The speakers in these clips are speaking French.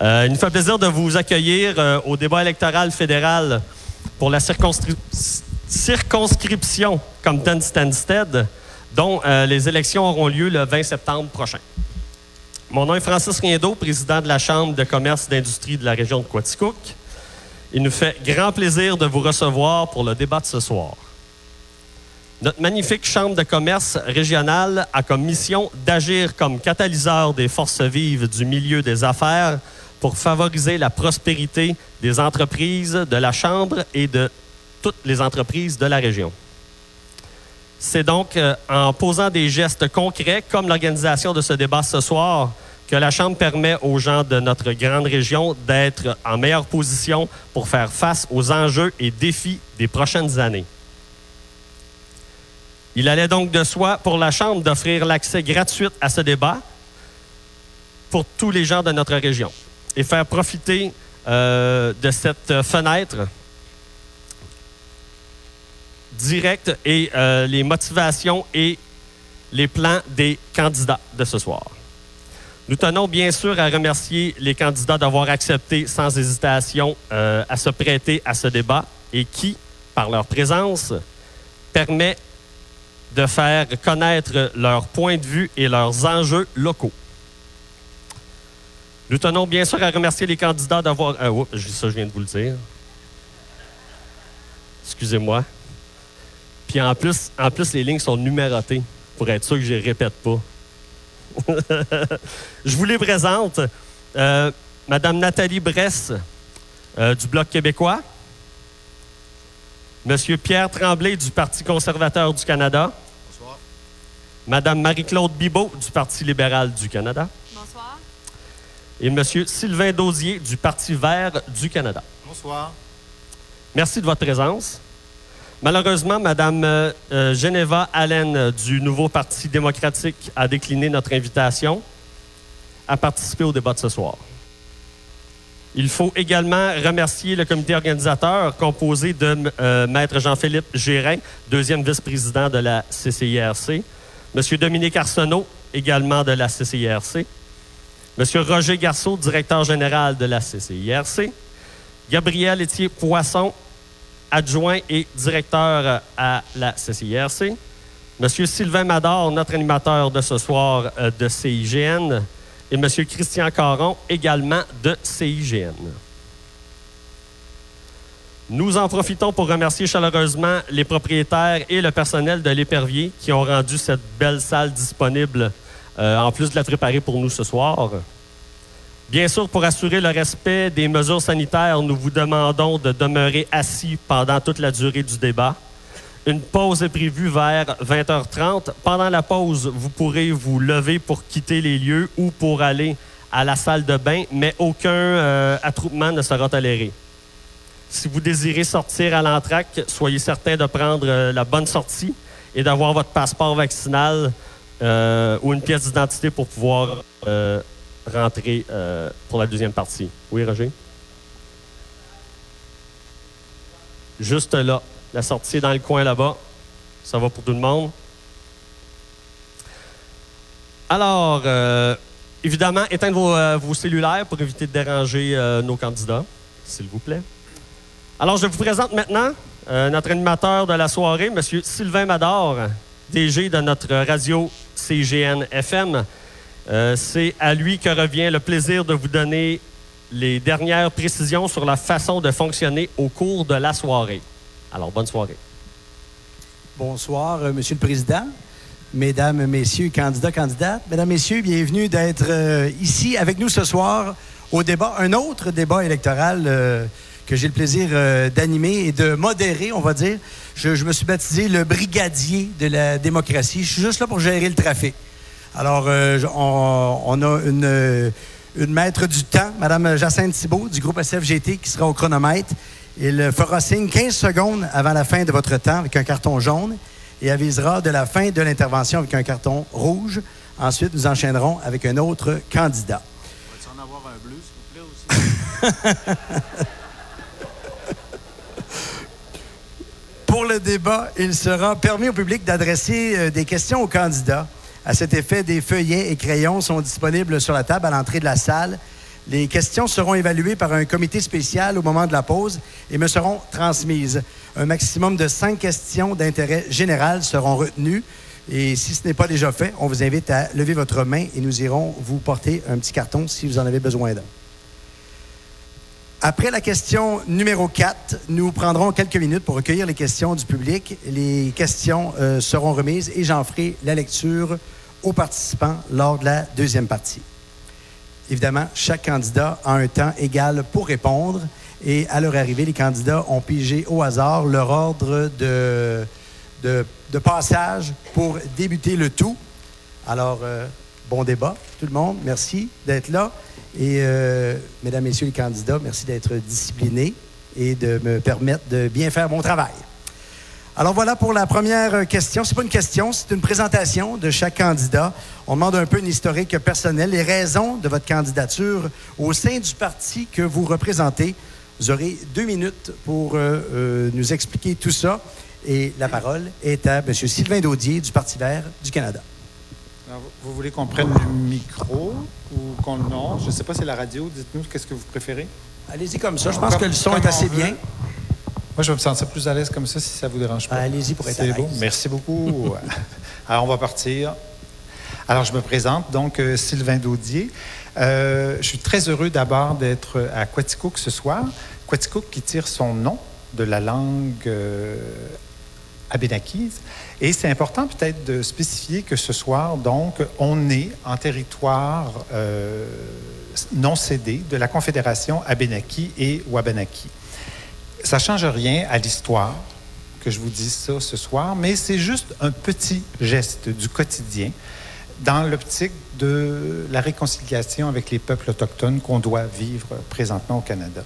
Euh, il nous fait plaisir de vous accueillir euh, au débat électoral fédéral pour la circonscri- circonscription Compton-Stanstead, dont euh, les élections auront lieu le 20 septembre prochain. Mon nom est Francis Riendo, président de la Chambre de commerce et d'industrie de la région de Quaticook. Il nous fait grand plaisir de vous recevoir pour le débat de ce soir. Notre magnifique Chambre de commerce régionale a comme mission d'agir comme catalyseur des forces vives du milieu des affaires pour favoriser la prospérité des entreprises de la Chambre et de toutes les entreprises de la région. C'est donc euh, en posant des gestes concrets, comme l'organisation de ce débat ce soir, que la Chambre permet aux gens de notre grande région d'être en meilleure position pour faire face aux enjeux et défis des prochaines années. Il allait donc de soi pour la Chambre d'offrir l'accès gratuit à ce débat pour tous les gens de notre région et faire profiter euh, de cette fenêtre directe et euh, les motivations et les plans des candidats de ce soir. Nous tenons bien sûr à remercier les candidats d'avoir accepté sans hésitation euh, à se prêter à ce débat et qui, par leur présence, permet de faire connaître leurs points de vue et leurs enjeux locaux. Nous tenons bien sûr à remercier les candidats d'avoir... Ah, oups, je- ça, je viens de vous le dire. Excusez-moi. Puis en plus, en plus, les lignes sont numérotées pour être sûr que je ne les répète pas. je vous les présente. Euh, Madame Nathalie Bresse euh, du Bloc québécois. Monsieur Pierre Tremblay du Parti conservateur du Canada. Bonsoir. Madame Marie-Claude Bibeau du Parti libéral du Canada. Et Monsieur Sylvain Dausier du Parti vert du Canada. Bonsoir. Merci de votre présence. Malheureusement, Mme euh, euh, Geneva Allen du nouveau Parti démocratique a décliné notre invitation à participer au débat de ce soir. Il faut également remercier le comité organisateur composé de euh, Maître Jean-Philippe Gérin, deuxième vice-président de la CCIRC, M. Dominique Arsenault, également de la CCIRC, M. Roger Garceau, directeur général de la CCIRC, Gabriel Étier Poisson, adjoint et directeur à la CCIRC. Monsieur Sylvain Mador, notre animateur de ce soir euh, de CIGN. Et Monsieur Christian Caron, également de CIGN. Nous en profitons pour remercier chaleureusement les propriétaires et le personnel de l'Épervier qui ont rendu cette belle salle disponible, euh, en plus de la préparer pour nous ce soir. Bien sûr, pour assurer le respect des mesures sanitaires, nous vous demandons de demeurer assis pendant toute la durée du débat. Une pause est prévue vers 20h30. Pendant la pause, vous pourrez vous lever pour quitter les lieux ou pour aller à la salle de bain, mais aucun euh, attroupement ne sera toléré. Si vous désirez sortir à l'entraque, soyez certain de prendre euh, la bonne sortie et d'avoir votre passeport vaccinal euh, ou une pièce d'identité pour pouvoir euh, rentrer euh, pour la deuxième partie. Oui, Roger? Juste là. La sortie est dans le coin là-bas. Ça va pour tout le monde. Alors, évidemment, éteindre vos, vos cellulaires pour éviter de déranger nos candidats, s'il vous plaît. Alors, je vous présente maintenant notre animateur de la soirée, M. Sylvain Mador, DG de notre radio CGN FM. Euh, C'est à lui que revient le plaisir de vous donner les dernières précisions sur la façon de fonctionner au cours de la soirée. Alors, bonne soirée. Bonsoir, euh, Monsieur le Président, Mesdames, Messieurs, candidats, candidates. Mesdames, Messieurs, bienvenue d'être euh, ici avec nous ce soir au débat, un autre débat électoral que j'ai le plaisir euh, d'animer et de modérer, on va dire. Je, je me suis baptisé le brigadier de la démocratie. Je suis juste là pour gérer le trafic. Alors, euh, on, on a une, euh, une maître du temps, Mme Jacinthe Thibault, du groupe SFGT, qui sera au chronomètre. Il fera signe 15 secondes avant la fin de votre temps avec un carton jaune et avisera de la fin de l'intervention avec un carton rouge. Ensuite, nous enchaînerons avec un autre candidat. Va-tu en avoir un bleu, s'il vous plaît, aussi? Pour le débat, il sera permis au public d'adresser euh, des questions aux candidats. À cet effet, des feuillets et crayons sont disponibles sur la table à l'entrée de la salle. Les questions seront évaluées par un comité spécial au moment de la pause et me seront transmises. Un maximum de cinq questions d'intérêt général seront retenues. Et si ce n'est pas déjà fait, on vous invite à lever votre main et nous irons vous porter un petit carton si vous en avez besoin d'un. Après la question numéro 4, nous prendrons quelques minutes pour recueillir les questions du public. Les questions euh, seront remises et j'en ferai la lecture aux participants lors de la deuxième partie. Évidemment, chaque candidat a un temps égal pour répondre et à leur arrivée, les candidats ont pigé au hasard leur ordre de, de, passage pour débuter le tout. Alors, euh, bon débat, tout le monde. Merci d'être là. Et, euh, mesdames, messieurs les candidats, merci d'être disciplinés et de me permettre de bien faire mon travail. Alors voilà pour la première question. C'est pas une question, c'est une présentation de chaque candidat. On demande un peu une historique personnelle, les raisons de votre candidature au sein du parti que vous représentez. Vous aurez deux minutes pour euh, euh, nous expliquer tout ça. Et la parole est à M. Sylvain Daudier du Parti vert du Canada. Vous voulez qu'on prenne le micro ou qu'on non? Je ne sais pas si c'est la radio. Dites-nous qu'est-ce que vous préférez? Allez-y comme ça. Je pense que le son est assez bien. Moi, je vais me sentir plus à l'aise comme ça si ça ne vous dérange pas. Allez-y pour être à l'aise. Merci beaucoup. Alors, on va partir. Alors, je me présente, donc, euh, Sylvain Daudier. Euh, je suis très heureux d'abord d'être à Quaticook ce soir. Quaticook qui tire son nom de la langue euh, Et c'est important peut-être de spécifier que ce soir, donc, on est en territoire non cédé de la Confédération Abénaki et Wabanaki. Ça ne change rien à l'histoire que je vous dise ça ce soir, mais c'est juste un petit geste du quotidien dans l'optique de la réconciliation avec les peuples autochtones qu'on doit vivre présentement au Canada.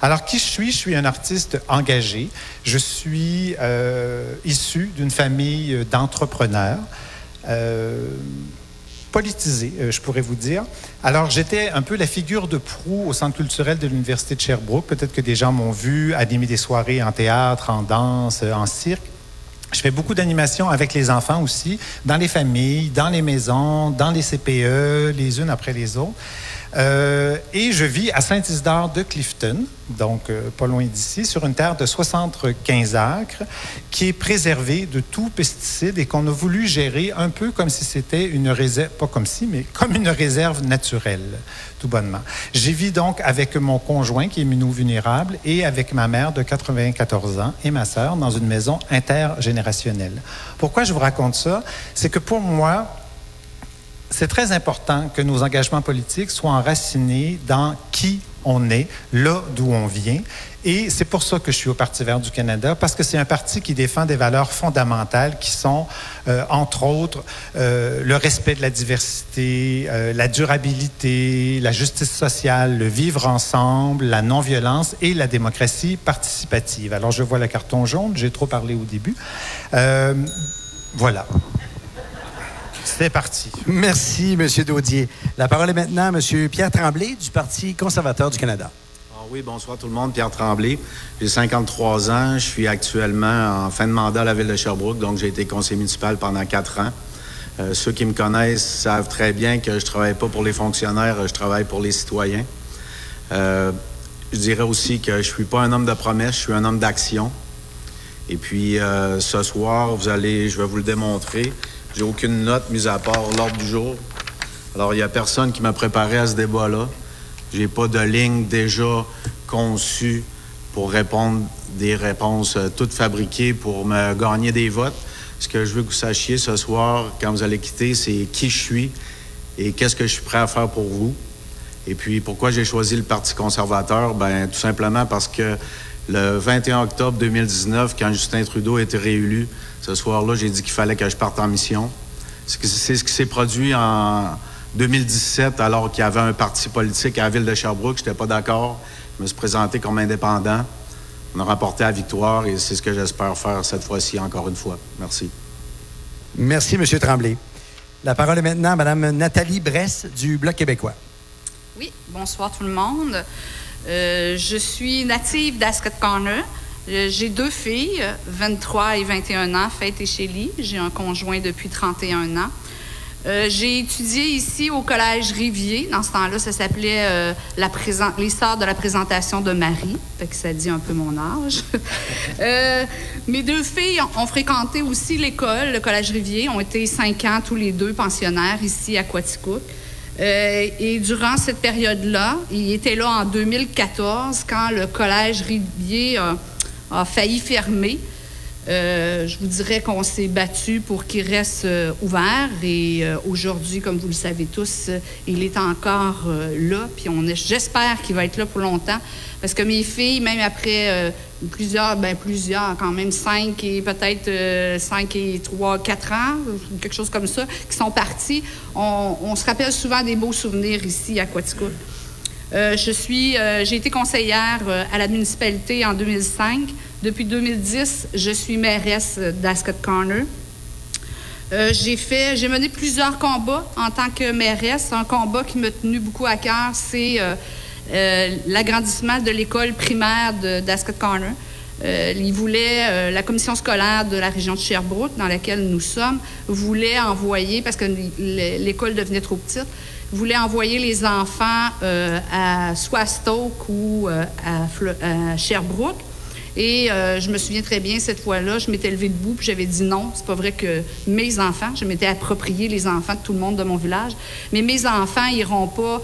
Alors, qui je suis? Je suis un artiste engagé. Je suis euh, issu d'une famille d'entrepreneurs. Euh, euh, je pourrais vous dire. Alors, j'étais un peu la figure de proue au Centre culturel de l'Université de Sherbrooke. Peut-être que des gens m'ont vu animer des soirées en théâtre, en danse, en cirque. Je fais beaucoup d'animations avec les enfants aussi, dans les familles, dans les maisons, dans les CPE, les unes après les autres. Euh, et je vis à Saint-Isidore de Clifton, donc euh, pas loin d'ici, sur une terre de 75 acres qui est préservée de tout pesticide et qu'on a voulu gérer un peu comme si c'était une réserve, pas comme si, mais comme une réserve naturelle, tout bonnement. J'y vis donc avec mon conjoint qui est vulnérable et avec ma mère de 94 ans et ma sœur dans une maison intergénérationnelle. Pourquoi je vous raconte ça? C'est que pour moi, c'est très important que nos engagements politiques soient enracinés dans qui on est, là d'où on vient. Et c'est pour ça que je suis au Parti vert du Canada, parce que c'est un parti qui défend des valeurs fondamentales qui sont, euh, entre autres, euh, le respect de la diversité, euh, la durabilité, la justice sociale, le vivre ensemble, la non-violence et la démocratie participative. Alors, je vois le carton jaune, j'ai trop parlé au début. voilà. C'est parti. Merci, M. Daudier. La parole est maintenant à M. Pierre Tremblay du Parti conservateur du Canada. Ah oui, bonsoir tout le monde. Pierre Tremblay. J'ai 53 ans. Je suis actuellement en fin de mandat à la ville de Sherbrooke, donc j'ai été conseiller municipal pendant quatre ans. Euh, ceux qui me connaissent savent très bien que je travaille pas pour les fonctionnaires, je travaille pour les citoyens. Euh, je dirais aussi que je suis pas un homme de promesses, je suis un homme d'action. Et puis euh, ce soir, vous allez, je vais vous le démontrer. J'ai aucune note mise à part l'ordre du jour. Alors, il n'y a personne qui m'a préparé à ce débat-là. J'ai pas de ligne déjà conçue pour répondre des réponses euh, toutes fabriquées pour me gagner des votes. Ce que je veux que vous sachiez ce soir, quand vous allez quitter, c'est qui je suis et qu'est-ce que je suis prêt à faire pour vous. Et puis, pourquoi j'ai choisi le Parti conservateur? Ben, tout simplement parce que le 21 octobre 2019, quand Justin Trudeau a été réélu, ce soir-là, j'ai dit qu'il fallait que je parte en mission. C'est ce qui s'est produit en 2017, alors qu'il y avait un parti politique à la ville de Sherbrooke. Je n'étais pas d'accord. Je me suis présenté comme indépendant. On a remporté la victoire et c'est ce que j'espère faire cette fois-ci encore une fois. Merci. Merci, M. Tremblay. La parole est maintenant à Mme Nathalie Bress du Bloc québécois. Oui, bonsoir tout le monde. Euh, je suis native d'Ascot Corner. Euh, j'ai deux filles, 23 et 21 ans, Faith et Shelly. J'ai un conjoint depuis 31 ans. Euh, j'ai étudié ici au Collège Rivier. Dans ce temps-là, ça s'appelait euh, de la présentation de Marie. Fait que ça dit un peu mon âge. Euh, mes deux filles ont, ont fréquenté aussi l'école, le Collège Rivier, ont été cinq ans tous les deux pensionnaires ici à Quaticook. Et durant cette période-là, ils étaient là en 2014 quand le Collège Rivier a, failli fermer. Euh, je vous dirais qu'on s'est battu pour qu'il reste euh, ouvert et euh, aujourd'hui, comme vous le savez tous, il est encore là. Puis on j'espère qu'il va être là pour longtemps parce que mes filles, même après plusieurs, ben plusieurs, quand même cinq et peut-être cinq et trois, quatre ans, quelque chose comme ça, qui sont parties, on, on se rappelle souvent des beaux souvenirs ici à Quaticook. Euh, je suis, euh, j'ai été conseillère euh, à la municipalité en 2005. Depuis 2010, je suis mairesse d'Ascot Corner. J'ai mené plusieurs combats en tant que mairesse. Un combat qui m'a tenu beaucoup à cœur, c'est l'agrandissement de l'école primaire d'Ascot Corner. La commission scolaire de la région de Sherbrooke, dans laquelle nous sommes, voulait envoyer, parce que l'école devenait trop petite, voulait envoyer les enfants euh, à soit à Stoke ou euh, à, Sherbrooke. Et euh, je me souviens très bien, cette fois-là, je m'étais levée debout puis j'avais dit non, c'est pas vrai que mes enfants, je m'étais approprié les enfants de tout le monde de mon village, mais mes enfants iront pas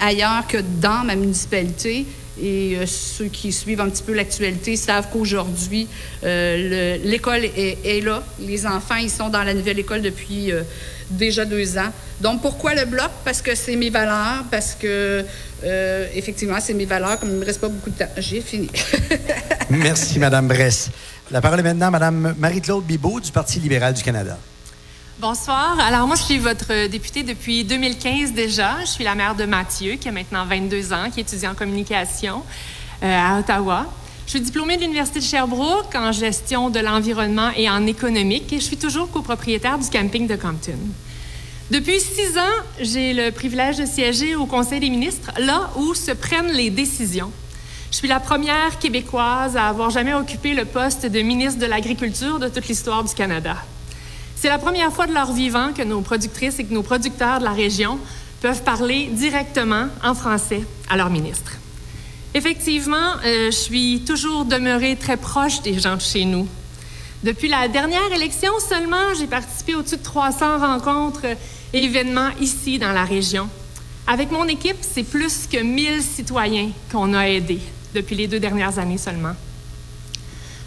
ailleurs que dans ma municipalité. Et euh, ceux qui suivent un petit peu l'actualité savent qu'aujourd'hui, euh, le- l'école est, là. Les enfants, ils sont dans la nouvelle école depuis euh, déjà deux ans. Donc, pourquoi le bloc? Parce que c'est mes valeurs, parce que, effectivement, c'est mes valeurs, comme il ne me reste pas beaucoup de temps. J'ai fini. Merci, Madame Bress. La parole est maintenant à Madame Marie-Claude Bibeau du Parti libéral du Canada. Bonsoir. Alors, moi, je suis votre députée depuis 2015 déjà. Je suis la mère de Mathieu, qui a maintenant 22 ans, qui étudie en communication euh, à Ottawa. Je suis diplômée de l'Université de Sherbrooke en gestion de l'environnement et en économique et je suis toujours copropriétaire du camping de Compton. Depuis six ans, j'ai le privilège de siéger au Conseil des ministres, là où se prennent les décisions. Je suis la première Québécoise à avoir jamais occupé le poste de ministre de l'Agriculture de toute l'histoire du Canada. C'est la première fois de leur vivant que nos productrices et que nos producteurs de la région peuvent parler directement en français à leur ministre. Effectivement, euh, je suis toujours demeurée très proche des gens de chez nous. Depuis la dernière élection seulement, j'ai participé au-dessus de 300 rencontres et événements ici dans la région. Avec mon équipe, c'est plus que 1000 citoyens qu'on a aidés depuis les deux dernières années seulement.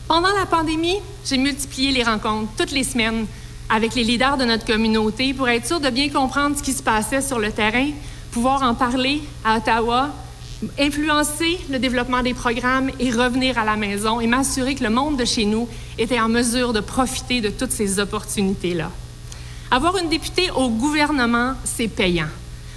Pendant la pandémie, j'ai multiplié les rencontres toutes les semaines avec les leaders de notre communauté pour être sûr de bien comprendre ce qui se passait sur le terrain, pouvoir en parler à Ottawa, influencer le développement des programmes et revenir à la maison et m'assurer que le monde de chez nous était en mesure de profiter de toutes ces opportunités-là. Avoir une députée au gouvernement, c'est payant.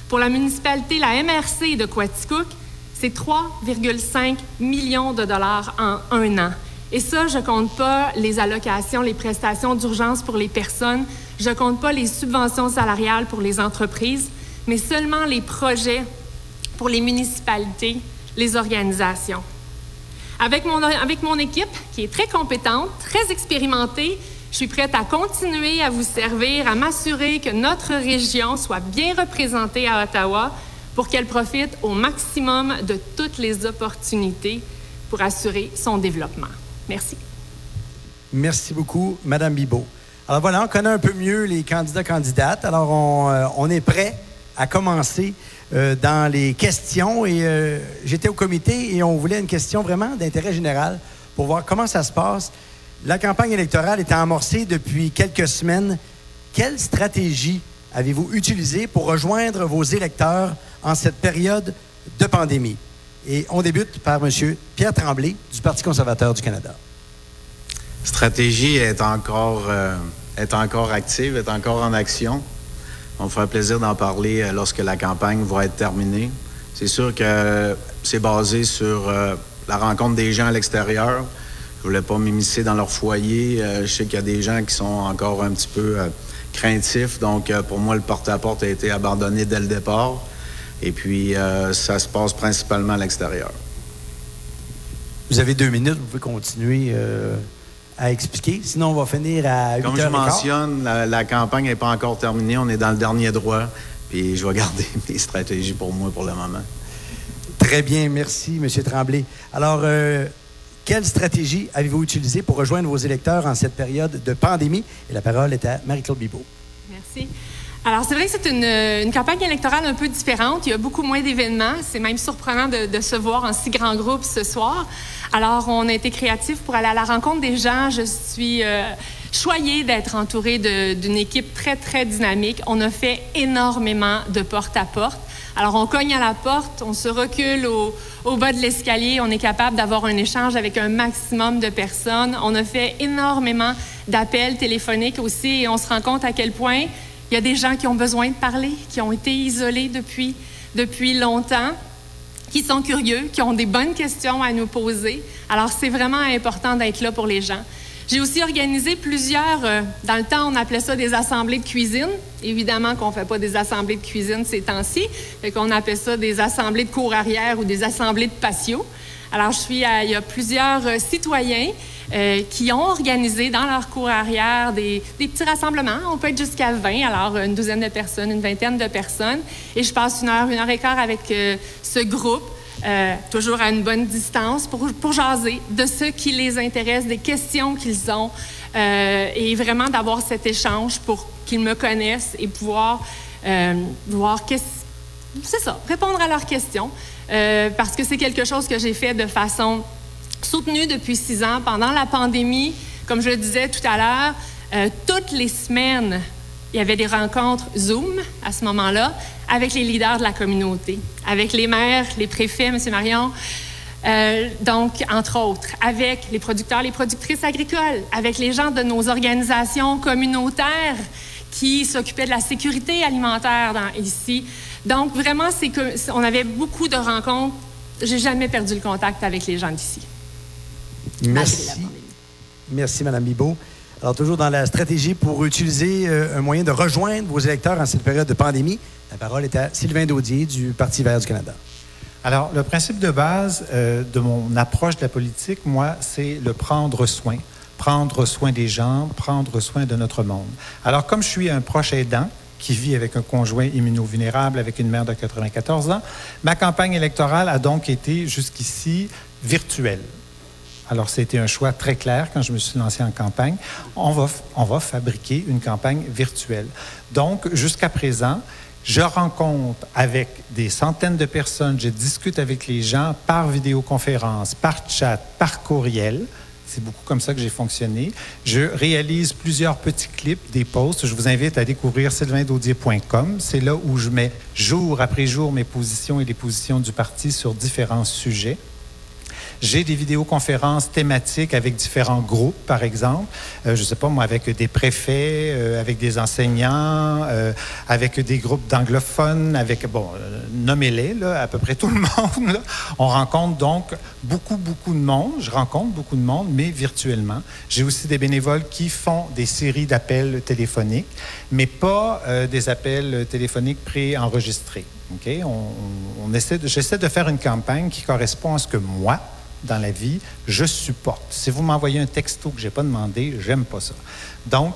Pour la municipalité, la MRC de Quaticook, c'est 3,5 millions de dollars en un an. Et ça, je compte pas les allocations, les prestations d'urgence pour les personnes, je compte pas les subventions salariales pour les entreprises, mais seulement les projets pour les municipalités, les organisations. Avec mon équipe, qui est très compétente, très expérimentée, je suis prête à continuer à vous servir, à m'assurer que notre région soit bien représentée à Ottawa pour qu'elle profite au maximum de toutes les opportunités pour assurer son développement. Merci. Merci beaucoup, Madame Bibeau. Alors voilà, on connaît un peu mieux les candidats-candidates. Alors on, euh, on est prêt à commencer euh, dans les questions. Euh, j'étais au comité et on voulait une question vraiment d'intérêt général pour voir comment ça se passe. La campagne électorale est amorcée depuis quelques semaines. Quelle stratégie avez-vous utilisée pour rejoindre vos électeurs en cette période de pandémie? Et on débute par M. Pierre Tremblay du Parti conservateur du Canada. stratégie est encore, euh, est encore active, est encore en action. On me fera plaisir d'en parler euh, lorsque la campagne va être terminée. C'est sûr que c'est basé sur euh, la rencontre des gens à l'extérieur. Je voulais pas m'immiscer dans leur foyer. Je sais qu'il y a des gens qui sont encore un petit peu craintifs. Donc, pour moi, le porte-à-porte a été abandonné dès le départ. Et puis, euh, ça se passe principalement à l'extérieur. Vous avez deux minutes, vous pouvez continuer euh, à expliquer. Sinon, on va finir à 8 Comme je mentionne, la, la campagne n'est pas encore terminée. On est dans le dernier droit. Puis je vais garder mes stratégies pour moi pour le moment. Très bien, merci, M. Tremblay. Alors, euh, quelle stratégie avez-vous utilisée pour rejoindre vos électeurs en cette période de pandémie? Et la parole est à Marie-Claude Bibeau. Merci. Alors, c'est vrai que c'est une, une, campagne électorale un peu différente. Il y a beaucoup moins d'événements. C'est même surprenant de, de, se voir en si grand groupe ce soir. Alors, on a été créatifs pour aller à la rencontre des gens. Je suis euh, choyée d'être entourée d'une équipe très, très dynamique. On a fait énormément de porte-à-porte. Alors, on cogne à la porte, on se recule au, au bas de l'escalier, on est capable d'avoir un échange avec un maximum de personnes. On a fait énormément d'appels téléphoniques aussi et on se rend compte à quel point il y a des gens qui ont besoin de parler, qui ont été isolés depuis, depuis longtemps, qui sont curieux, qui ont des bonnes questions à nous poser. Alors, c'est vraiment important d'être là pour les gens. J'ai aussi organisé plusieurs, euh, dans le temps, on appelait ça des assemblées de cuisine. Évidemment qu'on ne fait pas des assemblées de cuisine ces temps-ci, fait qu'on appelle ça des assemblées de cour arrière ou des assemblées de patio. Alors, je suis à, il y a plusieurs euh, citoyens euh, qui ont organisé dans leur cour arrière des, petits rassemblements. On peut être jusqu'à 20, alors une douzaine de personnes, une vingtaine de personnes. Et je passe une heure, une heure et quart avec euh, ce groupe. Euh, toujours à une bonne distance, pour, pour jaser de ce qui les intéresse, des questions qu'ils ont, euh, et vraiment d'avoir cet échange pour qu'ils me connaissent et pouvoir euh, voir qu'est-ce. C'est ça, répondre à leurs questions, euh, parce que c'est quelque chose que j'ai fait de façon soutenue depuis six ans pendant la pandémie. Comme je le disais tout à l'heure, euh, toutes les semaines, il y avait des rencontres Zoom à ce moment-là avec les leaders de la communauté, avec les maires, les préfets, M. Marion. Euh, donc, entre autres, avec les producteurs, les productrices agricoles, avec les gens de nos organisations communautaires qui s'occupaient de la sécurité alimentaire ici. Donc, vraiment, c'est que on avait beaucoup de rencontres. J'ai jamais perdu le contact avec les gens d'ici. Merci. Merci, Mme Bibeau. Alors, toujours dans la stratégie pour utiliser euh, un moyen de rejoindre vos électeurs en cette période de pandémie, la parole est à Sylvain Daudier du Parti vert du Canada. Alors, le principe de base euh, de mon approche de la politique, moi, c'est le prendre soin. Prendre soin des gens, prendre soin de notre monde. Alors, comme je suis un proche aidant, qui vit avec un conjoint immunovulnérable, avec une mère de 94 ans, ma campagne électorale a donc été jusqu'ici virtuelle. Alors, c'était un choix très clair quand je me suis lancé en campagne. On va, on va fabriquer une campagne virtuelle. Donc, jusqu'à présent, je rencontre avec des centaines de personnes, je discute avec les gens par vidéoconférence, par chat, par courriel. C'est beaucoup comme ça que j'ai fonctionné. Je réalise plusieurs petits clips, des posts. Je vous invite à découvrir sylvaindaudier.com. C'est là où je mets jour après jour mes positions et les positions du parti sur différents sujets. J'ai des vidéoconférences thématiques avec différents groupes, par exemple. Euh, je ne sais pas, moi, avec des préfets, euh, avec des enseignants, euh, avec des groupes d'anglophones, avec, bon, nommez-les, là, à peu près tout le monde. On rencontre donc beaucoup, beaucoup de monde. Je rencontre beaucoup de monde, mais virtuellement. J'ai aussi des bénévoles qui font des séries d'appels téléphoniques, mais pas des appels téléphoniques préenregistrés. Okay? On, on essaie j'essaie de faire une campagne qui correspond à ce que moi, dans la vie, je supporte. Si vous m'envoyez un texto que je n'ai pas demandé, j'aime pas ça. Donc,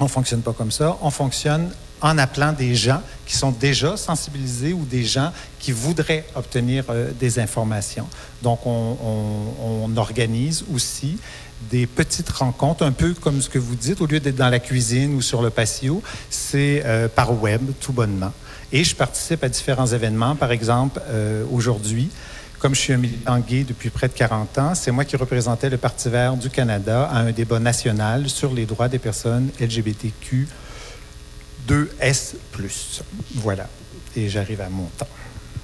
on ne fonctionne pas comme ça. On fonctionne en appelant des gens qui sont déjà sensibilisés ou des gens qui voudraient obtenir euh, des informations. Donc, on, organise aussi des petites rencontres, un peu comme ce que vous dites, au lieu d'être dans la cuisine ou sur le patio, c'est euh, par web, tout bonnement. Et je participe à différents événements. Par exemple, euh, aujourd'hui, comme je suis un militant gay depuis près de 40 ans, c'est moi qui représentais le Parti vert du Canada à un débat national sur les droits des personnes LGBTQ 2S+. Voilà. Et j'arrive à mon temps.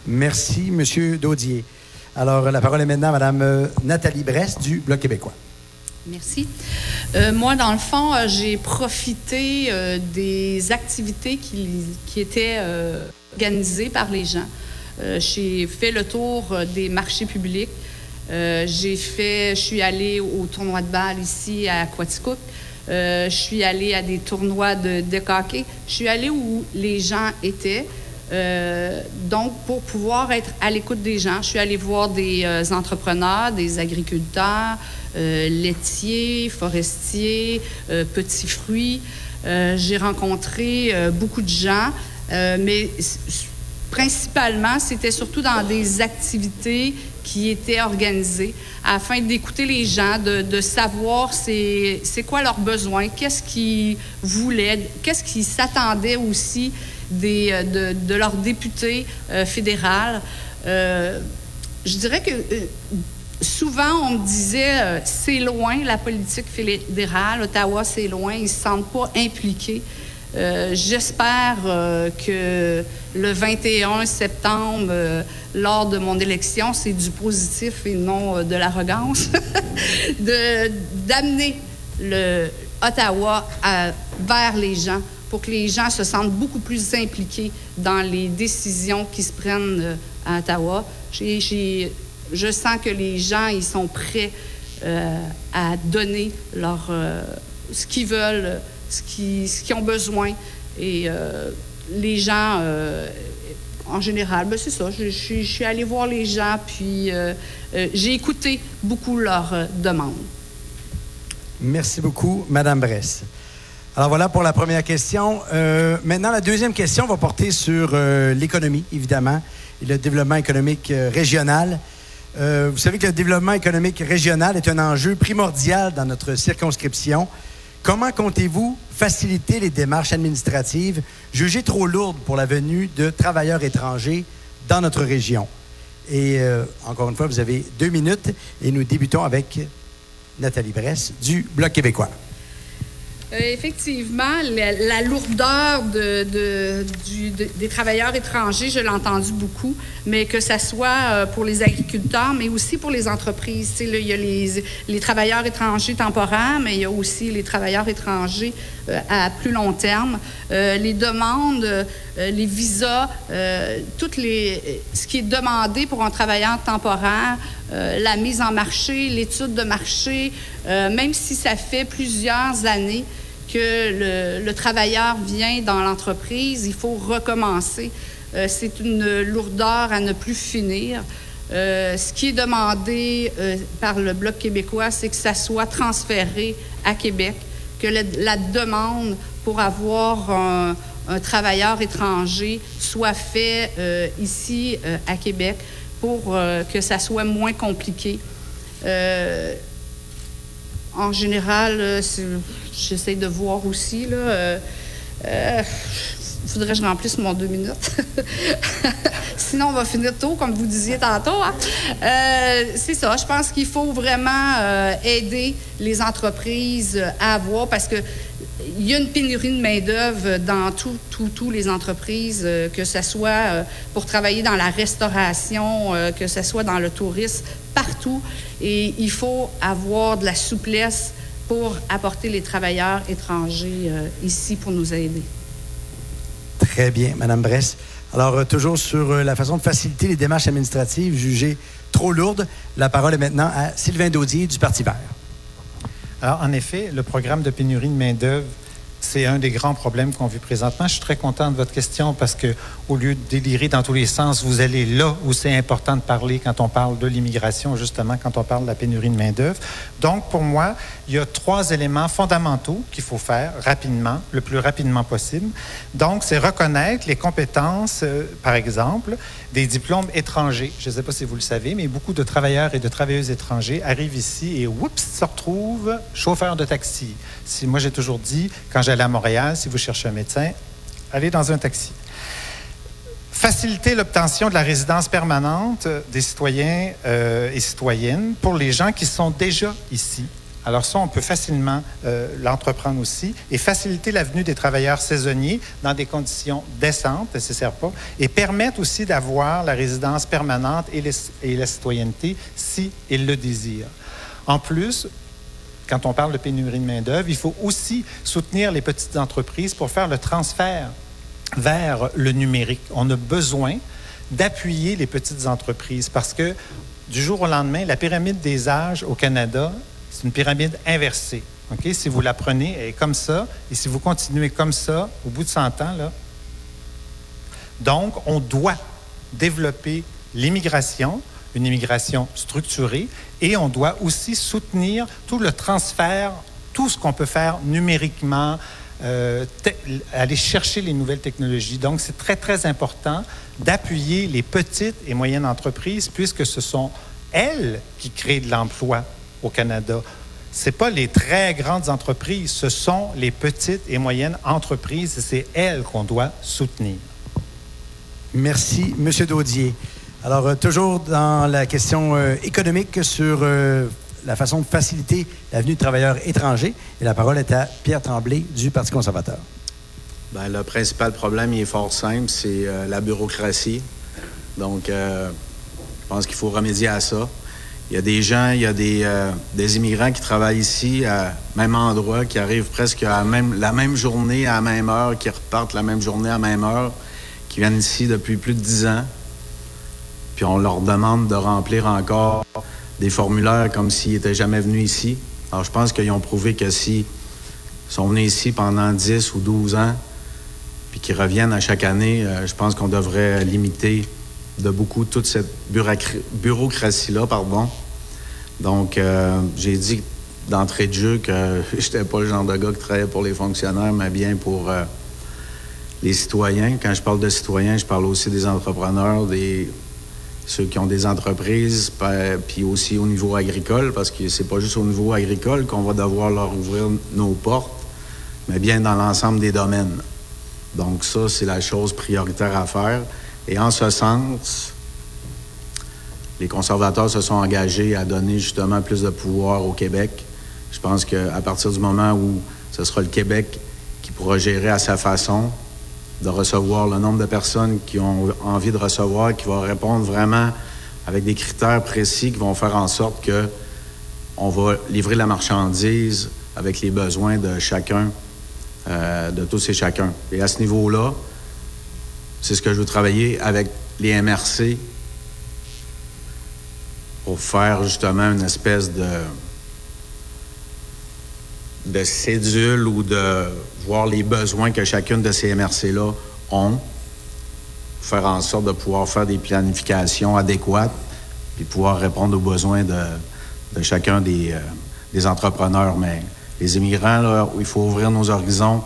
Merci, M. Daudier. Alors, la parole est maintenant à Mme Nathalie Brest du Bloc québécois. Merci. Euh, moi, dans le fond, euh, j'ai profité euh, des activités qui, qui étaient euh, organisées par les gens. Euh, j'ai fait le tour euh, des marchés publics. Euh, j'ai fait, je suis allée au tournoi de balle ici à Quaticook. je suis allée à des tournois de, de hockey. Je suis allée où les gens étaient. Donc, pour pouvoir être à l'écoute des gens, je suis allée voir des entrepreneurs, des agriculteurs, laitiers, forestiers, petits fruits. J'ai rencontré beaucoup de gens, mais principalement, c'était surtout dans des activités qui étaient organisées afin d'écouter les gens, de, savoir c'est quoi leurs besoins, qu'est-ce qu'ils voulaient, qu'est-ce qu'ils s'attendaient aussi euh, de, leurs députés euh, fédérales. Euh, je dirais que euh, souvent, on me disait euh, c'est loin la politique fédérale, Ottawa, c'est loin, ils ne se sentent pas impliqués. Euh, J'espère euh, que le 21 septembre, euh, lors de mon élection, c'est du positif et non de l'arrogance, d'amener le Ottawa vers les gens pour que les gens se sentent beaucoup plus impliqués dans les décisions qui se prennent à Ottawa. Je sens que les gens, ils sont prêts à donner ce qu'ils veulent, ce qu'ils qu'ils ont besoin. Et euh, les gens, euh, en général, ben c'est ça. Je, suis- allée voir les gens, puis euh, j'ai écouté beaucoup leurs demandes. Merci beaucoup, Madame Bress. Alors voilà pour la première question. Maintenant, la deuxième question va porter sur l'économie, évidemment, et le développement économique régional. Vous savez que le développement économique régional est un enjeu primordial dans notre circonscription. Comment comptez-vous faciliter les démarches administratives jugées trop lourdes pour la venue de travailleurs étrangers dans notre région? Et euh, encore une fois, vous avez deux minutes et nous débutons avec Nathalie Bress du Bloc québécois. Euh, effectivement, la, lourdeur des travailleurs étrangers, je l'ai entendu beaucoup, mais que ça soit euh, pour les agriculteurs, mais aussi pour les entreprises. Il y a les, les travailleurs étrangers temporaires, mais il y a aussi les travailleurs étrangers à plus long terme. Euh, les demandes, euh, les visas, euh, toutes les, ce qui est demandé pour un travailleur temporaire, euh, la mise en marché, l'étude de marché, euh, même si ça fait plusieurs années que le, le travailleur vient dans l'entreprise, il faut recommencer. Euh, c'est une lourdeur à ne plus finir. Euh, ce qui est demandé euh, par le Bloc québécois, c'est que ça soit transféré à Québec, que la, demande pour avoir un, travailleur étranger soit fait euh, ici euh, à Québec pour euh, que ça soit moins compliqué. En général, j'essaie de voir aussi. Là, faudrait que je remplisse mon deux minutes. Sinon, on va finir tôt, comme vous disiez tantôt. hein. Euh, c'est ça. Je pense qu'il faut vraiment euh, aider les entreprises à avoir, parce que il y a une pénurie de main-d'œuvre dans tous tout, tous les entreprises, euh, que ce soit pour travailler dans la restauration, que ce soit dans le tourisme, partout. Et il faut avoir de la souplesse pour apporter les travailleurs étrangers ici pour nous aider. Très bien, Madame Bress. Alors, euh, toujours sur euh, la façon de faciliter les démarches administratives jugées trop lourdes, la parole est maintenant à Sylvain Daudier du Parti vert. Alors, en effet, le programme de pénurie de main-d'œuvre, c'est un des grands problèmes qu'on vit présentement. Je suis très content de votre question parce que, au lieu de délirer dans tous les sens, vous allez là où c'est important de parler quand on parle de l'immigration, justement, quand on parle de la pénurie de main-d'œuvre. Donc, pour moi, il y a trois éléments fondamentaux qu'il faut faire rapidement, le plus rapidement possible. Donc, c'est reconnaître les compétences, euh, par exemple, des diplômes étrangers. Je ne sais pas si vous le savez, mais beaucoup de travailleurs et de travailleuses étrangers arrivent ici et, oups, se retrouvent chauffeurs de taxi. Moi, j'ai toujours dit, quand j'allais à Montréal, si vous cherchez un médecin, allez dans un taxi. Faciliter l'obtention de la résidence permanente euh, des citoyens euh, et citoyennes pour les gens qui sont déjà ici. Alors ça, on peut facilement euh, l'entreprendre aussi et faciliter la venue des travailleurs saisonniers dans des conditions décentes, nécessaires pas, et permettre aussi d'avoir la résidence permanente et, et la citoyenneté si ils le désirent. En plus, quand on parle de pénurie de main-d'œuvre, il faut aussi soutenir les petites entreprises pour faire le transfert vers le numérique. On a besoin d'appuyer les petites entreprises parce que du jour au lendemain, la pyramide des âges au Canada, c'est une pyramide inversée. OK? Si vous la prenez, elle est comme ça, et si vous continuez comme ça, au bout de 100 ans, là, Donc, on doit développer l'immigration, une immigration structurée, et on doit aussi soutenir tout le transfert, tout ce qu'on peut faire numériquement, euh, aller chercher les nouvelles technologies. Donc, c'est très, très important d'appuyer les petites et moyennes entreprises puisque ce sont elles qui créent de l'emploi au Canada. Ce n'est pas les très grandes entreprises, ce sont les petites et moyennes entreprises et c'est elles qu'on doit soutenir. Merci, M. Daudier. Alors, euh, toujours dans la question euh, économique sur la façon de faciliter la venue de travailleurs étrangers. Et la parole est à Pierre Tremblay du Parti conservateur. Bien, le principal problème, il est fort simple, c'est euh, la bureaucratie. Donc, euh, je pense qu'il faut remédier à ça. Il y a des gens, il y a des, euh, des immigrants qui travaillent ici à même endroit, qui arrivent presque à même, la même journée à la même heure, qui repartent la même journée à la même heure, qui viennent ici depuis plus de dix ans. Puis on leur demande de remplir encore des formulaires comme s'ils n'étaient jamais venus ici. Alors, je pense qu'ils ont prouvé que s'ils sont venus ici pendant 10 ou 12 ans, puis qu'ils reviennent à chaque année, euh, je pense qu'on devrait limiter de beaucoup toute cette bureaucratie-là, pardon. Donc, euh, j'ai dit d'entrée de jeu que je n'étais pas le genre de gars qui travaillait pour les fonctionnaires, mais bien pour euh, les citoyens. Quand je parle de citoyens, je parle aussi des entrepreneurs, des, ceux qui ont des entreprises, puis aussi au niveau agricole, parce que c'est pas juste au niveau agricole qu'on va devoir leur ouvrir nos portes, mais bien dans l'ensemble des domaines. Donc ça, c'est la chose prioritaire à faire. Et en ce sens, les conservateurs se sont engagés à donner justement plus de pouvoir au Québec. Je pense qu'à partir du moment où ce sera le Québec qui pourra gérer à sa façon, de recevoir le nombre de personnes qui ont envie de recevoir, qui va répondre vraiment avec des critères précis qui vont faire en sorte que on va livrer la marchandise avec les besoins de chacun, euh, de tous et chacun. Et à ce niveau-là, c'est ce que je veux travailler avec les MRC pour faire justement une espèce de de cédule ou de voir les besoins que chacune de ces MRC-là ont, faire en sorte de pouvoir faire des planifications adéquates, puis pouvoir répondre aux besoins de, chacun des, euh, des, entrepreneurs. Mais les immigrants, il faut ouvrir nos horizons,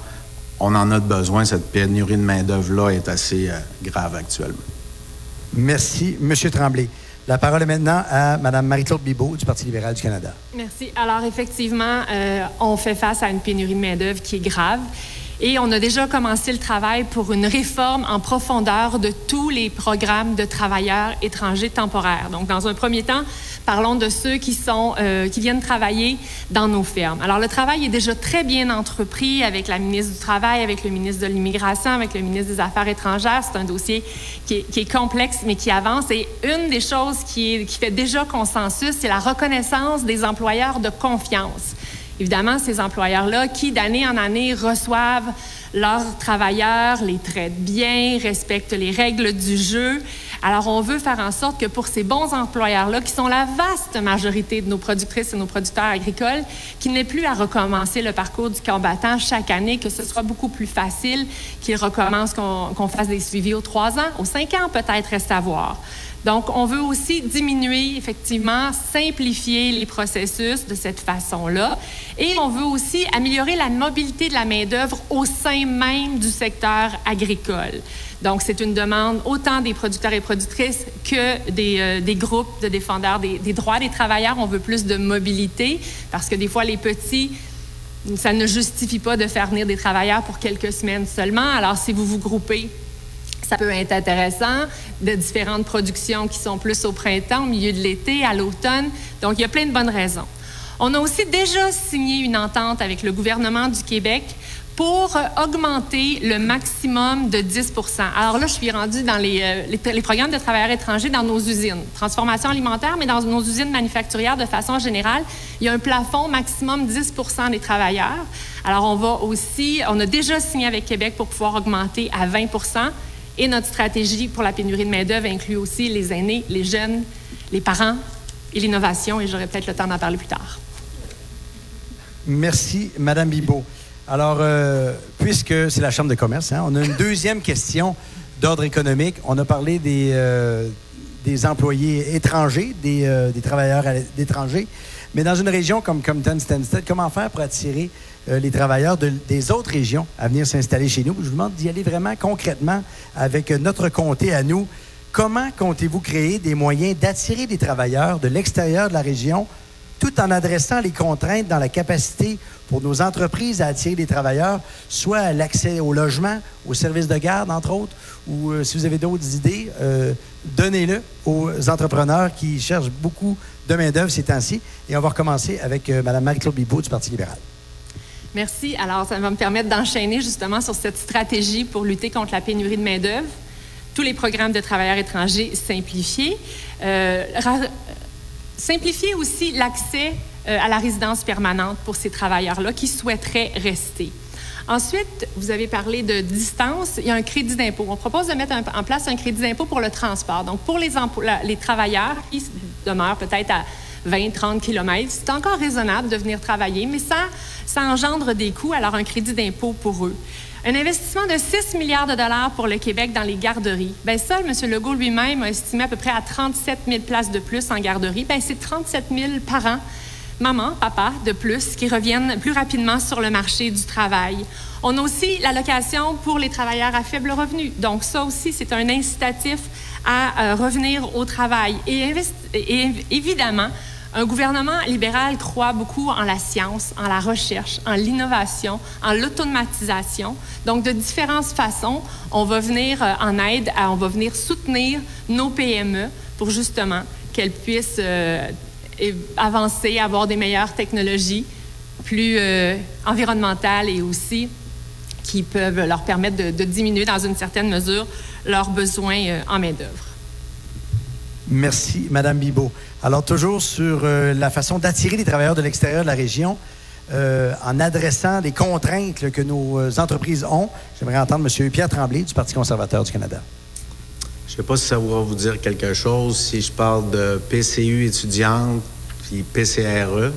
on en a besoin. Cette pénurie de main-d'œuvre-là est assez euh, grave actuellement. Merci, M. Tremblay. La parole est maintenant à Mme Marie-Claude Bibeau du Parti libéral du Canada. Merci. Alors, effectivement, euh, on fait face à une pénurie de main-d'œuvre qui est grave. Et on a déjà commencé le travail pour une réforme en profondeur de tous les programmes de travailleurs étrangers temporaires. Donc, dans un premier temps, parlons de ceux qui, sont, euh, qui viennent travailler dans nos fermes. Alors, le travail est déjà très bien entrepris avec la ministre du Travail, avec le ministre de l'Immigration, avec le ministre des Affaires étrangères. C'est un dossier qui est, complexe, mais qui avance. Et une des choses qui, qui fait déjà consensus, c'est la reconnaissance des employeurs de confiance. Évidemment, ces employeurs-là qui, d'année en année, reçoivent leurs travailleurs, les traitent bien, respectent les règles du jeu. Alors, on veut faire en sorte que pour ces bons employeurs-là, qui sont la vaste majorité de nos productrices et nos producteurs agricoles, qu'ils n'aient plus à recommencer le parcours du combattant chaque année, que ce soit beaucoup plus facile, qu'ils recommencent, qu'on fasse des suivis aux trois ans, aux cinq ans peut-être, reste à voir. Donc, on veut aussi diminuer, effectivement, simplifier les processus de cette façon-là. Et on veut aussi améliorer la mobilité de la main-d'œuvre au sein même du secteur agricole. Donc, c'est une demande autant des producteurs et productrices que des, euh, des groupes de défendeurs des, des droits des travailleurs. On veut plus de mobilité parce que des fois, les petits ça ne justifie pas de faire venir des travailleurs pour quelques semaines seulement. Alors, si vous vous groupez ça peut être intéressant, de différentes productions qui sont plus au printemps, au milieu de l'été, à l'automne. Donc, il y a plein de bonnes raisons. On a aussi déjà signé une entente avec le gouvernement du Québec pour augmenter le maximum de 10 Alors là, je suis rendue dans les, euh, les, programmes de travailleurs étrangers dans nos usines. Transformation alimentaire, mais dans nos usines manufacturières de façon générale, il y a un plafond maximum 10 des travailleurs. Alors, on va aussi, on a déjà signé avec Québec pour pouvoir augmenter à 20% et notre stratégie pour la pénurie de main-d'œuvre inclut aussi les aînés, les jeunes, les parents et l'innovation, et j'aurai peut-être le temps d'en parler plus tard. Merci, Madame Bibot. Alors, euh, puisque c'est la Chambre de commerce, hein, on a une deuxième question d'ordre économique. On a parlé des, euh, employés étrangers, des, euh, travailleurs à- étrangers. Mais dans une région comme Compton Stansted, comment faire pour attirer les travailleurs de- des autres régions à venir s'installer chez nous? Je vous demande d'y aller vraiment concrètement avec notre comté à nous. Comment comptez-vous créer des moyens d'attirer des travailleurs de l'extérieur de la région tout en adressant les contraintes dans la capacité pour nos entreprises à attirer des travailleurs, soit à l'accès au logement, aux services de garde, entre autres, ou euh, si vous avez d'autres idées, euh, donnez-le aux entrepreneurs qui cherchent beaucoup de main-d'œuvre ces temps-ci. Et on va recommencer avec euh, Mme Marie-Claude Bibeau du Parti libéral. Merci. Alors, ça va me permettre d'enchaîner justement sur cette stratégie pour lutter contre la pénurie de main-d'œuvre. Tous les programmes de travailleurs étrangers simplifiés. Simplifier aussi l'accès euh, à la résidence permanente pour ces travailleurs-là qui souhaiteraient rester. Ensuite, vous avez parlé de distance. Il y a un crédit d'impôt. On propose de mettre en place un crédit d'impôt pour le transport. Donc, pour les, travailleurs qui demeurent peut-être à 20, 30 km, c'est encore raisonnable de venir travailler, mais ça engendre des coûts, alors un crédit d'impôt pour eux. Un investissement de 6 milliards de dollars pour le Québec dans les garderies. Bien, ça, M. Legault lui-même a estimé à peu près à 37 000 places de plus en garderie. Bien, c'est 37 000 par an maman, papa de plus qui reviennent plus rapidement sur le marché du travail. On a aussi l'allocation pour les travailleurs à faible revenu. Donc ça aussi, c'est un incitatif à euh, revenir au travail. Et évidemment, un gouvernement libéral croit beaucoup en la science, en la recherche, en l'innovation, en l'automatisation. Donc, de différentes façons, on va venir euh, en aide, on va venir soutenir nos PME pour justement qu'elles puissent euh, avancer, avoir des meilleures technologies, plus euh, environnementales et aussi qui peuvent leur permettre de, de diminuer dans une certaine mesure leurs besoins en main-d'œuvre. Merci, Mme Bibeau. Alors, toujours sur euh, la façon d'attirer les travailleurs de l'extérieur de la région, euh, en adressant les contraintes que nos euh, entreprises ont, j'aimerais entendre M. Pierre Tremblay du Parti conservateur du Canada. Je ne sais pas si ça va vous dire quelque chose si je parle de PCU étudiante puis PCRE.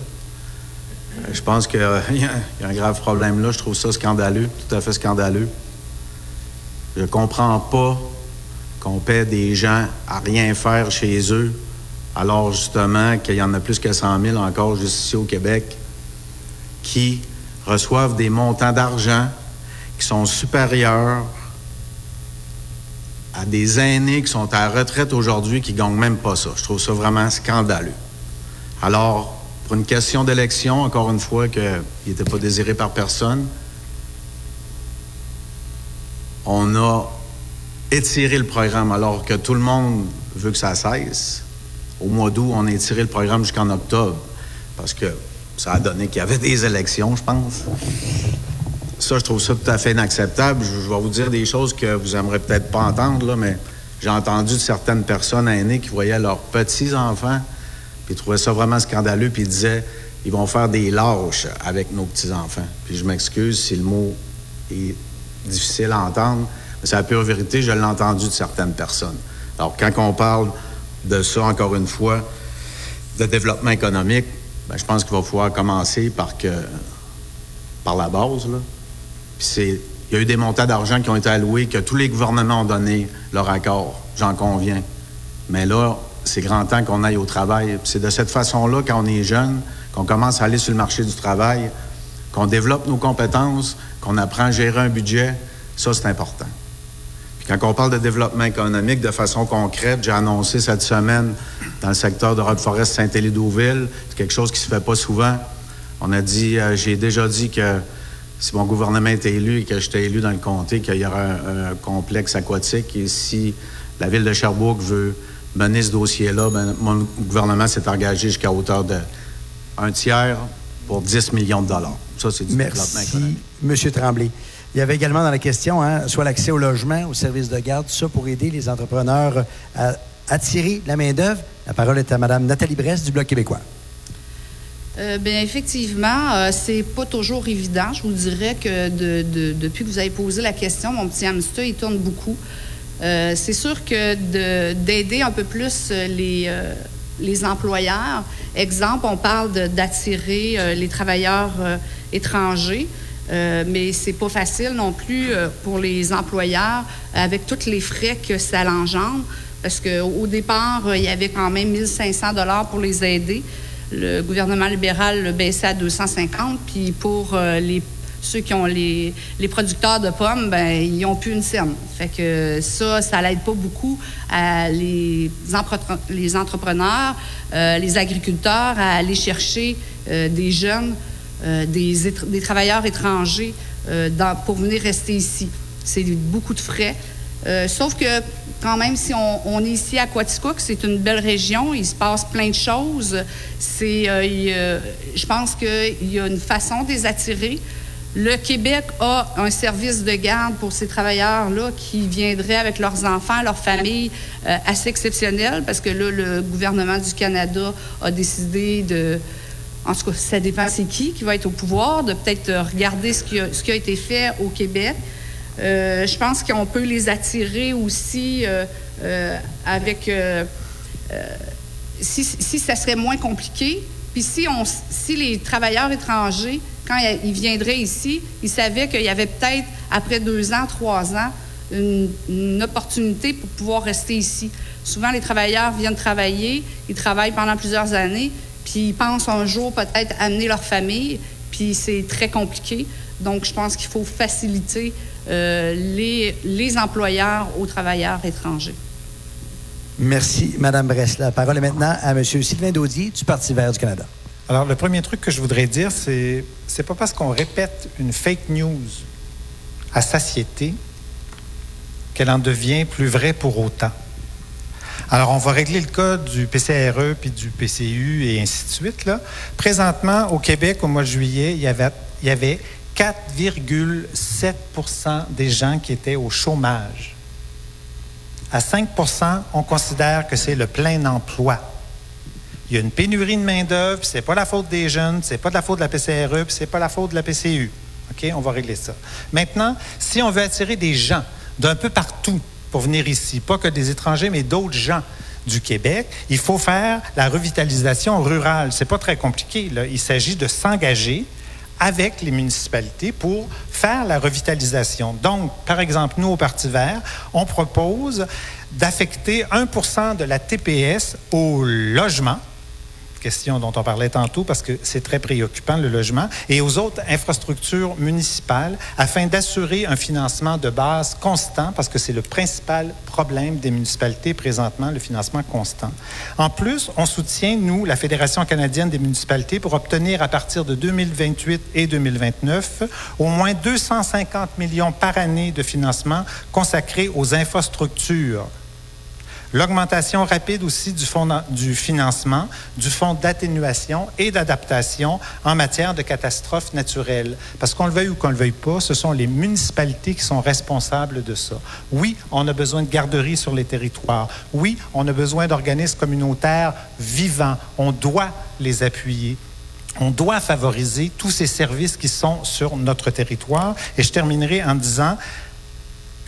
Je pense qu'il y, a un grave problème là. Je trouve ça scandaleux, tout à fait scandaleux. Je comprends pas qu'on paie des gens à rien faire chez eux, alors justement qu'il y en a plus que 100 000 encore juste ici au Québec, qui reçoivent des montants d'argent qui sont supérieurs à des aînés qui sont à la retraite aujourd'hui qui gagnent même pas ça. Je trouve ça vraiment scandaleux. Alors, pour une question d'élection, encore une fois, qu'il n'était pas désiré par personne, on a étiré le programme alors que tout le monde veut que ça cesse. Au mois d'août, on a étiré le programme jusqu'en octobre parce que ça a donné qu'il y avait des élections, je pense. Ça, je trouve ça tout à fait inacceptable. Je, vais vous dire des choses que vous aimeriez peut-être pas entendre, là, mais j'ai entendu de certaines personnes aînées qui voyaient leurs petits-enfants, puis trouvaient ça vraiment scandaleux, puis disaient ils vont faire des lâches avec nos petits-enfants. Puis je m'excuse si le mot est difficile à entendre, c'est la pure vérité, je l'ai entendu de certaines personnes. Alors, quand on parle de ça, encore une fois, de développement économique, ben, je pense qu'il va falloir commencer par que par la base, il y a eu des montants d'argent qui ont été alloués, que tous les gouvernements ont donné leur accord, j'en conviens. Mais là, c'est grand temps qu'on aille au travail. C'est de cette façon-là, quand on est jeune, qu'on commence à aller sur le marché du travail, qu'on développe nos compétences, qu'on apprend à gérer un budget. Ça, c'est important. Quand on parle de développement économique de façon concrète, j'ai annoncé cette semaine dans le secteur de Rock Forest Saint-Élie-Douville, c'est quelque chose qui se fait pas souvent. On a dit, euh, j'ai déjà dit que si mon gouvernement était élu et que j'étais élu dans le comté, qu'il y aura un, un complexe aquatique et si la ville de Sherbrooke veut mener ce dossier-là, ben, mon gouvernement s'est engagé jusqu'à hauteur de un tiers pour 10 millions de dollars. Ça, c'est du développement Merci, économique. M. Tremblay. Il y avait également dans la question, hein, soit l'accès au logement, aux services de garde, tout ça pour aider les entrepreneurs à attirer la main-d'œuvre. La parole est à Mme Nathalie Brest du Bloc québécois. Euh, bien, effectivement, euh, c'est pas toujours évident. Je vous dirais que de- de- depuis que vous avez posé la question, mon petit hamster, il tourne beaucoup. Euh, c'est sûr que de- d'aider un peu plus euh, les, euh, les employeurs, exemple, on parle d'attirer les travailleurs étrangers. Euh, mais c'est pas facile non plus euh, pour les employeurs avec tous les frais que ça l'engendre. Parce qu'au départ, euh, il y avait quand même 1500 dollars pour les aider. Le gouvernement libéral le baissait à 250. Puis pour les, ceux qui ont les, les producteurs de pommes, ben ils n'ont plus une scène. Fait que ça, ça l'aide pas beaucoup à les, les entrepreneurs, les agriculteurs à aller chercher des jeunes euh, des, des, travailleurs étrangers euh, pour venir rester ici. C'est beaucoup de frais. Euh, sauf que quand même, si on, est ici à Quaticook, c'est une belle région, il se passe plein de choses. Je pense qu'il y a une façon de les attirer. Le Québec a un service de garde pour ces travailleurs-là qui viendraient avec leurs enfants, leurs familles, assez exceptionnel parce que là, le gouvernement du Canada a décidé de, en tout cas, ça dépend c'est qui qui va être au pouvoir, de peut-être regarder ce qui, a, été fait au Québec. Euh, je pense qu'on peut les attirer aussi euh, euh, avec... Si, ça serait moins compliqué, puis si, les travailleurs étrangers, quand ils viendraient ici, ils savaient qu'il y avait peut-être, après deux ans, trois ans, une, opportunité pour pouvoir rester ici. Souvent, les travailleurs viennent travailler, ils travaillent pendant plusieurs années, puis ils pensent un jour peut-être amener leur famille, puis c'est très compliqué. Donc, je pense qu'il faut faciliter euh, les, les employeurs aux travailleurs étrangers. Merci, Mme Bress. La parole est maintenant à M. Sylvain Daudier du Parti vert du Canada. Alors, le premier truc que je voudrais dire, c'est c'est pas parce qu'on répète une fake news à satiété qu'elle en devient plus vraie pour autant. Alors, on va régler le cas du PCRE puis du PCU et ainsi de suite. Là. Présentement, au Québec, au mois de juillet, il y avait, il y avait 4,7% des gens qui étaient au chômage. À 5% on considère que c'est le plein emploi. Il y a une pénurie de main-d'œuvre, c'est pas la faute des jeunes, c'est pas la faute de la PCRE, c'est pas la faute de la PCU. OK? On va régler ça. Maintenant, si on veut attirer des gens d'un peu partout, pour venir ici. Pas que des étrangers, mais d'autres gens du Québec. Il faut faire la revitalisation rurale. C'est pas très compliqué. Il s'agit de s'engager avec les municipalités pour faire la revitalisation. Donc, par exemple, nous, au Parti vert, on propose d'affecter 1% de la TPS au logement question dont on parlait tantôt parce que c'est très préoccupant, le logement, et aux autres infrastructures municipales afin d'assurer un financement de base constant parce que c'est le principal problème des municipalités présentement, le financement constant. En plus, on soutient, nous, la Fédération canadienne des municipalités pour obtenir à partir de 2028 et 2029 au moins 250 millions par année de financement consacrés aux infrastructures L'augmentation rapide aussi du, financement, du fonds d'atténuation et d'adaptation en matière de catastrophes naturelles. Parce qu'on le veuille ou qu'on le veuille pas, ce sont les municipalités qui sont responsables de ça. Oui, on a besoin de garderies sur les territoires. Oui, on a besoin d'organismes communautaires vivants. On doit les appuyer. On doit favoriser tous ces services qui sont sur notre territoire. Et je terminerai en disant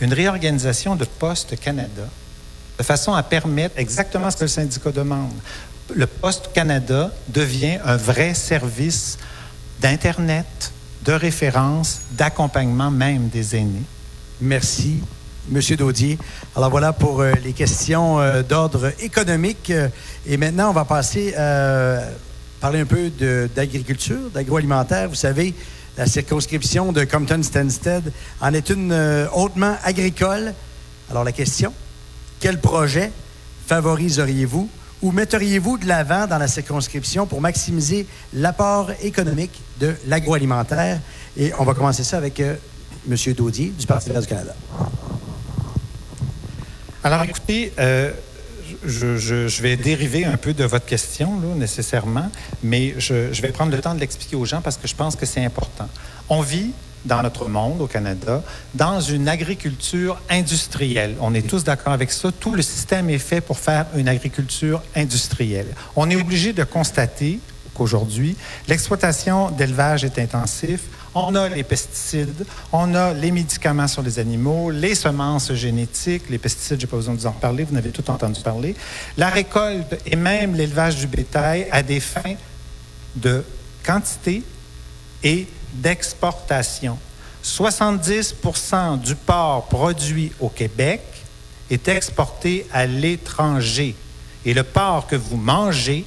une réorganisation de Poste Canada de façon à permettre exactement ce que le syndicat demande. Le Poste Canada devient un vrai service d'Internet, de référence, d'accompagnement même des aînés. Merci, Monsieur Daudier. Alors voilà pour euh, les questions euh, d'ordre économique. Et maintenant, on va passer à euh, parler un peu d'agriculture, d'agroalimentaire. Vous savez, la circonscription de Compton-Stanstead en est une hautement agricole. Alors la question, quel projet favoriseriez-vous ou metteriez-vous de l'avant dans la circonscription pour maximiser l'apport économique de l'agroalimentaire? Et on va commencer ça avec euh, M. Daudier du Parti vert du Canada. Alors, écoutez, euh, je, vais dériver un peu de votre question, nécessairement, mais je, je vais prendre le temps de l'expliquer aux gens parce que je pense que c'est important. On vit dans notre monde, au Canada, dans une agriculture industrielle. On est tous d'accord avec ça. Tout le système est fait pour faire une agriculture industrielle. On est obligé de constater qu'aujourd'hui, l'exploitation d'élevage est intensif. On a les pesticides, on a les médicaments sur les animaux, les semences génétiques, les pesticides, je n'ai pas besoin de vous en reparler, vous en avez tout entendu parler. La récolte et même l'élevage du bétail à des fins de quantité et d'exportation. 70 du porc produit au Québec est exporté à l'étranger. Et le porc que vous mangez,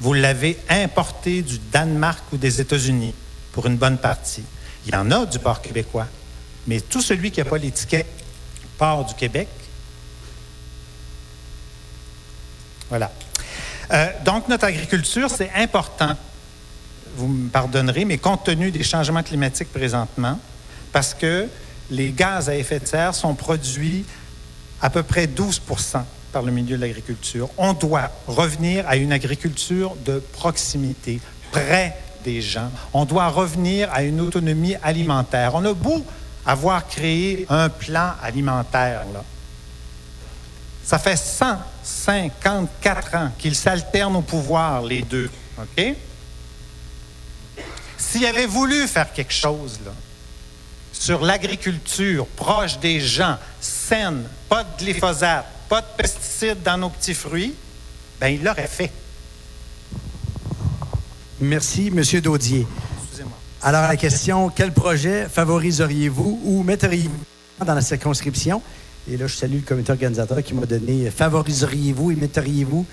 vous l'avez importé du Danemark ou des États-Unis pour une bonne partie. Il y en a du porc québécois, mais tout celui qui n'a pas l'étiquette porc du Québec, voilà. Euh, donc, notre agriculture, c'est important. Vous me pardonnerez, mais compte tenu des changements climatiques présentement, parce que les gaz à effet de serre sont produits à peu près 12% par le milieu de l'agriculture. On doit revenir à une agriculture de proximité, près des gens. On doit revenir à une autonomie alimentaire. On a beau avoir créé un plan alimentaire, là. Ça fait 154 ans qu'ils s'alternent au pouvoir, les deux. OK? S'ils avaient voulu faire quelque chose, là, sur l'agriculture proche des gens, saine, pas de glyphosate, pas de pesticides dans nos petits fruits, ben ils l'auraient fait. Merci, M. Daudier. Excusez-moi. Alors, la question, quel projet favoriseriez-vous ou metteriez-vous dans la circonscription? Et là, je salue le comité organisateur qui m'a donné favoriseriez-vous et metteriez-vous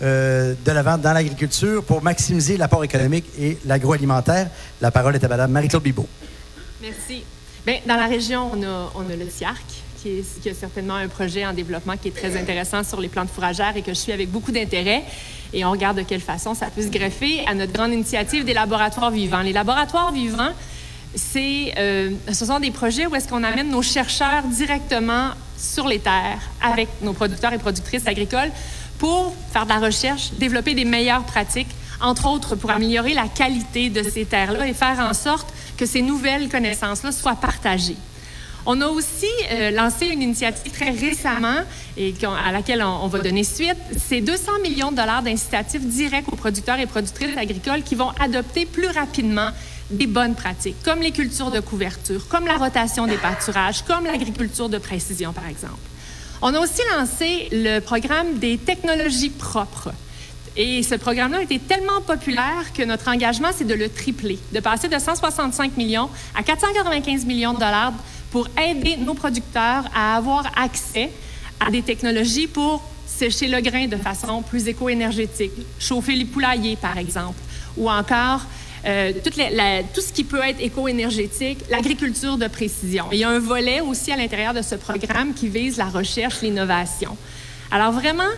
euh, de l'avant dans l'agriculture pour maximiser l'apport économique et l'agroalimentaire. La parole est à Mme Marie-Claude Bibeau. Merci. Bien, dans la région, on a, on a le CIARC, qui, est, certainement un projet en développement qui est très intéressant sur les plantes fourragères et que je suis avec beaucoup d'intérêt. Et on regarde de quelle façon ça peut se greffer à notre grande initiative des laboratoires vivants. Les laboratoires vivants, c'est, euh, ce sont des projets où est-ce qu'on amène nos chercheurs directement sur les terres avec nos producteurs et productrices agricoles pour faire de la recherche, développer des meilleures pratiques, entre autres pour améliorer la qualité de ces terres-là et faire en sorte que ces nouvelles connaissances-là soient partagées. On a aussi euh, lancé une initiative très récemment et à laquelle on, on va donner suite. C'est 200 millions de dollars d'incitatifs directs aux producteurs et productrices agricoles qui vont adopter plus rapidement des bonnes pratiques, comme les cultures de couverture, comme la rotation des pâturages, comme l'agriculture de précision, par exemple. On a aussi lancé le programme des technologies propres. Et ce programme-là a été tellement populaire que notre engagement, c'est de le tripler, de passer de 165 millions à 495 millions de dollars pour aider nos producteurs à avoir accès à des technologies pour sécher le grain de façon plus éco-énergétique, chauffer les poulaillers, par exemple, ou encore euh, tout ce qui peut être éco-énergétique, l'agriculture de précision. Il y a un volet aussi à l'intérieur de ce programme qui vise la recherche, l'innovation. Alors vraiment,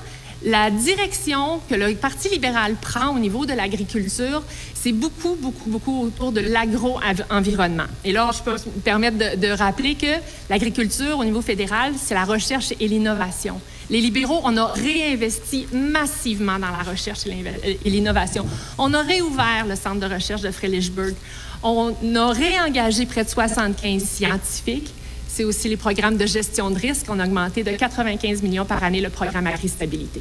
la direction que le Parti libéral prend au niveau de l'agriculture, c'est beaucoup, beaucoup, beaucoup autour de l'agro-environnement. Et là, je peux me permettre de rappeler que l'agriculture au niveau fédéral, c'est la recherche et l'innovation. Les libéraux, on a réinvesti massivement dans la recherche et l'innovation. On a réouvert le centre de recherche de Frelichburg. On a réengagé près de 75 scientifiques. C'est aussi les programmes de gestion de risque. On a augmenté de 95 millions par année le programme Agri-Stabilité.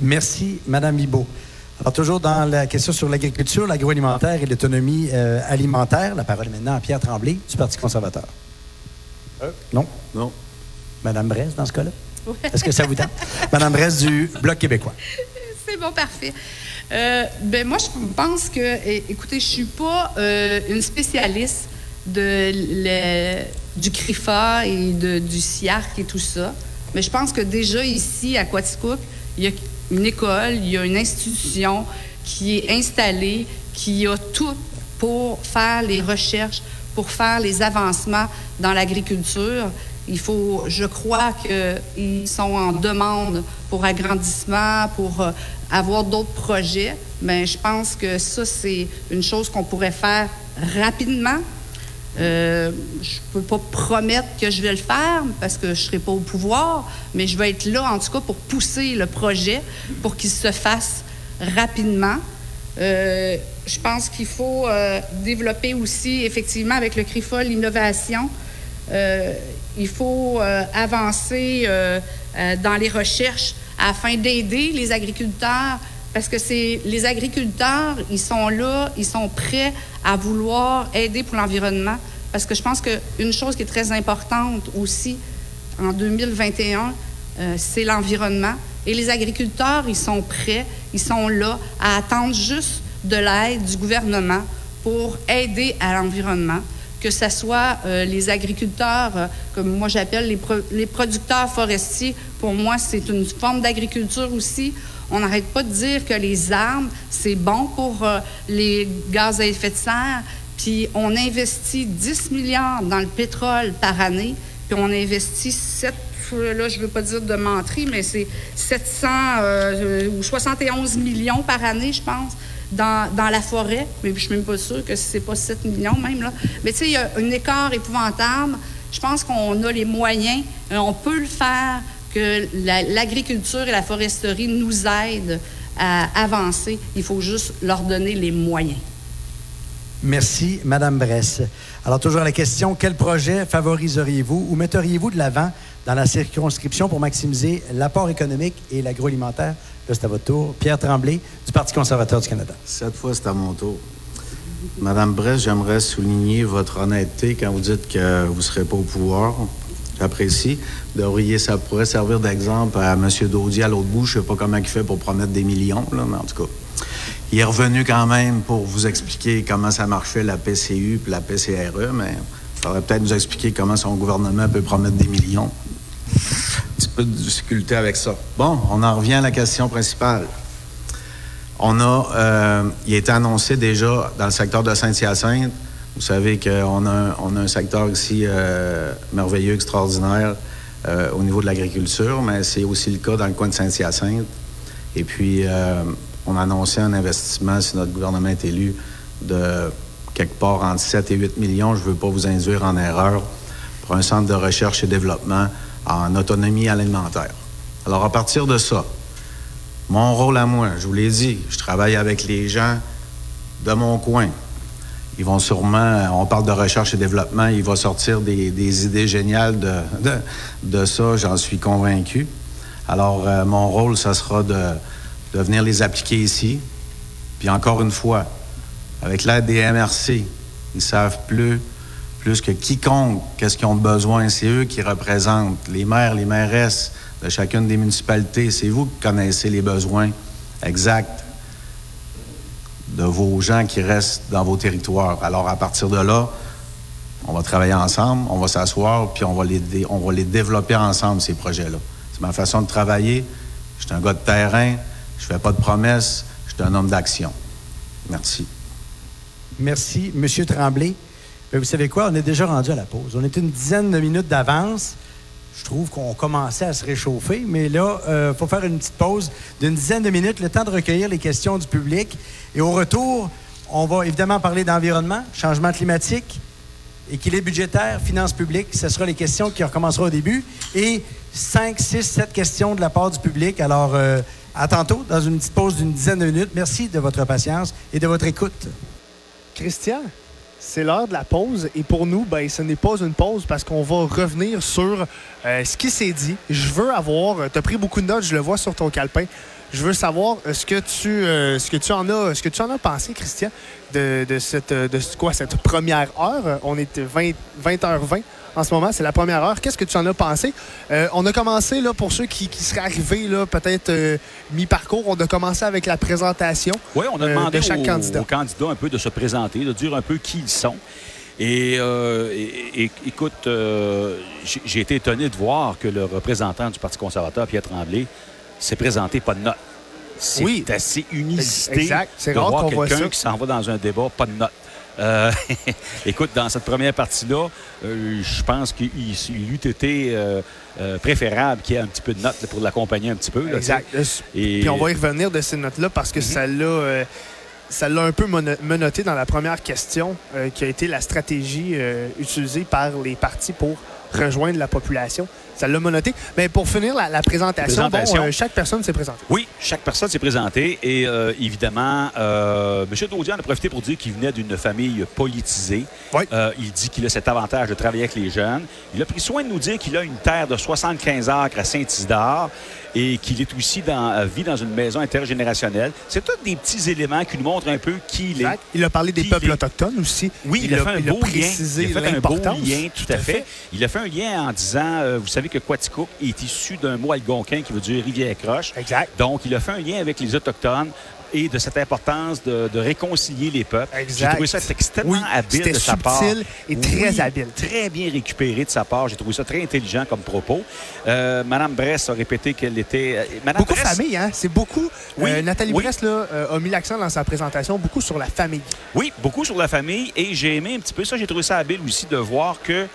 Merci, Mme Bibeau. Alors, toujours dans la question sur l'agriculture, l'agroalimentaire et l'autonomie euh, alimentaire, la parole est maintenant à Pierre Tremblay du Parti conservateur. Non? Non. Mme Bresse, dans ce cas-là? Est-ce que ça vous tente? Mme Bresse du Bloc québécois. C'est bon, parfait. Euh, ben moi, je pense que, écoutez, je suis pas euh, une spécialiste de le- du CRIFA et de- du CIARC et tout ça, mais je pense que déjà ici, à Quaticook, il y a une école, il y a une institution qui est installée, qui a tout pour faire les recherches, pour faire les avancements dans l'agriculture. Il faut, je crois qu'ils sont en demande pour agrandissement, pour euh, avoir d'autres projets, mais je pense que ça, c'est une chose qu'on pourrait faire rapidement. Euh, je ne peux pas promettre que je vais le faire parce que je ne serai pas au pouvoir, mais je vais être là, en tout cas, pour pousser le projet pour qu'il se fasse rapidement. Euh, je pense qu'il faut développer aussi, effectivement, avec le CRIFA, l'innovation. Euh, il faut euh, avancer euh, dans les recherches afin d'aider les agriculteurs parce que c'est les agriculteurs, ils sont là, ils sont prêts à vouloir aider pour l'environnement. Parce que je pense qu'une chose qui est très importante aussi en 2021, euh, c'est l'environnement. Et les agriculteurs, ils sont prêts, ils sont là à attendre juste de l'aide du gouvernement pour aider à l'environnement, que ce soit euh, les agriculteurs, euh, comme moi j'appelle les, les producteurs forestiers. Pour moi, c'est une forme d'agriculture aussi. On n'arrête pas de dire que les arbres, c'est bon pour euh, les gaz à effet de serre. Puis on investit 10 milliards dans le pétrole par année, puis on investit 7, là je ne veux pas dire de menterie, mais c'est 700 euh, ou 71 millions par année, je pense, dans, la forêt. Mais je suis même pas sûre que c'est pas 7 millions même. Là. Mais tu sais, il y a un écart épouvantable. Je pense qu'on a les moyens, euh, on peut le faire, que la- l'agriculture et la foresterie nous aident à avancer. Il faut juste leur donner les moyens. Merci, Madame Bress. Alors, toujours la question, quel projet favoriseriez-vous ou metteriez-vous de l'avant dans la circonscription pour maximiser l'apport économique et l'agroalimentaire? C'est à votre tour. Pierre Tremblay, du Parti conservateur du Canada. Cette fois, c'est à mon tour. Madame Bress, j'aimerais souligner votre honnêteté quand vous dites que vous ne serez pas au pouvoir. J'apprécie. Devriez, ça pourrait servir d'exemple à M. Daudier à l'autre bout. Je ne sais pas comment il fait pour promettre des millions, mais en tout cas. Il est revenu quand même pour vous expliquer comment ça marchait la PCU puis la PCRE, mais il faudrait peut-être nous expliquer comment son gouvernement peut promettre des millions. Petit peu de difficulté avec ça. Bon, on en revient à la question principale. On a, euh, il a été annoncé déjà dans le secteur de Saint-Hyacinthe. Vous savez qu'on a, on a un secteur ici euh, merveilleux, extraordinaire euh, au niveau de l'agriculture, mais c'est aussi le cas dans le coin de Saint-Hyacinthe. Et puis, euh, on a annoncé un investissement, si notre gouvernement est élu, de quelque part entre 7 et 8 millions. Je ne veux pas vous induire en erreur pour un centre de recherche et développement en autonomie alimentaire. Alors, à partir de ça, mon rôle à moi, je vous l'ai dit, je travaille avec les gens de mon coin. Ils vont sûrement, on parle de recherche et développement, il va sortir des, idées géniales de, ça, j'en suis convaincu. Alors, euh, mon rôle, ça sera de, de venir les appliquer ici. Puis encore une fois, avec l'aide des MRC, ils savent plus, plus que quiconque, qu'est-ce qu'ils ont besoin? C'est eux qui représentent les maires, les mairesses de chacune des municipalités. C'est vous qui connaissez les besoins exacts de vos gens qui restent dans vos territoires. Alors, à partir de là, on va travailler ensemble, on va s'asseoir, puis on va, les développer ensemble, ces projets-là. C'est ma façon de travailler. Je suis un gars de terrain, je fais pas de promesses, je suis un homme d'action. Merci. Merci, Monsieur Tremblay. Vous savez quoi? On est déjà rendu à la pause. On est une dizaine de minutes d'avance. Je trouve qu'on commençait à se réchauffer, mais là, il faut faire une petite pause d'une dizaine de minutes, le temps de recueillir les questions du public. Et au retour, on va évidemment parler d'environnement, changement climatique, équilibre budgétaire, finances publiques. Ce sera les questions qui recommenceront au début. Et 5, 6, 7 questions de la part du public. Alors, euh, à tantôt, dans une petite pause d'une dizaine de minutes. Merci de votre patience et de votre écoute. Christian, c'est l'heure de la pause et pour nous, ben, ce n'est pas une pause parce qu'on va revenir sur euh, ce qui s'est dit. Je veux avoir, tu as pris beaucoup de notes, je le vois sur ton calepin. Je veux savoir euh, ce que tu, euh, ce que tu en as, ce que tu en as pensé, Christian, de, cette, euh, de quoi, cette première heure? On est 20, 20h20 en ce moment, c'est la première heure. Qu'est-ce que tu en as pensé? Euh, on a commencé, là, pour ceux qui, qui seraient arrivés peut-être euh, mi-parcours, on a commencé avec la présentation. Oui, on a euh, demandé de chaque aux, candidat. aux candidats un peu de se présenter, de dire un peu qui ils sont. Et, euh, et- et- écoute, euh, j'ai été étonné de voir que le représentant du Parti conservateur, Pierre Tremblay, s'est présenté pas de note. C'est Oui. assez unicité Exact. De rare voir qu'on voit quelqu'un qui s'en va dans un débat, pas de note. Euh, écoute, dans cette première partie-là, euh, je pense qu'il il eût été euh, préférable qu'il y ait un petit peu de notes là, pour l'accompagner un petit peu. là, Exact. Et- Puis on va y revenir de ces notes-là parce que ça l'a ça l'a un peu menotté dans la première question qui a été la stratégie utilisée par les partis pour rejoindre la population. Ça l'a menotté. Mais pour finir la, la présentation, Présentation. bon, euh, chaque personne s'est présentée. Oui, chaque personne s'est présentée et euh, évidemment, euh, M. Daudier en a profité pour dire qu'il venait d'une famille politisée. Oui. Il dit qu'il a cet avantage de travailler avec les jeunes. Il a pris soin de nous dire qu'il a une terre de 75 acres à Saint-Isidore et qu'il est aussi dans, vit dans une maison intergénérationnelle. C'est tous des petits éléments qui nous montrent un peu qui il est. Il a parlé des peuples est. autochtones aussi. Oui, il, a fait un beau lien. Il a fait un beau lien, tout, à fait. Il a fait un lien en disant, euh, vous savez que Quaticook est issu d'un mot algonquin qui veut dire rivière croche. Exact. Donc, il a fait un lien avec les Autochtones et de cette importance de, de réconcilier les peuples. J'ai trouvé ça extrêmement Oui, habile de sa part. et très Oui, habile. Très bien récupéré de sa part. J'ai trouvé ça très intelligent comme propos. Euh, Madame Bress a répété qu'elle était... euh, Madame Beaucoup de Bress- famille, hein? C'est beaucoup. Oui, euh, Nathalie oui. Bress là, euh, a mis l'accent dans sa présentation beaucoup sur la famille. Oui, beaucoup sur la famille et j'ai aimé un petit peu ça. J'ai trouvé ça habile aussi de voir que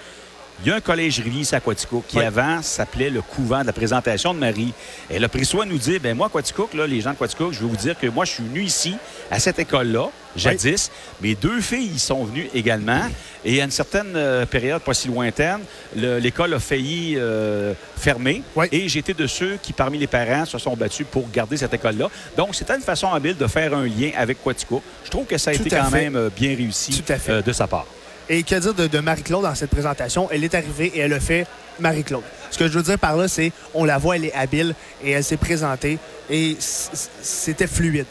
il y a un collège Rivier ici à Quaticook qui Oui. avant s'appelait le couvent de la présentation de Marie. Elle a pris soin de nous dire, ben moi, Quaticook, là, les gens de Quaticook, je vais vous dire que moi, je suis venu ici, à cette école-là, jadis. Mes deux filles y sont venues également. Et à une certaine euh, période, pas si lointaine, le- l'école a failli euh, fermer. Oui. Et j'étais de ceux qui, parmi les parents, se sont battus pour garder cette école-là. Donc, c'était une façon habile de faire un lien avec Quaticook. Je trouve que ça a Tout été quand fait. même euh, bien réussi Tout à fait. euh, de sa part. Et que dire de, de Marie-Claude dans cette présentation? Elle est arrivée et elle a fait Marie-Claude. Ce que je veux dire par là, c'est on la voit, elle est habile et elle s'est présentée et c'était fluide.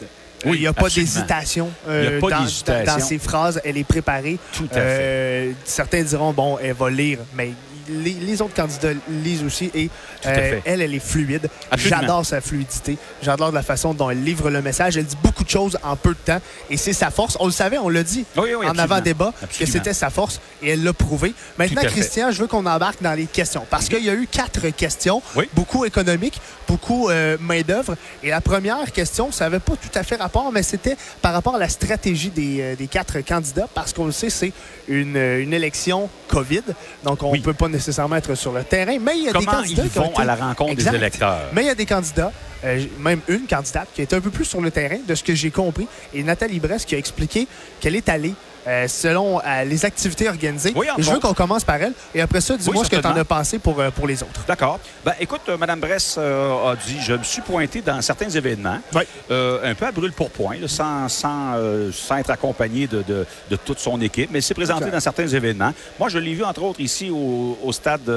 Oui, Il n'y a pas d'hésitation euh, dans, d'hésitation. dans- dans ses phrases. Elle est préparée. Tout à fait. Euh, certains diront, bon, elle va lire, mais les, les autres candidats lisent aussi et euh, elle, elle est fluide. J'adore sa fluidité. J'adore la façon dont elle livre le message. Elle dit beaucoup de choses en peu de temps et c'est sa force. On le savait, on l'a dit Oui, oui, en avant-débat que c'était sa force et elle l'a prouvé. Maintenant. Christian, je veux qu'on embarque dans les questions parce qu'il y a eu quatre questions, Oui. beaucoup économiques, beaucoup euh, main-d'œuvre. Et la première question, ça n'avait pas tout à fait rapport, mais c'était par rapport à la stratégie des, euh, des quatre candidats parce qu'on le sait, c'est une, une élection COVID. Donc, on ne peut pas nécessairement être sur le terrain, mais il y a des candidats ils qui ont vont été- à la rencontre Exact. des électeurs? mais il y a des candidats, euh, même une candidate qui est un peu plus sur le terrain, de ce que j'ai compris, et Nathalie Bress qui a expliqué qu'elle est allée euh, selon euh, les activités organisées. Oui, je veux qu'on commence par elle, et après ça, dis-moi Oui, ce que tu en as pensé pour, euh, pour les autres. D'accord. Ben, écoute, Mme Bress a dit, je me suis pointé dans certains événements, Oui. un peu à brûle pour point, là, sans, sans, sans être accompagné de, de- de toute son équipe, mais elle s'est présentée Exact. dans certains événements. Moi, je l'ai vu, entre autres, ici au, au stade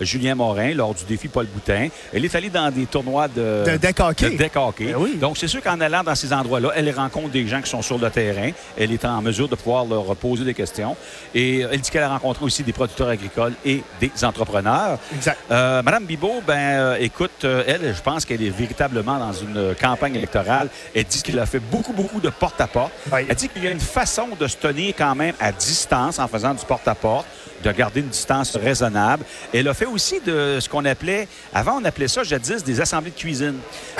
Julien Morin, lors du défi Paul Boutin. Elle est allée dans des tournois de, De deck hockey. de deck hockey. Ben. Donc, c'est sûr qu'en allant dans ces endroits-là, elle rencontre des gens qui sont sur le terrain. Elle est en mesure de pouvoir leur poser des questions. Et elle dit qu'elle a rencontré aussi des producteurs agricoles et des entrepreneurs. Exact. Euh, Madame Bibot, ben, euh, écoute, euh, elle, je pense qu'elle est véritablement dans une euh, campagne électorale. Elle dit qu'elle a fait beaucoup, beaucoup de porte-à-porte. Oui. Elle dit qu'il y a une façon de se tenir quand même à distance en faisant du porte-à-porte, de garder une distance raisonnable. Elle a fait aussi de ce qu'on appelait, avant on appelait ça jadis des assemblées de cuisine.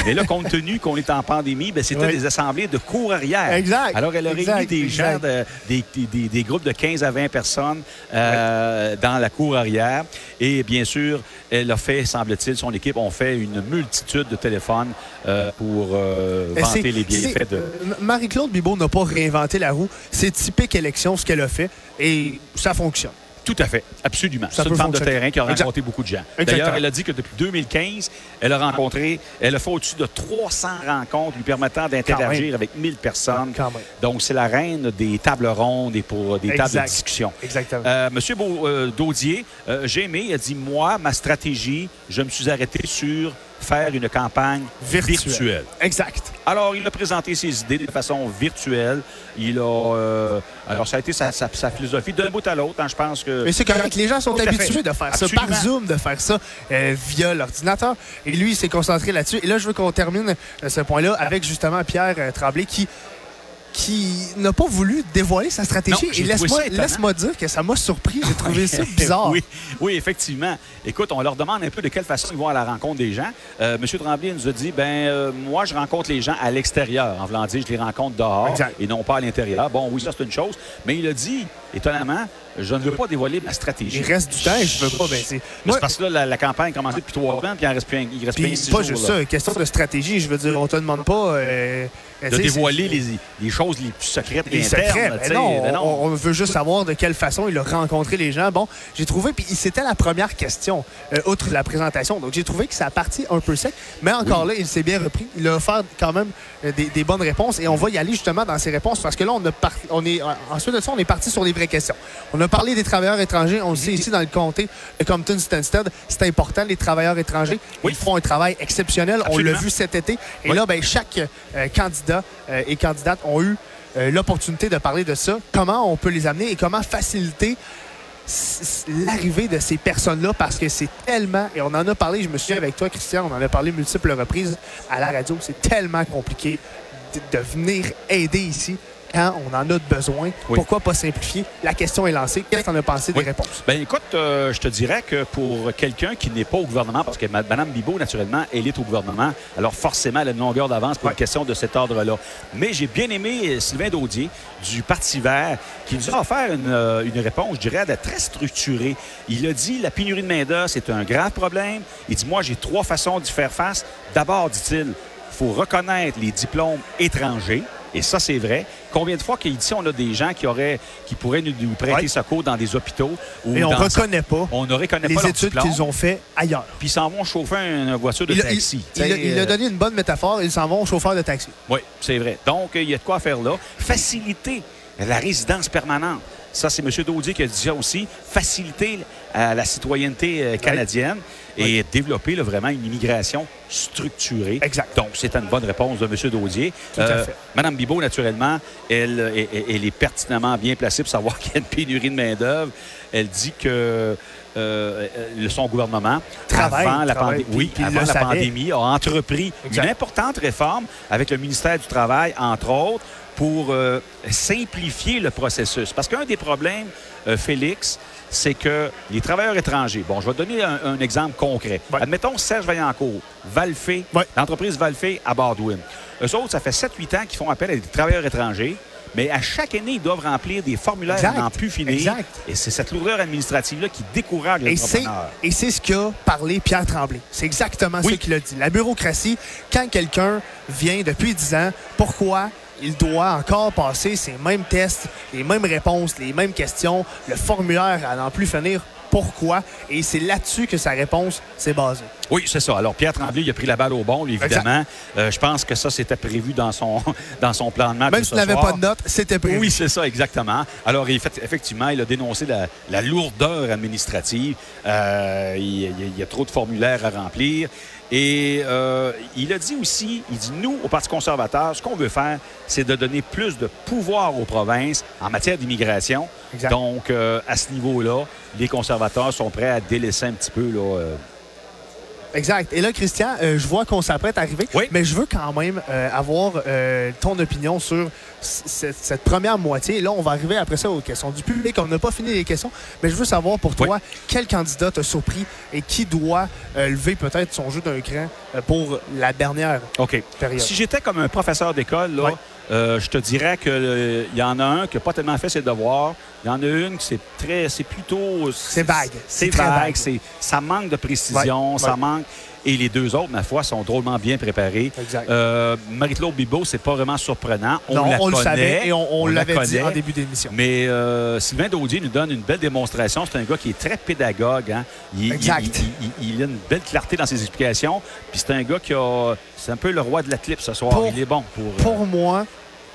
Mais là, compte tenu qu'on est en pandémie, ben, c'était Oui. des assemblées de cours arrière. Exact. Alors, elle a réuni des exact. gens, de- des, des- des- des groupes de 15 à 20 personnes euh, dans la cour arrière. Et bien sûr, elle a fait, semble-t-il, son équipe ont fait une multitude de téléphones euh, pour euh, vanter les bienfaits de... euh, Marie-Claude Bibeau n'a pas réinventé la roue. C'est typique élection ce qu'elle a fait et ça fonctionne. Tout à fait, absolument. C'est une femme de terrain qui a Exact. rencontré beaucoup de gens. D'ailleurs, elle a dit que depuis 2015, elle a rencontré, elle a fait au-dessus de 300 rencontres lui permettant d'interagir avec 1000 personnes. Quand même. Donc, c'est la reine des tables rondes et pour des tables de discussion. Exactement. Euh, Monsieur Beau- euh, Daudier, euh, j'ai aimé, il a dit Moi, ma stratégie, je me suis arrêté sur faire une campagne Virtuelle. virtuelle. exact. Alors, il a présenté ses idées de façon virtuelle. Il a. euh, alors, ça a été sa, sa- sa philosophie d'un bout à l'autre. hein, je pense que. Mais c'est correct. Les gens sont Tout habitués de faire Absolument. ça par Zoom, de faire ça euh, via l'ordinateur. Et lui, il s'est concentré là-dessus. Et là, je veux qu'on termine euh, ce point-là avec justement Pierre Tremblay qui qui n'a pas voulu dévoiler sa stratégie. Non, Et laisse-moi laisse-moi dire que ça m'a surpris. J'ai trouvé ça bizarre. oui, oui, effectivement. Écoute, on leur demande un peu de quelle façon ils vont à la rencontre des gens. Euh, Monsieur Tremblay nous a dit ben euh, moi, je rencontre les gens à l'extérieur. En voulant dire, je les rencontre dehors Exact. et non pas à l'intérieur. Bon, oui, ça, c'est une chose. Mais il a dit, étonnamment, je ne veux pas dévoiler ma stratégie. Il reste du temps et je veux pas. Ben, c'est- Mais parce que là, la, la campagne a commencé depuis trois ans, puis il en reste plus un- il reste puis plus un six pas juste ça, question de stratégie. Je veux dire, on te demande pas euh, tu De dévoiler les, les choses les plus secrètes et les internes. secrets. là, Ben non, Ben on, on veut juste savoir de quelle façon il a rencontré les gens. Bon, j'ai trouvé, puis c'était la première question, euh, outre la présentation. Donc, j'ai trouvé que ça a parti un peu sec, mais encore là, il s'est bien repris. Il a offert quand même euh, des, des bonnes réponses et on va y aller justement dans ces réponses parce que là, on, a par- on est, euh, ensuite de ça, on est parti sur les vraies questions. On a parlé des travailleurs étrangers. On le sait ici dans le comté de Compton-Stanstead, c'est important, les travailleurs étrangers. Oui. Ils font un travail exceptionnel. On l'a vu cet été. Et Oui. là, ben, chaque euh, candidat euh, et candidate ont eu euh, l'opportunité de parler de ça. Comment on peut les amener et comment faciliter l'arrivée de ces personnes-là? Parce que c'est tellement, et on en a parlé, je me souviens avec toi, Christian, on en a parlé multiples reprises à la radio, c'est tellement compliqué de venir aider ici quand on en a besoin. Oui. Pourquoi pas simplifier? La question est lancée. Qu'est-ce en as pensé des réponses? Ben écoute, euh, je te dirais que pour quelqu'un qui n'est pas au gouvernement, parce que Mme Bibot, naturellement, elle est au gouvernement, alors forcément, elle a une longueur d'avance pour une question de cet ordre-là. Mais j'ai bien aimé euh, Sylvain Daudier du Parti vert qui nous a offert une, euh, une réponse, je dirais, de- très structurée. Il a dit la pénurie de main-d'œuvre, c'est un grave problème. Il dit moi, j'ai trois façons d'y faire face. D'abord, dit-il, il faut reconnaître les diplômes étrangers. Et ça, c'est vrai. Combien de fois qu'ici, on a des gens qui, auraient, qui pourraient nous, nous prêter Ouais. secours dans des hôpitaux ou Et on dans- reconnaît pas on ne reconnaît les pas études qu'ils ont fait ailleurs. Puis ils s'en vont chauffer une voiture de Il, taxi. il a euh, donné une bonne métaphore. Ils s'en vont au chauffeur de taxi. Oui, c'est vrai. Donc, il y a de quoi faire là. Faciliter la résidence permanente. Ça, c'est M. Daudier qui a dit ça aussi. Faciliter euh, la citoyenneté euh, canadienne et développer là, vraiment une immigration structurée. Exact. Donc, c'est une bonne réponse de M. Daudier. Tout à fait. Mme Bibot, naturellement, elle, euh, elle- elle est pertinemment bien placée pour savoir qu'il y a une pénurie de main-d'œuvre. Elle dit que euh, euh, son gouvernement, avant la, travaille, pandé- puis- oui, avant la pandémie, a entrepris Exact. une importante réforme avec le ministère du Travail, entre autres, pour euh, simplifier le processus. Parce qu'un des problèmes, euh, Félix, c'est que les travailleurs étrangers, bon, je vais donner un, un exemple concret. Ouais. Admettons Serge Vaillancourt, Valfé, Ouais. l'entreprise Valfé à Baldwin. Eux autres, ça fait 7-8 ans qu'ils font appel à des travailleurs étrangers, mais à chaque année, ils doivent remplir des formulaires n'en plus finir. Exact. Et c'est cette lourdeur administrative-là qui décourage les Et c'est, entrepreneurs. et c'est ce qu'a parlé Pierre Tremblay. C'est exactement Oui. ce qu'il a dit. La bureaucratie, quand quelqu'un vient depuis 10 ans, pourquoi il doit encore passer ces mêmes tests, les mêmes réponses, les mêmes questions, le formulaire à n'en plus finir? Pourquoi? Et c'est là-dessus que sa réponse s'est basée. Oui, c'est ça. Alors, Pierre Tremblay, il a pris la balle au bon, lui, évidemment. Euh, je pense que ça, c'était prévu dans son, dans son plan de match. Même de si ce tu n'avais soir. pas de notes, c'était prévu. Oui, c'est ça, exactement. Alors, il fait- effectivement, il a dénoncé la, la lourdeur administrative. Euh, il y a trop de formulaires à remplir. Et euh, il a dit aussi, il dit, nous, au Parti conservateur, ce qu'on veut faire, c'est de donner plus de pouvoir aux provinces en matière d'immigration. Donc, euh, à ce niveau-là, les conservateurs sont prêts à délaisser un petit peu là, euh, Exact. Et là, Christian, euh, je vois qu'on s'apprête à arriver, Oui. mais je veux quand même euh, avoir euh, ton opinion sur cette, première moitié. Et là, on va arriver après ça aux questions du public. On n'a pas fini les questions, mais je veux savoir pour toi, quel candidat t'a surpris et qui doit lever peut-être son jeu d'un cran pour la dernière OK. période? Si j'étais comme un professeur d'école, là. Euh, je te dirais qu'il y en a un qui n'a pas tellement fait ses devoirs. Il y en a une qui c'est très. C'est plutôt. C'est vague. C'est vague. vague. c'est- Ça manque de précision. Ouais, Ça ouais. manque. Et les deux autres, ma foi, sont drôlement bien préparés. Exact. Euh, Marie-Claude Bibot, c'est pas vraiment surprenant. On non, la on le savait et on, on la l'avait dit en début d'émission. Mais euh, Sylvain Daudier nous donne une belle démonstration. C'est un gars qui est très pédagogue. hein. Il, Exact. il- il- il- il a une belle clarté dans ses explications. Puis c'est un gars qui a. C'est un peu le roi de la clip ce soir. Pour- il est bon pour. euh, Pour moi,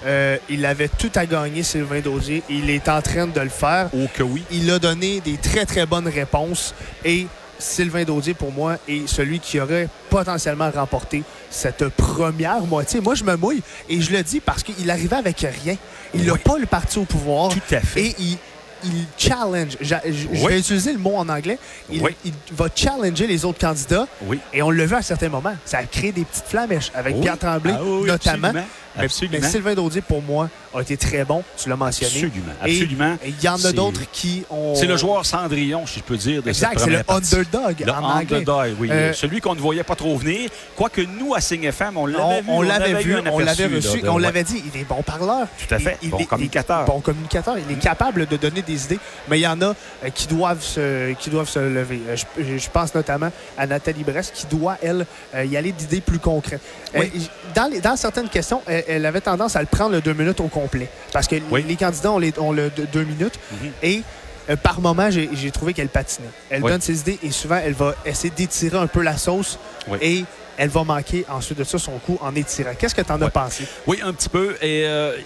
euh, il avait tout à gagner, Sylvain Daudier. Il est en train de le faire. Oh que oui. Il a donné des très, très bonnes réponses. Et Sylvain Daudier, pour moi, est celui qui aurait potentiellement remporté cette première moitié. Moi, je me mouille et je le dis parce qu'il arrivait avec rien. Il n'a Oui. pas le parti au pouvoir. Tout à fait. Et il, il challenge. Je, je- Oui. vais utiliser le mot en anglais. Il, Oui. il va challenger les autres candidats. Oui. Et on l'a vu à certains moments. Ça a créé des petites flamèches avec. Pierre Tremblay, Ah notamment. absolument. Mais- Absolument. Mais Sylvain Daudier, pour moi, a été très bon. Tu l'as mentionné. Absolument. Absolument. Et il y en a d'autres qui ont. C'est le joueur Cendrillon, si je peux dire, de Exact, cette c'est le underdog Le en anglais. underdog, oui. Euh, Celui qu'on ne voyait pas trop venir. Quoique nous, à Signe FM, on l'avait vu. on l'avait avait vu, on l'avait reçu, de- on l'avait dit. Il est bon parleur. Tout à fait. Il- Bon il- il- communicateur. Bon communicateur. Il est capable de donner des idées, mais il y en a euh, qui doivent se, qui doivent se lever. Euh, Je, je pense notamment à Nathalie Brest qui doit, elle, y aller d'idées plus concrètes. Oui. dans, les- dans certaines questions, elle, elle avait tendance à le prendre le deux minutes au complet. Parce que Oui. les candidats ont, les- le deux, minutes. Mhm. Et euh, par moment, j'ai trouvé qu'elle patinait. Elle Oui. donne ses idées et souvent, elle va essayer d'étirer un peu la sauce Oui. et elle va manquer ensuite de ça son coup en étirant. Qu'est-ce que tu en as pensé? Oui, un petit peu. Et euh,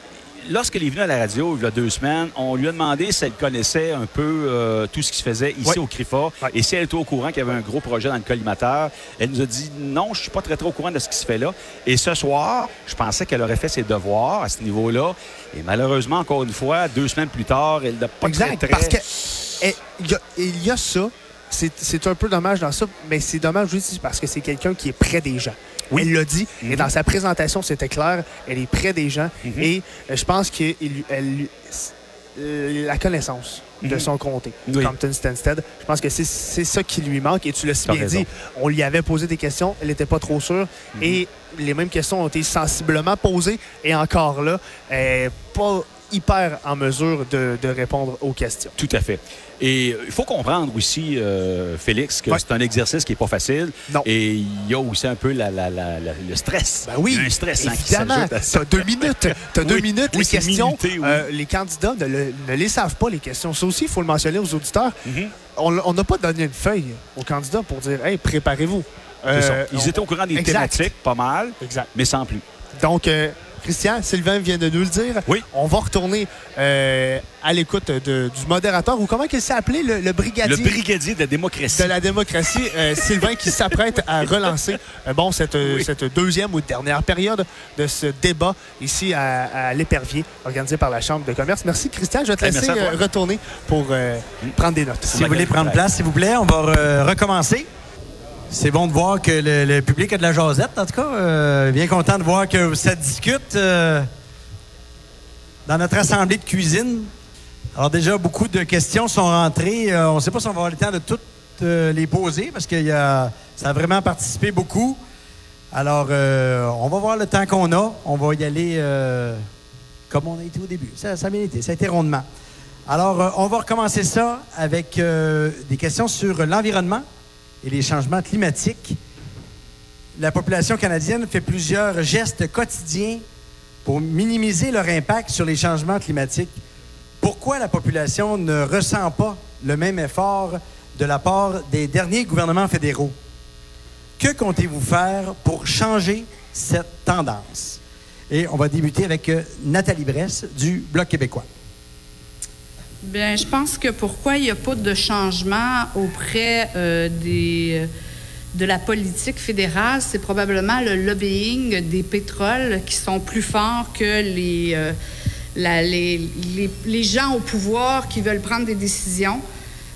lorsqu'elle est venue à la radio, il y a deux semaines, on lui a demandé si elle connaissait un peu euh, tout ce qui se faisait ici Oui. au CRIFA Oui. et si elle était au courant qu'il y avait un gros projet dans le collimateur. Elle nous a dit non, je suis pas très, très au courant de ce qui se fait là. Et ce soir, je pensais qu'elle aurait fait ses devoirs à ce niveau-là. Et malheureusement, encore une fois, deux semaines plus tard, elle n'a pas exact. très, très... Parce que eh, il y, y a ça. C'est c'est un peu dommage dans ça, mais c'est dommage aussi parce que c'est quelqu'un qui est près des gens. Elle l'a dit. Et dans sa présentation, c'était clair. Elle est près des gens. Et euh, je pense qu'elle elle, euh, la connaissance de son comté, Oui. Compton Stanstead. Je pense que c'est ça qui lui manque. Et tu l'as si bien raison. dit. On lui avait posé des questions. Elle n'était pas trop sûre. Et les mêmes questions ont été sensiblement posées. Et encore là, elle pas hyper en mesure de, de répondre aux questions. Tout à fait. Et euh, il faut comprendre aussi, euh, Félix, que Ouais. c'est un exercice qui n'est pas facile. Non. Et il y a aussi un peu la- la- la- la- le stress. Ben oui, un stress hein, qui évidemment. s'ajoute à deux minutes. T'as deux Oui. minutes. Oui, les questions, minuté, oui. euh, les candidats ne, le- ne les savent pas, les questions. Ça aussi, il faut le mentionner aux auditeurs. Mhm. On on n'a pas donné une feuille aux candidats pour dire Hey, préparez-vous. Euh, Ils on- étaient au courant des Exact. thématiques, pas mal, Exact. mais sans plus. Donc, Christian, Sylvain vient de nous le dire. Oui. On va retourner euh, à l'écoute du modérateur, ou comment il s'est appelé, le, le brigadier? Le brigadier de la démocratie. de la démocratie, euh, Sylvain, qui s'apprête à relancer euh, bon, cette, Oui. cette deuxième ou dernière période de ce débat ici à, à l'Épervier, organisé par la Chambre de commerce. Merci, Christian. Je vais te laisser euh, retourner pour euh, prendre des notes. Si vous voulez prendre place, s'il vous plaît, on va recommencer. C'est bon de voir que le, public a de la jasette, en tout cas. Euh, bien content de voir que ça discute euh, dans notre assemblée de cuisine. Alors déjà, beaucoup de questions sont rentrées. Euh, on ne sait pas si on va avoir le temps de toutes les poser parce que ça a vraiment participé beaucoup. Alors, on va voir le temps qu'on a. On va y aller comme on a été au début. Ça, a bien été. Ça a été rondement. Alors, on va recommencer ça avec des questions sur l'environnement et les changements climatiques. La population canadienne fait plusieurs gestes quotidiens pour minimiser leur impact sur les changements climatiques. Pourquoi la population ne ressent pas le même effort de la part des derniers gouvernements fédéraux? Que comptez-vous faire pour changer cette tendance? Et on va débuter avec euh, Nathalie Bress du Bloc québécois. Bien, je pense que pourquoi il n'y a pas de changement auprès euh, euh, de la politique fédérale, c'est probablement le lobbying des pétroles qui sont plus forts que les, euh, gens au pouvoir qui veulent prendre des décisions.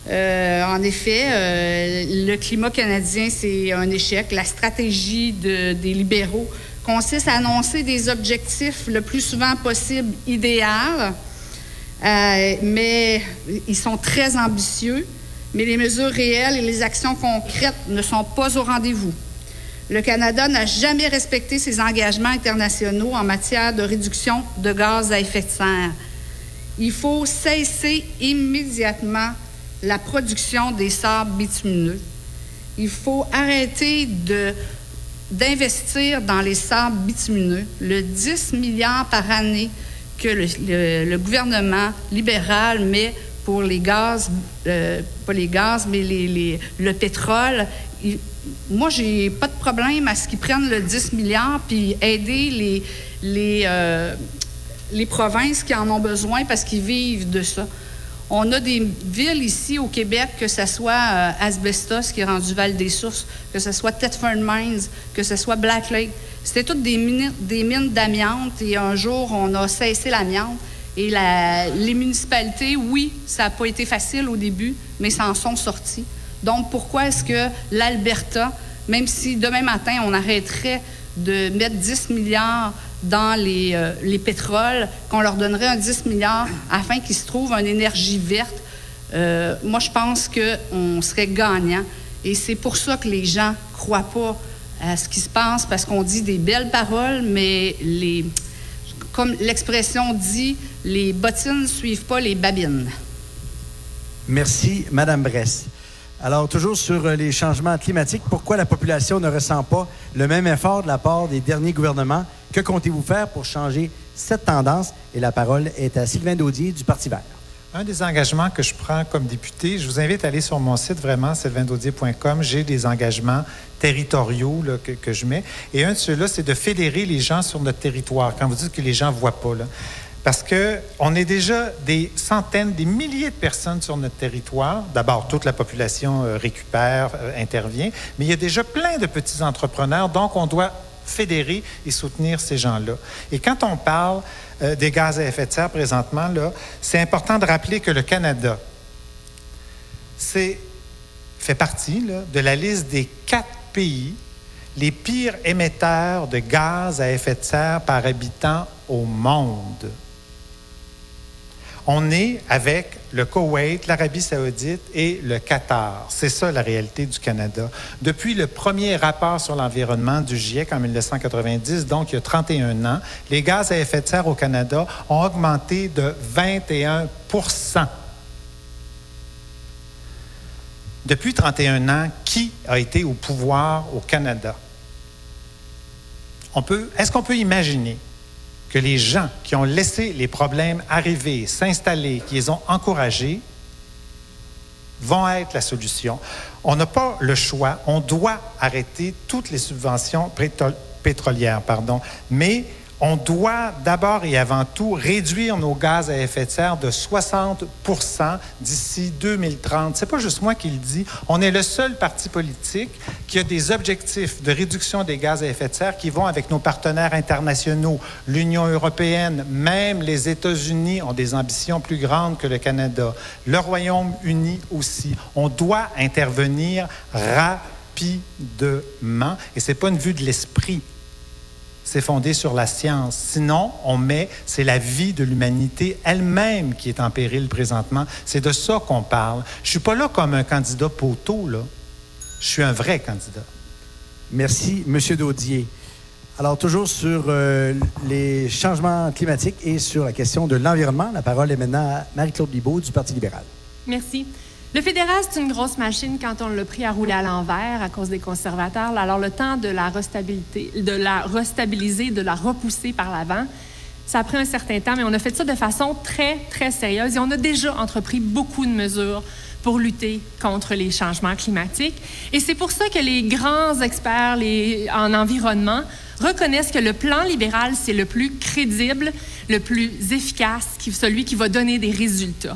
En effet, le climat canadien, c'est un échec. La stratégie de- des libéraux consiste à annoncer des objectifs le plus souvent possible idéal, euh, mais ils sont très ambitieux, mais les mesures réelles et les actions concrètes ne sont pas au rendez-vous. Le Canada n'a jamais respecté ses engagements internationaux en matière de réduction de gaz à effet de serre. Il faut cesser immédiatement la production des sables bitumineux. Il faut arrêter d'investir dans les sables bitumineux. Le 10 milliards par année que le, gouvernement libéral met pour les gaz, euh, pas les gaz, mais les- le pétrole. il- moi, j'ai pas de problème à ce qu'ils prennent le 10 milliards puis aider les, les, euh, les provinces qui en ont besoin parce qu'ils vivent de ça. On a des villes ici au Québec, que ce soit euh, Asbestos qui est rendu Val-des-Sources, que ce soit Thetford Mines, que ce soit Black Lake. C'était toutes des mines, d'amiante et un jour, on a cessé l'amiante. Et les municipalités, oui, ça n'a pas été facile au début, mais s'en sont sortis. Donc, pourquoi est-ce que l'Alberta, même si demain matin, on arrêterait de mettre 10 milliards dans les, euh, les pétroles, qu'on leur donnerait un 10 milliards afin qu'ils se trouvent une énergie verte, euh, moi, je pense qu'on serait gagnant. Et c'est pour ça que les gens ne croient pas à ce qui se passe, parce qu'on dit des belles paroles, mais les, comme l'expression dit, les bottines ne suivent pas les babines. Merci, Madame Bress. Alors, toujours sur euh, les changements climatiques, pourquoi la population ne ressent pas le même effort de la part des derniers gouvernements? Que comptez-vous faire pour changer cette tendance? Et la parole est à Sylvain Daudier du Parti vert. Un des engagements que je prends comme député, je vous invite à aller sur mon site vraiment, sylvaindaudier.com. J'ai des engagements territoriaux que, je mets. Et un de ceux-là, c'est de fédérer les gens sur notre territoire. Quand vous dites que les gens ne voient pas. Parce qu'on est déjà des centaines, des milliers de personnes sur notre territoire. D'abord, toute la population euh, récupère, euh, intervient, mais il y a déjà plein de petits entrepreneurs, donc on doit fédérer et soutenir ces gens-là. Et quand on parle euh, des gaz à effet de serre présentement, c'est important de rappeler que le Canada fait partie de la liste des quatre pays les pires émetteurs de gaz à effet de serre par habitant au monde. On est avec le Koweït, l'Arabie saoudite et le Qatar. C'est ça la réalité du Canada. Depuis le premier rapport sur l'environnement du GIEC en 1990, donc il y a 31 ans, les gaz à effet de serre au Canada ont augmenté de 21% Depuis 31 ans, qui a été au pouvoir au Canada? Est-ce qu'on peut imaginer que les gens qui ont laissé les problèmes arriver, s'installer, qui les ont encouragés, vont être la solution. On n'a pas le choix. On doit arrêter toutes les subventions pétrolières, pardon. Mais on doit d'abord et avant tout réduire nos gaz à effet de serre de 60 d'ici 2030. C'est pas juste moi qui le dis. On est le seul parti politique qui a des objectifs de réduction des gaz à effet de serre qui vont avec nos partenaires internationaux. L'Union européenne, même les États-Unis ont des ambitions plus grandes que le Canada. Le Royaume-Uni aussi. On doit intervenir rapidement. Et c'est pas une vue de l'esprit c'est fondé sur la science. Sinon, on met, c'est la vie de l'humanité elle-même qui est en péril présentement. C'est de ça qu'on parle. Je suis pas là comme un candidat poteau, là. Je suis un vrai candidat. Merci, Monsieur Daudier. Alors, toujours sur euh, les changements climatiques et sur la question de l'environnement, la parole est maintenant à Marie-Claude Bibeau du Parti libéral. Merci. Le fédéral, c'est une grosse machine quand on l'a pris à rouler à l'envers à cause des conservateurs. Alors, le temps de la, restabiliser, de la repousser par l'avant, ça a pris un certain temps, mais on a fait ça de façon très, très sérieuse et on a déjà entrepris beaucoup de mesures pour lutter contre les changements climatiques. Et c'est pour ça que les grands experts en environnement reconnaissent que le plan libéral, c'est le plus crédible, le plus efficace, celui qui va donner des résultats.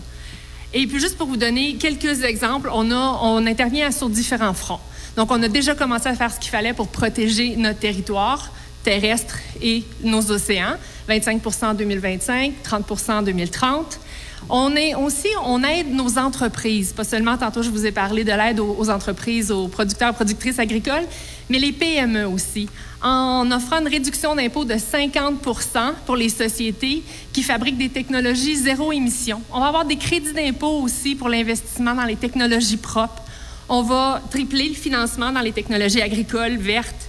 Et puis juste pour vous donner quelques exemples, on, intervient sur différents fronts. Donc, on a déjà commencé à faire ce qu'il fallait pour protéger notre territoire terrestre et nos océans. 25% en 2025, 30% en 2030. On est aussi, on aide nos entreprises, pas seulement tantôt je vous ai parlé de l'aide aux, entreprises, aux producteurs, productrices agricoles, mais les PME aussi, en offrant une réduction d'impôt de 50 pour les sociétés qui fabriquent des technologies zéro émission. On va avoir des crédits d'impôt aussi pour l'investissement dans les technologies propres. On va tripler le financement dans les technologies agricoles vertes.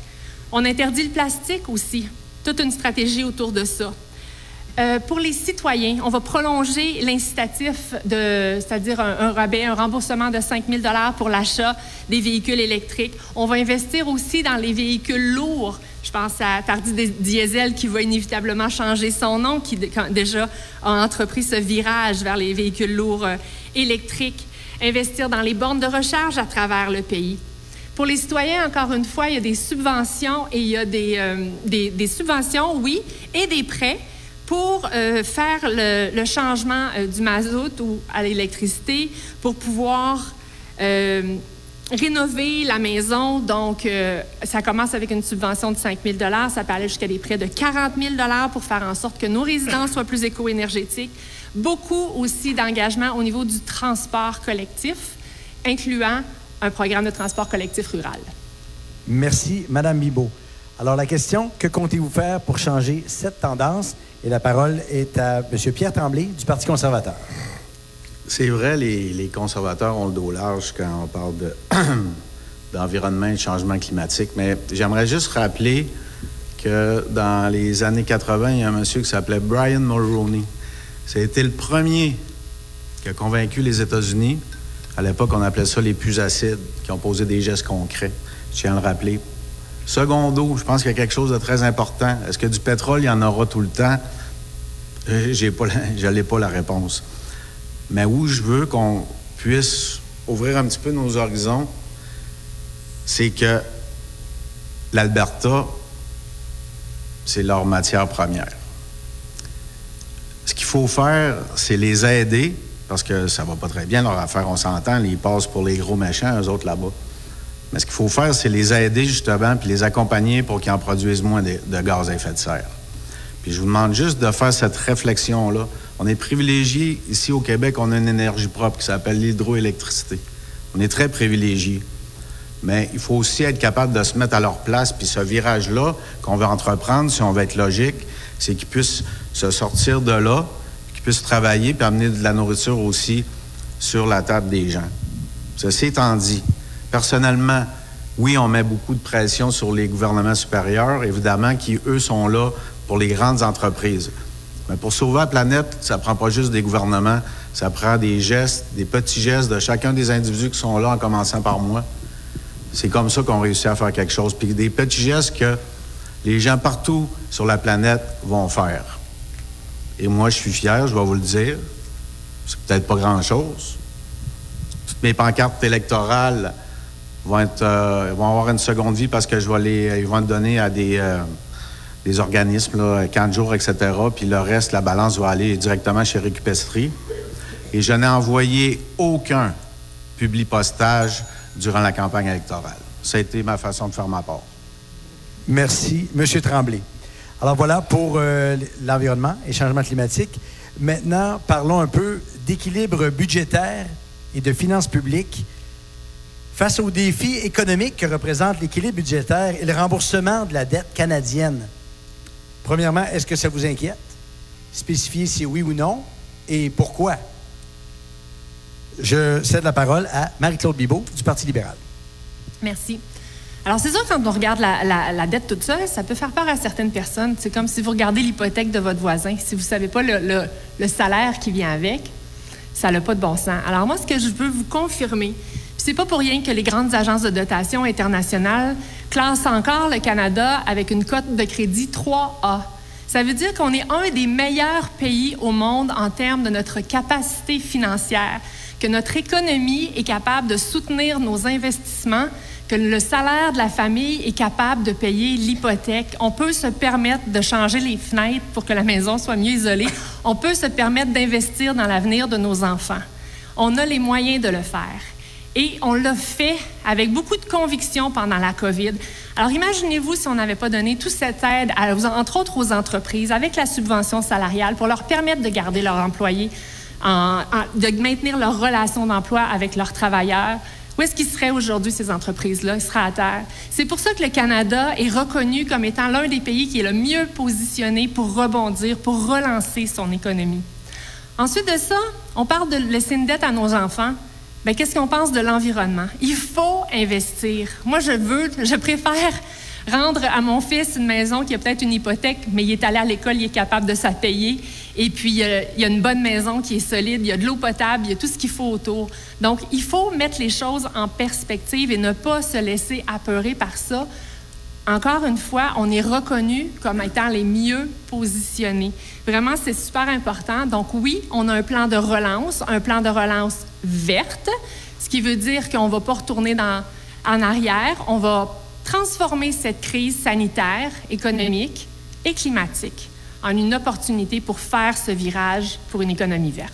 On interdit le plastique aussi. Toute une stratégie autour de ça. Euh, pour les citoyens, on va prolonger l'incitatif, c'est-à-dire un, rabais, un remboursement de 5 000 pour l'achat des véhicules électriques. On va investir aussi dans les véhicules lourds. Je pense à Tardy Diesel qui va inévitablement changer son nom, qui déjà a entrepris ce virage vers les véhicules lourds euh, électriques. Investir dans les bornes de recharge à travers le pays. Pour les citoyens, encore une fois, il y a des subventions et il y a des, euh, subventions, oui, et des prêts pour euh, faire le, changement euh, du mazout ou à l'électricité, pour pouvoir euh, rénover la maison. Donc, ça commence avec une subvention de 5 000 ça peut aller jusqu'à des prêts de 40 000 pour faire en sorte que nos résidences soient plus éco-énergétiques. Beaucoup aussi d'engagement au niveau du transport collectif, incluant un programme de transport collectif rural. Merci, Madame Bibot. Alors, la question, que comptez-vous faire pour changer cette tendance? Et la parole est à M. Pierre Tremblay du Parti conservateur. C'est vrai, les, conservateurs ont le dos large quand on parle d'environnement et de changement climatique, mais j'aimerais juste rappeler que dans les années 80, il y a un monsieur qui s'appelait Brian Mulroney. C'était le premier qui a convaincu les États-Unis. À l'époque, on appelait ça les plus acides, qui ont posé des gestes concrets. Je tiens à le rappeler. Secondo, je pense qu'il y a quelque chose de très important. Est-ce que du pétrole, il y en aura tout le temps? Euh, j'ai pas pas la réponse. Mais où je veux qu'on puisse ouvrir un petit peu nos horizons, c'est que l'Alberta, c'est leur matière première. Ce qu'il faut faire, c'est les aider, parce que ça va pas très bien leur affaire, on s'entend, ils passent pour les gros méchants, eux autres là-bas. Mais ce qu'il faut faire, c'est les aider justement, puis les accompagner pour qu'ils en produisent moins de, gaz à effet de serre. Je vous demande juste de faire cette réflexion-là. On est privilégié ici au Québec, on a une énergie propre qui s'appelle l'hydroélectricité. On est très privilégié. mais il faut aussi être capable de se mettre à leur place. Puis ce virage-là qu'on veut entreprendre, si on veut être logique, c'est qu'ils puissent se sortir de là, qu'ils puissent travailler puis amener de la nourriture aussi sur la table des gens. Ceci étant dit, personnellement, oui, on met beaucoup de pression sur les gouvernements supérieurs, évidemment, qui, eux, sont là pour les grandes entreprises. Mais pour sauver la planète, ça prend pas juste des gouvernements, ça prend des gestes, des petits gestes de chacun des individus qui sont là, en commençant par moi. C'est comme ça qu'on réussit à faire quelque chose. Puis des petits gestes que les gens partout sur la planète vont faire. Et moi, je suis fier, je vais vous le dire. C'est peut-être pas grand-chose. Toutes mes pancartes électorales vont, être, euh, vont avoir une seconde vie parce que je vais les, ils vont être donnés à des, euh, des organismes, là, 40 jours, etc. Puis le reste, la balance va aller directement chez Récupestrie. Et je n'ai envoyé aucun public postage durant la campagne électorale. Ça a été ma façon de faire ma part. Merci, Monsieur Tremblay. Alors voilà pour euh, l'environnement et changement climatique. Maintenant, parlons un peu d'équilibre budgétaire et de finances publiques face aux défis économiques que représente l'équilibre budgétaire et le remboursement de la dette canadienne. Premièrement, est-ce que ça vous inquiète? Spécifiez si oui ou non? Et pourquoi? Je cède la parole à Marie-Claude Bibeau du Parti libéral. Merci. Alors, c'est sûr, quand on regarde la, dette toute seule, ça peut faire peur à certaines personnes. C'est comme si vous regardez l'hypothèque de votre voisin. Si vous ne savez pas le, le, le, salaire qui vient avec, ça n'a pas de bon sens. Alors, moi, ce que je veux vous confirmer, c'est pas pour rien que les grandes agences de dotation internationales classent encore le Canada avec une cote de crédit 3A. Ça veut dire qu'on est un des meilleurs pays au monde en termes de notre capacité financière que notre économie est capable de soutenir nos investissements, que le salaire de la famille est capable de payer l'hypothèque. On peut se permettre de changer les fenêtres pour que la maison soit mieux isolée. On peut se permettre d'investir dans l'avenir de nos enfants. On a les moyens de le faire. Et on l'a fait avec beaucoup de conviction pendant la COVID. Alors imaginez-vous si on n'avait pas donné toute cette aide, entre autres aux entreprises, avec la subvention salariale, pour leur permettre de garder leurs employés de maintenir leur relation d'emploi avec leurs travailleurs. Où est-ce qu'ils seraient aujourd'hui, ces entreprises-là? Ils seraient à terre. C'est pour ça que le Canada est reconnu comme étant l'un des pays qui est le mieux positionné pour rebondir, pour relancer son économie. Ensuite de ça, on parle de laisser une dette à nos enfants. Bien, qu'est-ce qu'on pense de l'environnement? Il faut investir. Moi, je veux, je préfère rendre à mon fils une maison qui a peut-être une hypothèque, mais il est allé à l'école, il est capable de payer. Et puis, il y, a, une bonne maison qui est solide, il y a de l'eau potable, il y a tout ce qu'il faut autour. Donc, il faut mettre les choses en perspective et ne pas se laisser apeurer par ça. Encore une fois, on est reconnu comme étant les mieux positionnés. Vraiment, c'est super important. Donc oui, on a un plan de relance, un plan de relance verte, ce qui veut dire qu'on ne va pas retourner en arrière, on va transformer cette crise sanitaire, économique et climatique en une opportunité pour faire ce virage pour une économie verte.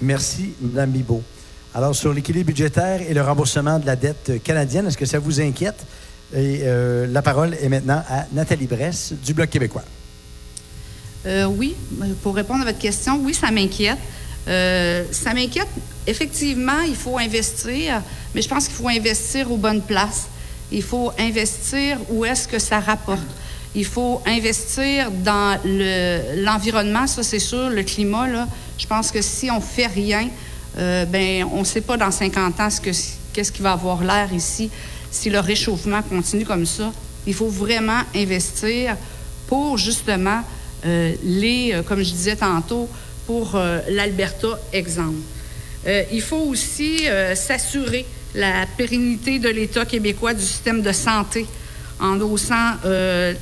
Merci, Mme Bibot. Alors, sur l'équilibre budgétaire et le remboursement de la dette canadienne, est-ce que ça vous inquiète? Et euh, la parole est maintenant à Nathalie Bress du Bloc québécois. Euh, oui, pour répondre à votre question, oui, ça m'inquiète. Euh, ça m'inquiète. Effectivement, il faut investir, mais je pense qu'il faut investir aux bonnes places. Il faut investir où est-ce que ça rapporte. Il faut investir dans l'environnement, ça c'est sûr, le climat. Je pense que si on fait rien, euh, ben on ne sait pas dans 50 ans qu'est-ce qui va avoir l'air ici si le réchauffement continue comme ça. Il faut vraiment investir pour justement euh, les, euh, comme je disais tantôt, pour l'Alberta, exemple. il faut aussi s'assurer la pérennité de l'État québécois du système de santé en haussant, euh,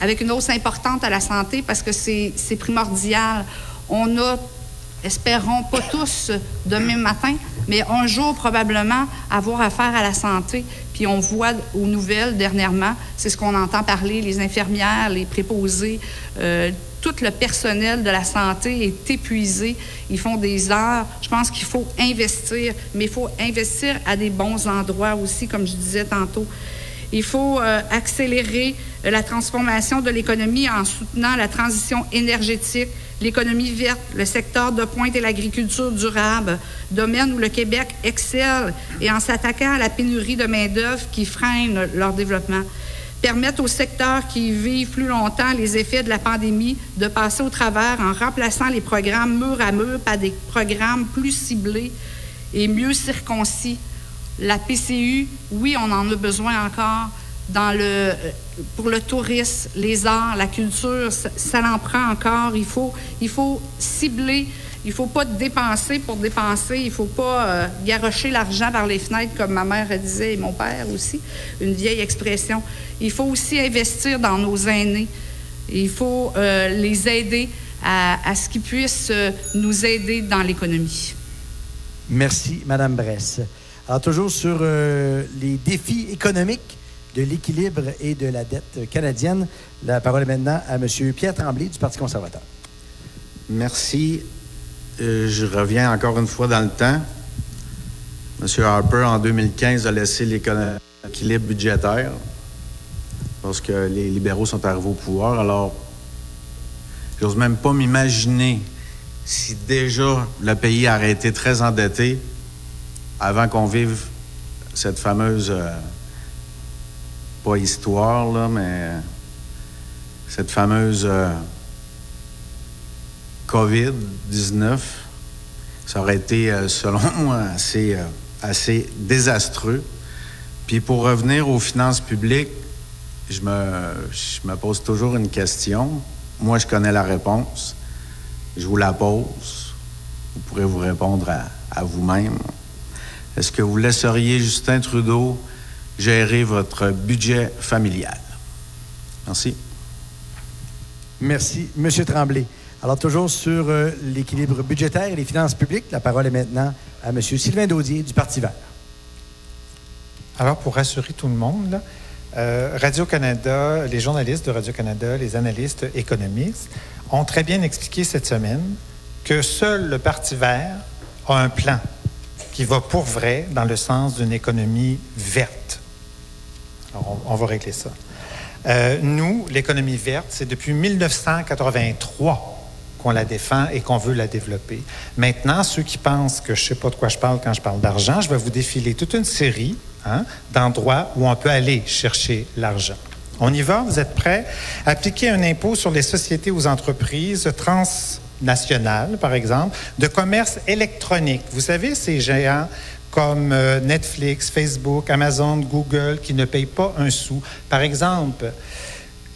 avec une hausse importante à la santé parce que c'est primordial. On a, espérons pas tous demain matin, mais un jour probablement avoir affaire à la santé. Puis on voit aux nouvelles dernièrement, c'est ce qu'on entend parler, les infirmières, les préposés, euh, tout le personnel de la santé est épuisé. Ils font des heures. Je pense qu'il faut investir, mais il faut investir à des bons endroits aussi, comme je disais tantôt. Il faut euh, accélérer la transformation de l'économie en soutenant la transition énergétique l'économie verte, le secteur de pointe et l'agriculture durable, domaine où le Québec excelle et en s'attaquant à la pénurie de main-d'œuvre qui freine leur développement permettent aux secteurs qui vivent plus longtemps les effets de la pandémie de passer au travers en remplaçant les programmes mur à mur par des programmes plus ciblés et mieux circoncis. La PCU, oui, on en a besoin encore le, pour le tourisme, les arts, la culture, ça, ça en prend encore. Il faut, cibler il ne faut pas dépenser pour dépenser. Il ne faut pas euh, l'argent par les fenêtres, comme ma mère disait et mon père aussi, une vieille expression. Il faut aussi investir dans nos aînés. Il faut euh, les aider à, ce qu'ils puissent euh, nous aider dans l'économie. Merci, Madame Bresse. Alors, toujours sur euh, les défis économiques de l'équilibre et de la dette canadienne, la parole est maintenant à M. Pierre Tremblay du Parti conservateur. Merci. Euh, je reviens encore une fois dans le temps. M. Harper, en 2015, a laissé l'équilibre budgétaire lorsque les libéraux sont arrivés au pouvoir. Alors, j'ose même pas m'imaginer si déjà le pays aurait été très endetté avant qu'on vive cette fameuse, euh, pas histoire, là, mais cette fameuse euh, COVID-19, ça aurait été, euh, selon moi, assez, euh, assez désastreux. Puis pour revenir aux finances publiques, je me, je me pose toujours une question. Moi, je connais la réponse. Je vous la pose. Vous pourrez vous répondre à, à vous-même. Est-ce que vous laisseriez Justin Trudeau gérer votre budget familial? Merci. Merci, Monsieur Tremblay. Alors, toujours sur euh, l'équilibre budgétaire et les finances publiques, la parole est maintenant à M. Sylvain Daudier du Parti vert. Alors, pour rassurer tout le monde, là, euh, Radio-Canada, les journalistes de Radio-Canada, les analystes économistes ont très bien expliqué cette semaine que seul le Parti vert a un plan qui va pour vrai dans le sens d'une économie verte. On va régler ça. Euh, nous, l'économie verte, c'est depuis 1983 qu'on la défend et qu'on veut la développer. Maintenant, ceux qui pensent que je ne sais pas de quoi je parle quand je parle d'argent, je vais vous défiler toute une série hein, d'endroits où on peut aller chercher l'argent. On y va? Vous êtes prêts? Appliquer un impôt sur les sociétés aux entreprises transnationales, par exemple, de commerce électronique. Vous savez, ces géants comme euh, Netflix, Facebook, Amazon, Google, qui ne payent pas un sou. Par exemple,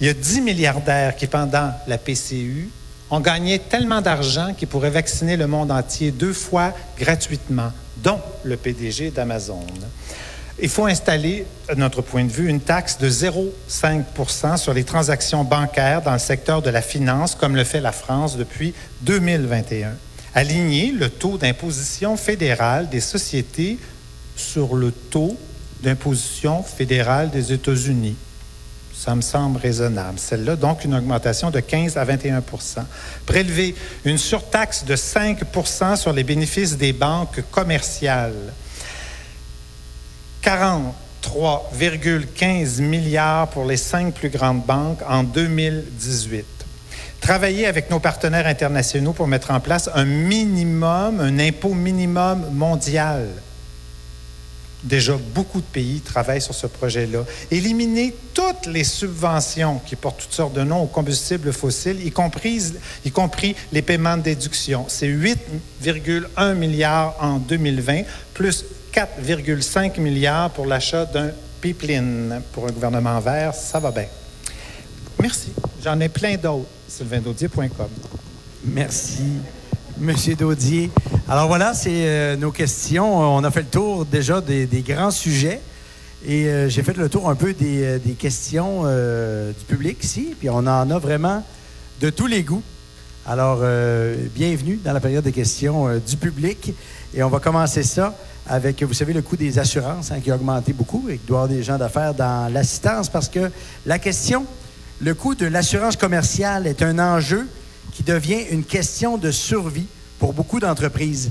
il y a 10 milliardaires qui, pendant la PCU, ont gagné tellement d'argent qu'ils pourraient vacciner le monde entier deux fois gratuitement, dont le PDG d'Amazon. Il faut installer, de notre point de vue, une taxe de 0,5 sur les transactions bancaires dans le secteur de la finance, comme le fait la France depuis 2021. Aligner le taux d'imposition fédérale des sociétés sur le taux d'imposition fédérale des États-Unis. Ça me semble raisonnable. Celle-là, donc, une augmentation de 15 à 21% Prélever une surtaxe de 5% sur les bénéfices des banques commerciales. 43,15 milliards pour les cinq plus grandes banques en 2018. Travailler avec nos partenaires internationaux pour mettre en place un minimum, un impôt minimum mondial Déjà, beaucoup de pays travaillent sur ce projet-là. Éliminer toutes les subventions qui portent toutes sortes de noms aux combustibles fossiles, y compris, y compris les paiements de déduction. C'est 8,1 milliards en 2020, plus 4,5 milliards pour l'achat d'un pipeline. Pour un gouvernement vert, ça va bien. Merci. J'en ai plein d'autres. sylvaindaudier.com. Merci. Monsieur Daudier. Alors voilà, c'est euh, nos questions. On a fait le tour déjà des, des grands sujets. Et euh, j'ai fait le tour un peu des, euh, des questions du public ici. Puis on en a vraiment de tous les goûts. Alors, bienvenue dans la période de questions du public. Et on va commencer ça avec, vous savez, le coût des assurances hein, qui a augmenté beaucoup et qui doit avoir des gens d'affaires dans l'assistance parce que la question, le coût de l'assurance commerciale est un enjeu qui devient une question de survie pour beaucoup d'entreprises.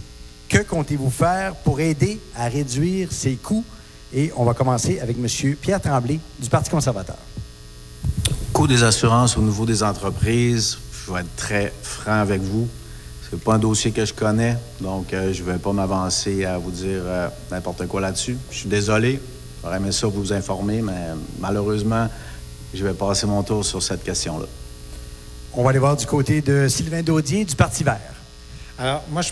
Que comptez-vous faire pour aider à réduire ces coûts? Et on va commencer avec M. Pierre Tremblay du Parti conservateur. Coût des assurances au niveau des entreprises, je vais être très franc avec vous. C'est pas un dossier que je connais, donc euh, je ne vais pas m'avancer à vous dire euh, n'importe quoi là-dessus. Je suis désolé. J'aurais aimé ça vous informer, mais malheureusement, je vais passer mon tour sur cette question-là. On va aller voir du côté de Sylvain Daudier du Parti vert. Alors, moi, je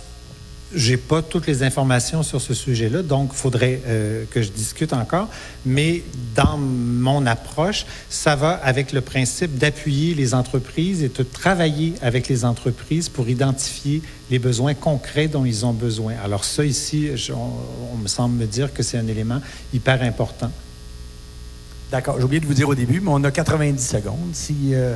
j'ai pas toutes les informations sur ce sujet-là, donc il faudrait euh, que je discute encore. Mais dans mon approche, ça va avec le principe d'appuyer les entreprises et de travailler avec les entreprises pour identifier les besoins concrets dont ils ont besoin. Alors ça, ici, on, me semble me dire que c'est un élément hyper important. D'accord. J'ai oublié de vous dire au début, mais on a 90 secondes. Si, euh,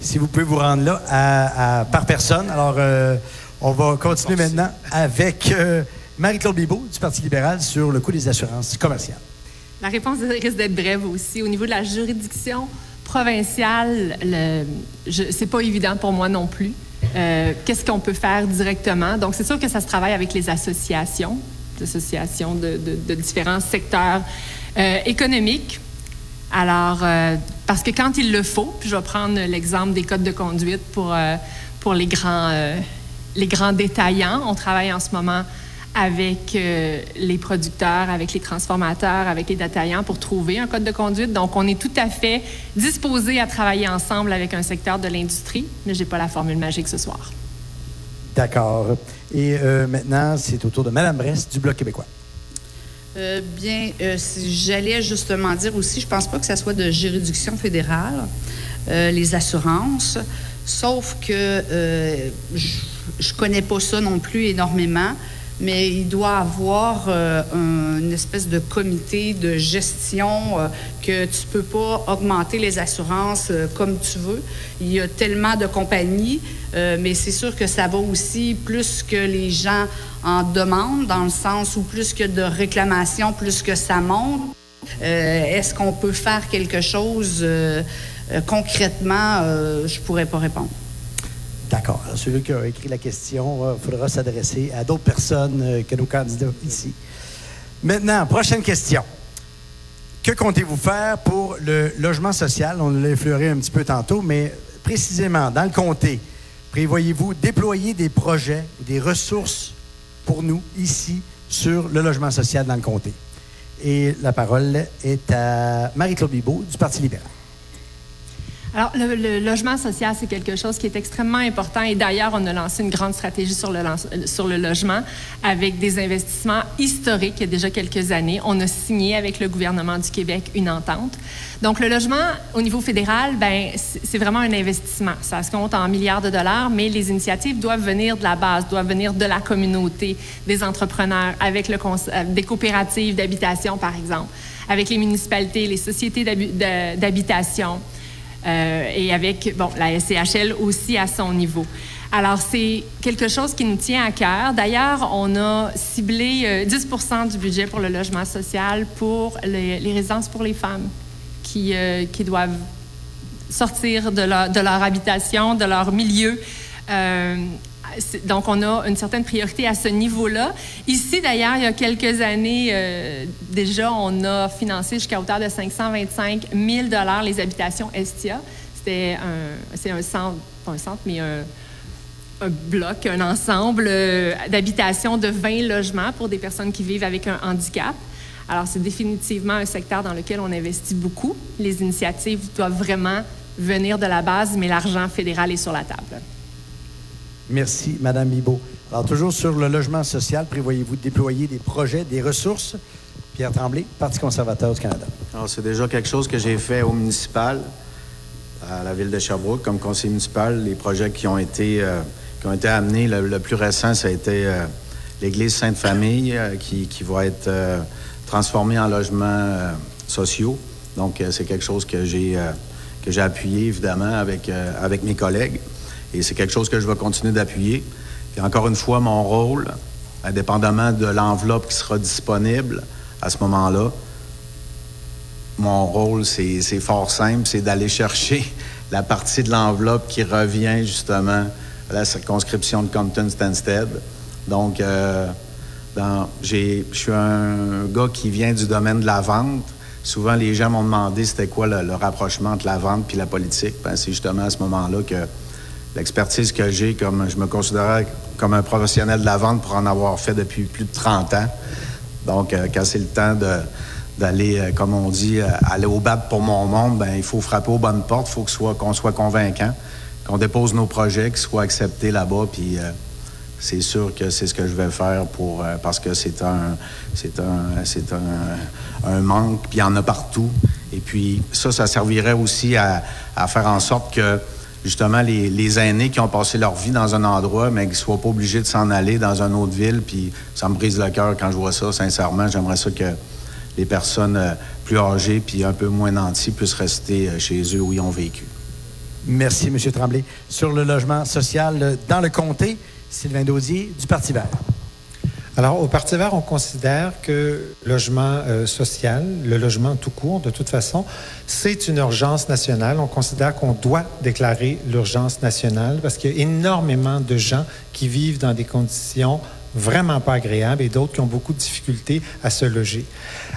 si vous pouvez vous rendre là par personne. Alors... Euh, on va continuer maintenant avec euh, Marie-Claude Bibot du Parti libéral sur le coût des assurances commerciales. La réponse risque d'être brève aussi. Au niveau de la juridiction provinciale, ce n'est pas évident pour moi non plus. Qu'est-ce qu'on peut faire directement? Donc, c'est sûr que ça se travaille avec les associations, associations de, différents secteurs économiques. Alors, parce que quand il le faut, puis je vais prendre l'exemple des codes de conduite pour, pour les grands les grands détaillants. On travaille en ce moment avec euh, les producteurs, avec les transformateurs, avec les détaillants pour trouver un code de conduite. Donc, on est tout à fait disposé à travailler ensemble avec un secteur de l'industrie, mais je n'ai pas la formule magique ce soir. D'accord. Et euh, maintenant, c'est au tour de Mme Brest du Bloc québécois. Euh, bien, j'allais justement dire aussi, je ne pense pas que ça soit de juridiction fédérale, les assurances, sauf que je ne connais pas ça non plus énormément, mais il doit avoir euh, une espèce de comité de gestion euh, que tu peux pas augmenter les assurances euh, comme tu veux. Il y a tellement de compagnies, mais c'est sûr que ça va aussi plus que les gens en demandent, dans le sens où plus que de réclamations, plus que ça monte. Est-ce qu'on peut faire quelque chose concrètement? je pourrais pas répondre. D'accord. Celui qui a écrit la question, il euh, faudra s'adresser à d'autres personnes euh, que nos candidats ici. Maintenant, prochaine question. Que comptez-vous faire pour le logement social? On l'a effleuré un petit peu tantôt, mais précisément, dans le comté, prévoyez-vous déployer des projets ou des ressources pour nous ici sur le logement social dans le comté? Et la parole est à Marie-Claude Bibot du Parti libéral. Alors, le, logement social, c'est quelque chose qui est extrêmement important. Et d'ailleurs, on a lancé une grande stratégie sur le, logement avec des investissements historiques il y a déjà quelques années. On a signé avec le gouvernement du Québec une entente. Donc, le logement, au niveau fédéral, ben, c'est vraiment un investissement. Ça se compte en milliards de dollars, mais les initiatives doivent venir de la base, doivent venir de la communauté, des entrepreneurs, avec le, euh, des coopératives d'habitation, par exemple, avec les municipalités, les sociétés d'habitation. Euh, et avec bon, la SCHL aussi à son niveau. Alors, c'est quelque chose qui nous tient à cœur. D'ailleurs, on a ciblé 10% euh, du budget pour le logement social pour les, résidences pour les femmes qui, euh, qui doivent sortir de leur, de leur, habitation, de leur milieu donc, on a une certaine priorité à ce niveau-là. Ici, d'ailleurs, il y a quelques années, euh, déjà, on a financé jusqu'à hauteur de 525 000 les habitations Estia. C'était un, c'est un centre, pas un centre, mais un, bloc, un ensemble euh, d'habitations de 20 logements pour des personnes qui vivent avec un handicap. Alors, c'est définitivement un secteur dans lequel on investit beaucoup. Les initiatives doivent vraiment venir de la base, mais l'argent fédéral est sur la table. Merci, Madame Bibot. Alors, toujours sur le logement social, prévoyez-vous déployer des projets, des ressources? Pierre Tremblay, Parti conservateur du Canada. Alors, c'est déjà quelque chose que j'ai fait au municipal, à la ville de Sherbrooke, comme conseiller municipal. Les projets qui ont été, euh, qui ont été amenés, le, plus récent, ça a été euh, l'église Sainte-Famille, euh, qui, qui, va être transformée en logements sociaux. Donc, c'est quelque chose que j'ai que j'ai appuyé, évidemment, avec, avec mes collègues. Et c'est quelque chose que je vais continuer d'appuyer. Et encore une fois, mon rôle, indépendamment de l'enveloppe qui sera disponible à ce moment-là, mon rôle, c'est fort simple, c'est d'aller chercher la partie de l'enveloppe qui revient justement à la circonscription de Compton-Stanstead. Donc, euh, je suis un gars qui vient du domaine de la vente. Souvent, les gens m'ont demandé c'était quoi le, rapprochement entre la vente et la politique. Ben, c'est justement à ce moment-là que l'expertise que j'ai, comme je me considère comme un professionnel de la vente pour en avoir fait depuis plus de 30 ans. Donc, euh, quand c'est le temps d'aller, euh, comme on dit, euh, aller au bat pour mon monde, ben il faut frapper aux bonnes portes, il faut que soit, qu'on soit convaincant, qu'on dépose nos projets, qu'ils soient acceptés là-bas, puis c'est sûr que c'est ce que je vais faire pour parce que c'est un c'est un c'est un, un manque puis il y en a partout et puis ça ça servirait aussi à, à faire en sorte que justement les, aînés qui ont passé leur vie dans un endroit, mais qui ne soient pas obligés de s'en aller dans une autre ville. Puis ça me brise le cœur quand je vois ça, sincèrement. J'aimerais ça que les personnes euh, plus âgées puis un peu moins nantis puissent rester euh, chez eux où ils ont vécu. Merci, M. Tremblay. Sur le logement social euh, dans le comté, Sylvain Daudier du Parti vert. Alors, au Parti vert, on considère que le logement social, le logement tout court, de toute façon, c'est une urgence nationale. On considère qu'on doit déclarer l'urgence nationale parce qu'il y a énormément de gens qui vivent dans des conditions vraiment pas agréables et d'autres qui ont beaucoup de difficultés à se loger.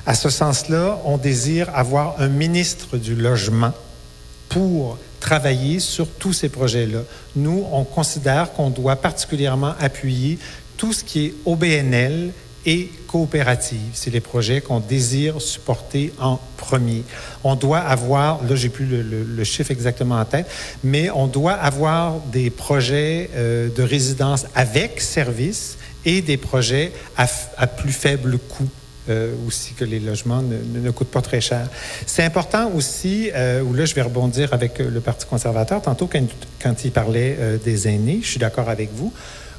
À ce sens-là, on désire avoir un ministre du logement pour travailler sur tous ces projets-là. Nous, on considère qu'on doit particulièrement appuyer tout ce qui est OBNL et coopérative. C'est les projets qu'on désire supporter en premier. On doit avoir, là, j'ai plus le, chiffre exactement en tête, mais on doit avoir des projets euh, de résidence avec service et des projets à, plus faible coût. Euh, aussi que les logements ne, coûtent pas très cher. C'est important aussi, euh, où là je vais rebondir avec le Parti conservateur, tantôt quand, il parlait euh, des aînés, je suis d'accord avec vous,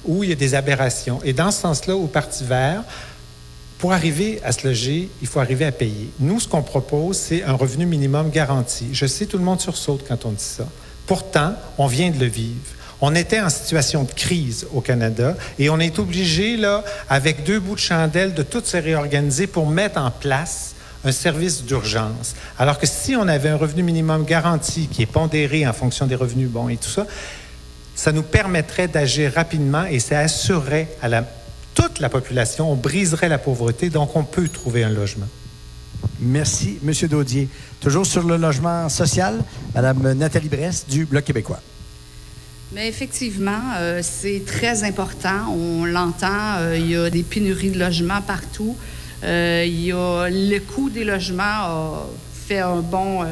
où il y a des aberrations. Et dans ce sens-là, au Parti vert, pour arriver à se loger, il faut arriver à payer. Nous, ce qu'on propose, c'est un revenu minimum garanti. Je sais, tout le monde sursaute quand on dit ça. Pourtant, on vient de le vivre. On était en situation de crise au Canada et on est obligé, là, avec deux bouts de chandelle, de tout se réorganiser pour mettre en place un service d'urgence. Alors que si on avait un revenu minimum garanti qui est pondéré en fonction des revenus bons et tout ça, ça nous permettrait d'agir rapidement et ça assurerait à la, toute la population, on briserait la pauvreté, donc on peut trouver un logement. Merci, M. Daudier. Toujours sur le logement social, Mme Nathalie Bress du Bloc québécois. Mais effectivement, euh, c'est très important. On l'entend, euh, il y a des pénuries de logements partout. Euh, il y a le coût des logements a fait un bond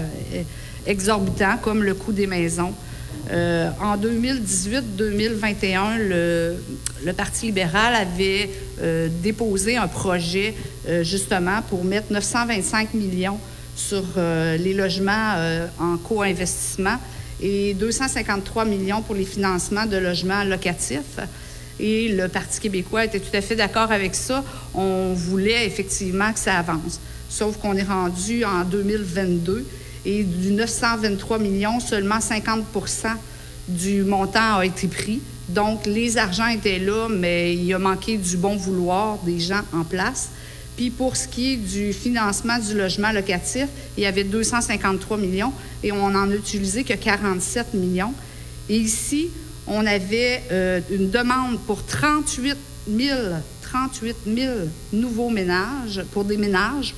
exorbitant, comme le coût des maisons. En 2018-2021, le, Parti libéral avait déposé un projet justement pour mettre 925 millions sur les logements en co-investissement et 253 millions pour les financements de logements locatifs. Et le Parti québécois était tout à fait d'accord avec ça. On voulait effectivement que ça avance. Sauf qu'on est rendu en 2022 et du 923 millions, seulement 50% du montant a été pris. Donc, les argents étaient là, mais il a manqué du bon vouloir des gens en place. Puis pour ce qui est du financement du logement locatif, il y avait 253 millions et on n'en a utilisé que 47 millions. Et ici, on avait euh, une demande pour 38 000, 38 000 nouveaux ménages, pour des ménages,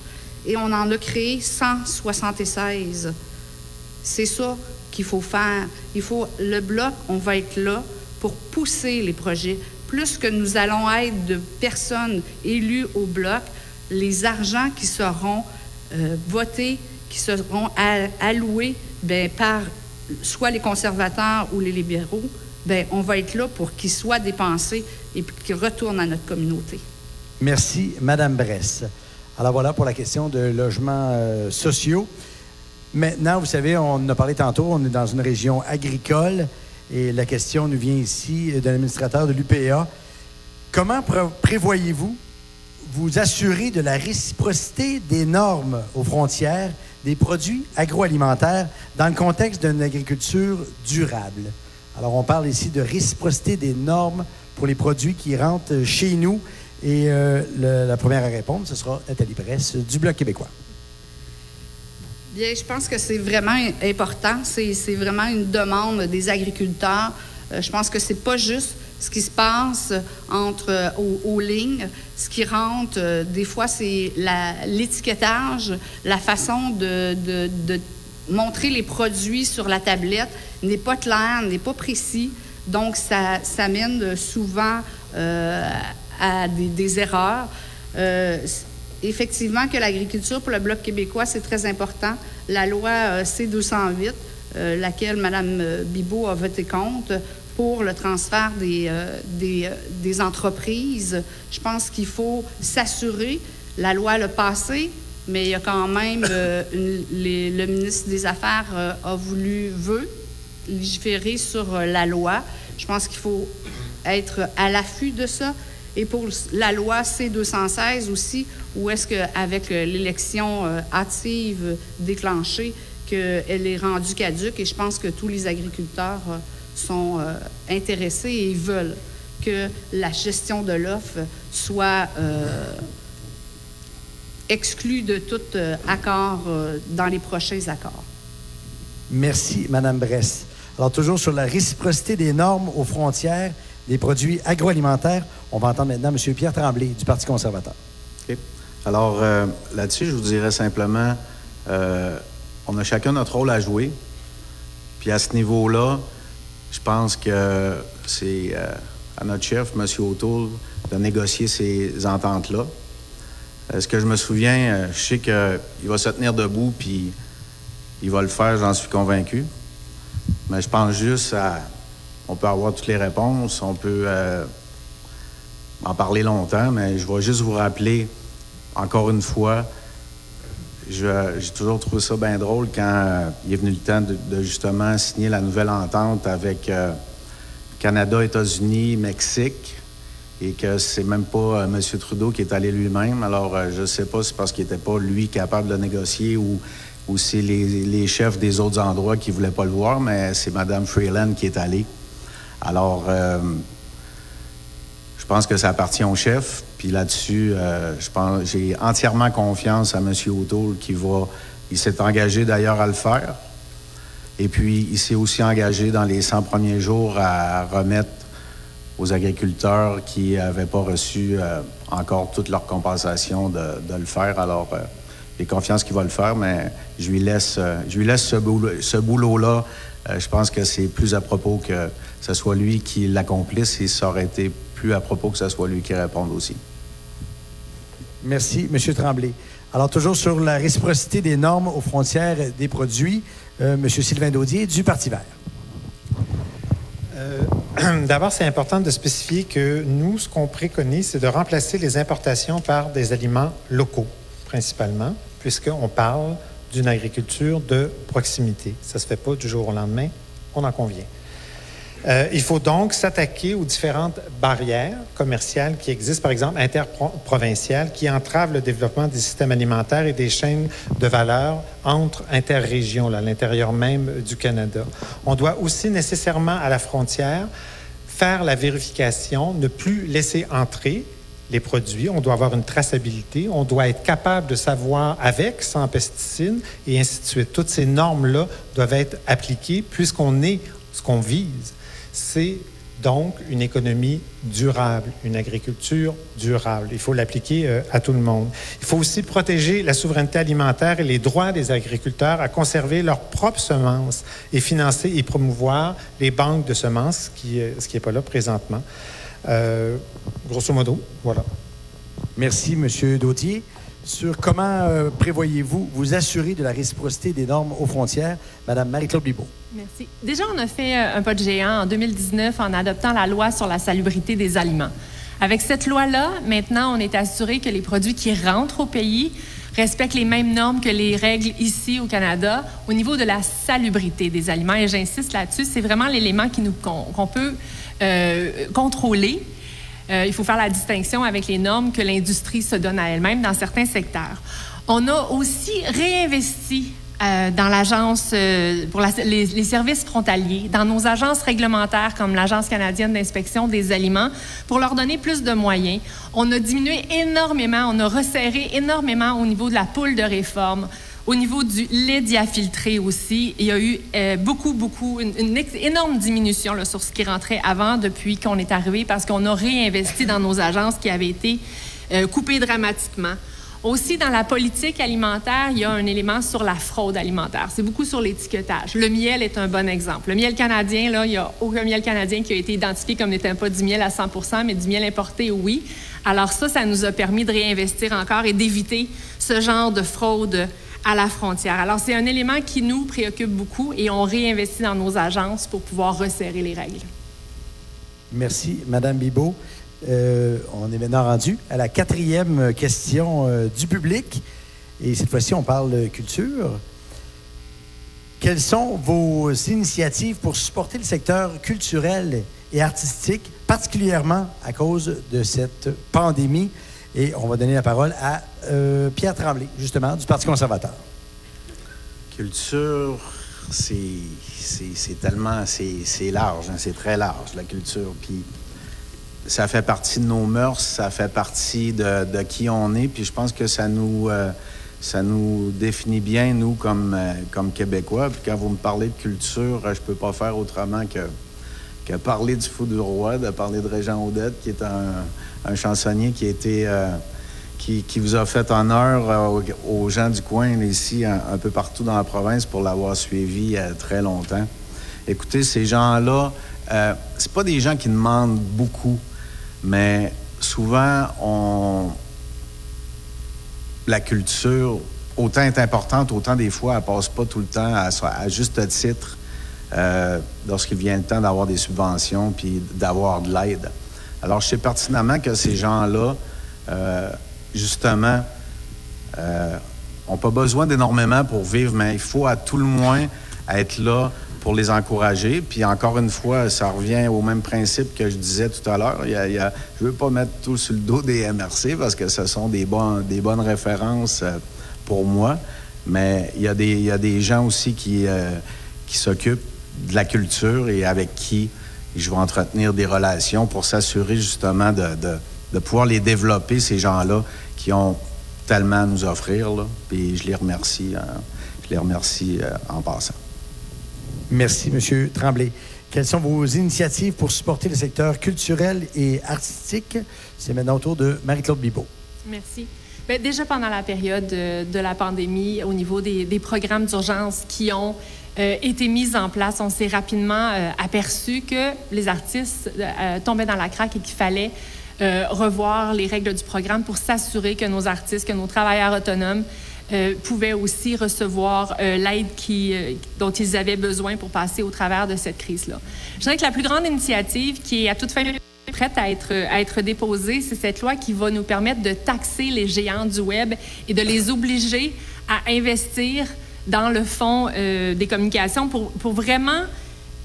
et on en a créé 176. C'est ça qu'il faut faire. Il faut, le bloc, on va être là pour pousser les projets. Plus que nous allons être de personnes élues au bloc, les argents qui seront euh, votés, qui seront alloués ben, par soit les conservateurs ou les libéraux, ben, on va être là pour qu'ils soient dépensés et qu'ils retournent à notre communauté. Merci, Madame Bress. Alors voilà pour la question de logements euh, sociaux. Maintenant, vous savez, on en a parlé tantôt, on est dans une région agricole et la question nous vient ici de l'administrateur de l'UPA. Comment prévoyez-vous vous assurer de la réciprocité des normes aux frontières des produits agroalimentaires dans le contexte d'une agriculture durable? Alors, on parle ici de réciprocité des normes pour les produits qui rentrent chez nous. Et euh, la première à répondre, ce sera Nathalie Bresse du Bloc québécois. Bien, je pense que c'est vraiment important. C'est vraiment une demande des agriculteurs. Euh, je pense que c'est pas juste ce qui se passe entre euh, aux, lignes. Ce qui rentre, euh, des fois, c'est l'étiquetage, la, façon de, montrer les produits sur la tablette n'est pas clair, n'est pas précis. Donc, ça, ça mène souvent euh, à des, des erreurs. Euh, effectivement, que l'agriculture pour le Bloc québécois, c'est très important. La loi euh, C-208, euh, laquelle Mme Bibot a voté contre, pour le transfert des, euh, des, euh, des entreprises. Je pense qu'il faut s'assurer, la loi l'a passé, mais il y a quand même, euh, une- les- le ministre des Affaires euh, a voulu, veut légiférer sur euh, la loi. Je pense qu'il faut être à l'affût de ça. Et pour la loi C-216 aussi, où est-ce qu'avec l'élection euh, hâtive déclenchée, qu'elle est rendue caduque et je pense que tous les agriculteurs euh, sont euh, intéressés et veulent que la gestion de l'offre soit euh, exclue de tout euh, accord euh, dans les prochains accords. Merci, Madame Bress. Alors, toujours sur la réciprocité des normes aux frontières des produits agroalimentaires, on va entendre maintenant M. Pierre Tremblay du Parti conservateur. OK. Alors, euh, là-dessus, je vous dirais simplement, euh, on a chacun notre rôle à jouer. Puis à ce niveau-là, je pense que c'est euh, à notre chef, M. O'Toole, de négocier ces ententes-là. Ce que je me souviens, je sais qu'il va se tenir debout, puis il va le faire, j'en suis convaincu. Mais je pense juste à... On peut avoir toutes les réponses, on peut en parler longtemps, mais je vais juste vous rappeler, encore une fois, j'ai toujours trouvé ça bien drôle quand euh, il est venu le temps de, justement signer la nouvelle entente avec euh, Canada, États-Unis, Mexique, et que c'est même pas euh, M. Trudeau qui est allé lui-même. Alors, je ne sais pas si c'est parce qu'il n'était pas lui capable de négocier ou, ou c'est les, les chefs des autres endroits qui ne voulaient pas le voir, mais c'est Mme Freeland qui est allée. Alors, je pense que ça appartient au chef. Puis là-dessus, euh, je pense, j'ai entièrement confiance à M. O'Toole qui va. Il s'est engagé d'ailleurs à le faire. Et puis, il s'est aussi engagé dans les 100 premiers jours à remettre aux agriculteurs qui n'avaient pas reçu euh, encore toute leur compensation de, le faire. Alors, euh, j'ai confiance qu'il va le faire, mais je lui laisse, je lui laisse ce, boulot- ce boulot-là. Je pense que c'est plus à propos que ce soit lui qui l'accomplisse et ça aurait été plus à propos que ce soit lui qui réponde aussi. Merci, M. Tremblay. Alors, toujours sur la réciprocité des normes aux frontières des produits, euh, M. Sylvain Daudier du Parti vert. Euh, D'abord, c'est important de spécifier que nous, ce qu'on préconise, c'est de remplacer les importations par des aliments locaux, principalement, puisqu'on parle d'une agriculture de proximité. Ça ne se fait pas du jour au lendemain, on en convient. Euh, il faut donc s'attaquer aux différentes barrières commerciales qui existent, par exemple interprovinciales, qui entravent le développement des systèmes alimentaires et des chaînes de valeur entre interrégions, à l'intérieur même du Canada. On doit aussi nécessairement à la frontière faire la vérification, ne plus laisser entrer les produits. On doit avoir une traçabilité. On doit être capable de savoir avec, sans pesticides, et ainsi de suite. Toutes ces normes-là doivent être appliquées puisqu'on est ce qu'on vise. C'est donc une économie durable, une agriculture durable. Il faut l'appliquer euh, à tout le monde. Il faut aussi protéger la souveraineté alimentaire et les droits des agriculteurs à conserver leurs propres semences et financer et promouvoir les banques de semences, ce qui n'est pas là présentement. Euh, grosso modo, voilà. Merci, M. Daudier. Sur comment euh, prévoyez-vous vous assurer de la réciprocité des normes aux frontières, Mme Marie-Claude Bibeau? Merci. Déjà, on a fait euh, un pas de géant en 2019 en adoptant la loi sur la salubrité des aliments. Avec cette loi-là, maintenant, on est assuré que les produits qui rentrent au pays respectent les mêmes normes que les règles ici au Canada au niveau de la salubrité des aliments. Et j'insiste là-dessus, c'est vraiment l'élément qu'on peut euh, contrôler. Euh, il faut faire la distinction avec les normes que l'industrie se donne à elle-même dans certains secteurs. On a aussi réinvesti euh, dans l'agence euh, pour les, les services frontaliers, dans nos agences réglementaires comme l'Agence canadienne d'inspection des aliments, pour leur donner plus de moyens. On a diminué énormément, on a resserré énormément au niveau de la poule de réforme. Au niveau du lait diafiltré aussi, il y a eu euh, beaucoup, beaucoup, une, énorme diminution sur ce qui rentrait avant depuis qu'on est arrivé parce qu'on a réinvesti dans nos agences qui avaient été euh, coupées dramatiquement. Aussi, dans la politique alimentaire, il y a un élément sur la fraude alimentaire. C'est beaucoup sur l'étiquetage. Le miel est un bon exemple. Le miel canadien, il n'y a aucun miel canadien qui a été identifié comme n'étant pas du miel à 100% mais du miel importé, oui. Alors ça, ça nous a permis de réinvestir encore et d'éviter ce genre de fraude à la frontière. Alors c'est un élément qui nous préoccupe beaucoup et on réinvestit dans nos agences pour pouvoir resserrer les règles. Merci, Madame Bibot. Euh, on est maintenant rendu à la quatrième question euh, du public. Et cette fois-ci, on parle culture. Quelles sont vos initiatives pour supporter le secteur culturel et artistique, particulièrement à cause de cette pandémie? Et on va donner la parole à euh, Pierre Tremblay, justement, du Parti conservateur. Culture, c'est tellement, c'est large, hein, c'est très large, la culture. Puis ça fait partie de nos mœurs, ça fait partie de, qui on est, puis je pense que ça nous, euh, définit bien, nous, comme, euh, comme Québécois. Puis quand vous me parlez de culture, je peux pas faire autrement que, que parler du Fou du Roi, de parler de Régent Odette, qui est un, chansonnier qui a été... qui, vous a fait honneur aux, gens du coin ici, un, peu partout dans la province, pour l'avoir suivi très longtemps. Écoutez, ces gens-là, c'est pas des gens qui demandent beaucoup mais souvent, on... la culture, autant est importante, autant des fois, elle passe pas tout le temps à, juste titre euh, lorsqu'il vient le temps d'avoir des subventions puis d'avoir de l'aide. Alors, je sais pertinemment que ces gens-là, euh, justement, euh, ont pas besoin d'énormément pour vivre, mais il faut à tout le moins être là pour les encourager. Puis encore une fois, ça revient au même principe que je disais tout à l'heure. je ne veux pas mettre tout sur le dos des MRC parce que ce sont des, bonnes références euh, pour moi. Mais il y, a des, gens aussi qui, euh, qui s'occupent de la culture et avec qui je vais entretenir des relations pour s'assurer justement de, de, pouvoir les développer, ces gens-là qui ont tellement à nous offrir. Là. Puis je les remercie, hein. je les remercie euh, en passant. Merci, M. Tremblay. Quelles sont vos initiatives pour supporter le secteur culturel et artistique? C'est maintenant au tour de Marie-Claude Bibot. Merci. Bien, déjà pendant la période de, la pandémie, au niveau des, programmes d'urgence qui ont euh, été mis en place, on s'est rapidement euh, aperçu que les artistes euh, tombaient dans la craque et qu'il fallait revoir les règles du programme pour s'assurer que nos artistes, que nos travailleurs autonomes euh, pouvaient aussi recevoir euh, l'aide euh, dont ils avaient besoin pour passer au travers de cette crise-là. Je dirais que la plus grande initiative qui est à toute fin prête à être, à être déposée, c'est cette loi qui va nous permettre de taxer les géants du Web et de les obliger à investir dans le fonds des communications pour, pour vraiment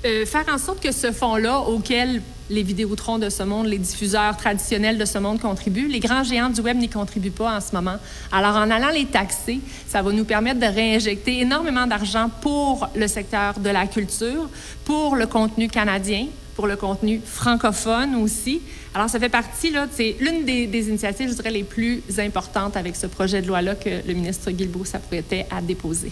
faire en sorte que ce fonds-là, auquel les Vidéotrons de ce monde, les diffuseurs traditionnels de ce monde contribuent. Les grands géants du Web n'y contribuent pas en ce moment. Alors, en allant les taxer, ça va nous permettre de réinjecter énormément d'argent pour le secteur de la culture, pour le contenu canadien, pour le contenu francophone aussi. Alors, ça fait partie, là, c'est l'une des, initiatives, je dirais, les plus importantes avec ce projet de loi-là que le ministre Guilbeault s'apprêtait à déposer.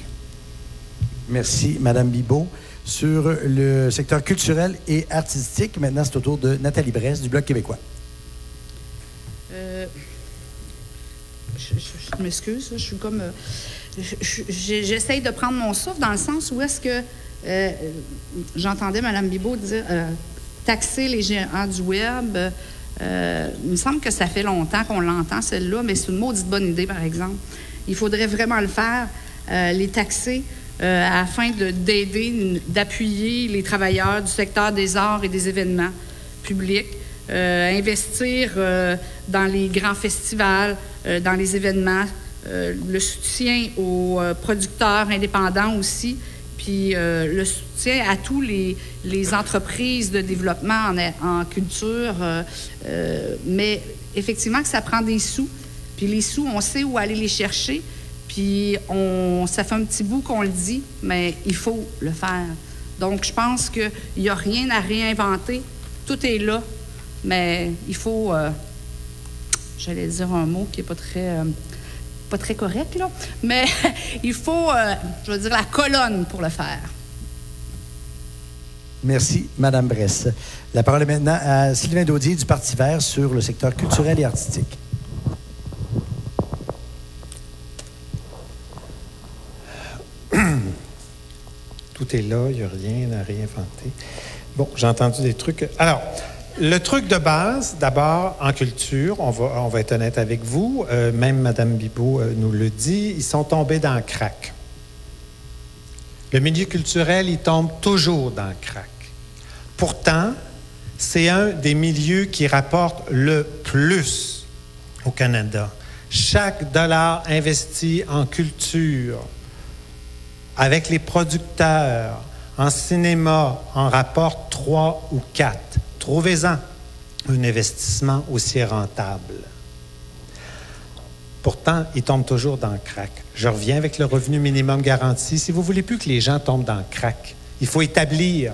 Merci, Madame Bibot sur le secteur culturel et artistique. Maintenant, c'est au tour de Nathalie Bresse du Bloc québécois. Euh, je, m'excuse, je suis comme. Euh, j'essaye de prendre mon souffle dans le sens où est-ce que euh, j'entendais Mme Bibot dire taxer les géants du Web. il me semble que ça fait longtemps qu'on l'entend, celle-là, mais c'est une maudite bonne idée, par exemple. Il faudrait vraiment le faire, les taxer euh, afin d'aider, d'appuyer les travailleurs du secteur des arts et des événements publics, euh, investir euh, dans les grands festivals, dans les événements, le soutien aux producteurs indépendants aussi, puis le soutien à tous les, entreprises de développement en, culture. mais effectivement ça prend des sous, puis les sous, on sait où aller les chercher. Puis on, ça fait un petit bout qu'on le dit, mais il faut le faire. Donc je pense qu'il n'y a rien à réinventer. Tout est là, mais il faut. Euh, j'allais dire un mot qui n'est pas très. Euh, pas très correct, là, mais il faut, euh, je veux dire, la colonne pour le faire. Merci, Madame Bresse. La parole est maintenant à Sylvain Daudier du Parti vert sur le secteur culturel et artistique. Tout est là, il n'y a rien à réinventer. Bon, j'ai entendu des trucs. Alors, le truc de base, d'abord, en culture, on va, on va être honnête avec vous, euh, même Mme Bibot euh, nous le dit, ils sont tombés dans le crack. Le milieu culturel, il tombe toujours dans le crack. Pourtant, c'est un des milieux qui rapporte le plus au Canada. Chaque dollar investi en culture, avec les producteurs, en cinéma, en rapporte trois ou quatre. Trouvez-en un investissement aussi rentable. Pourtant, il tombe toujours dans le crack. Je reviens avec le revenu minimum garanti. Si vous voulez plus que les gens tombent dans le crack, il faut établir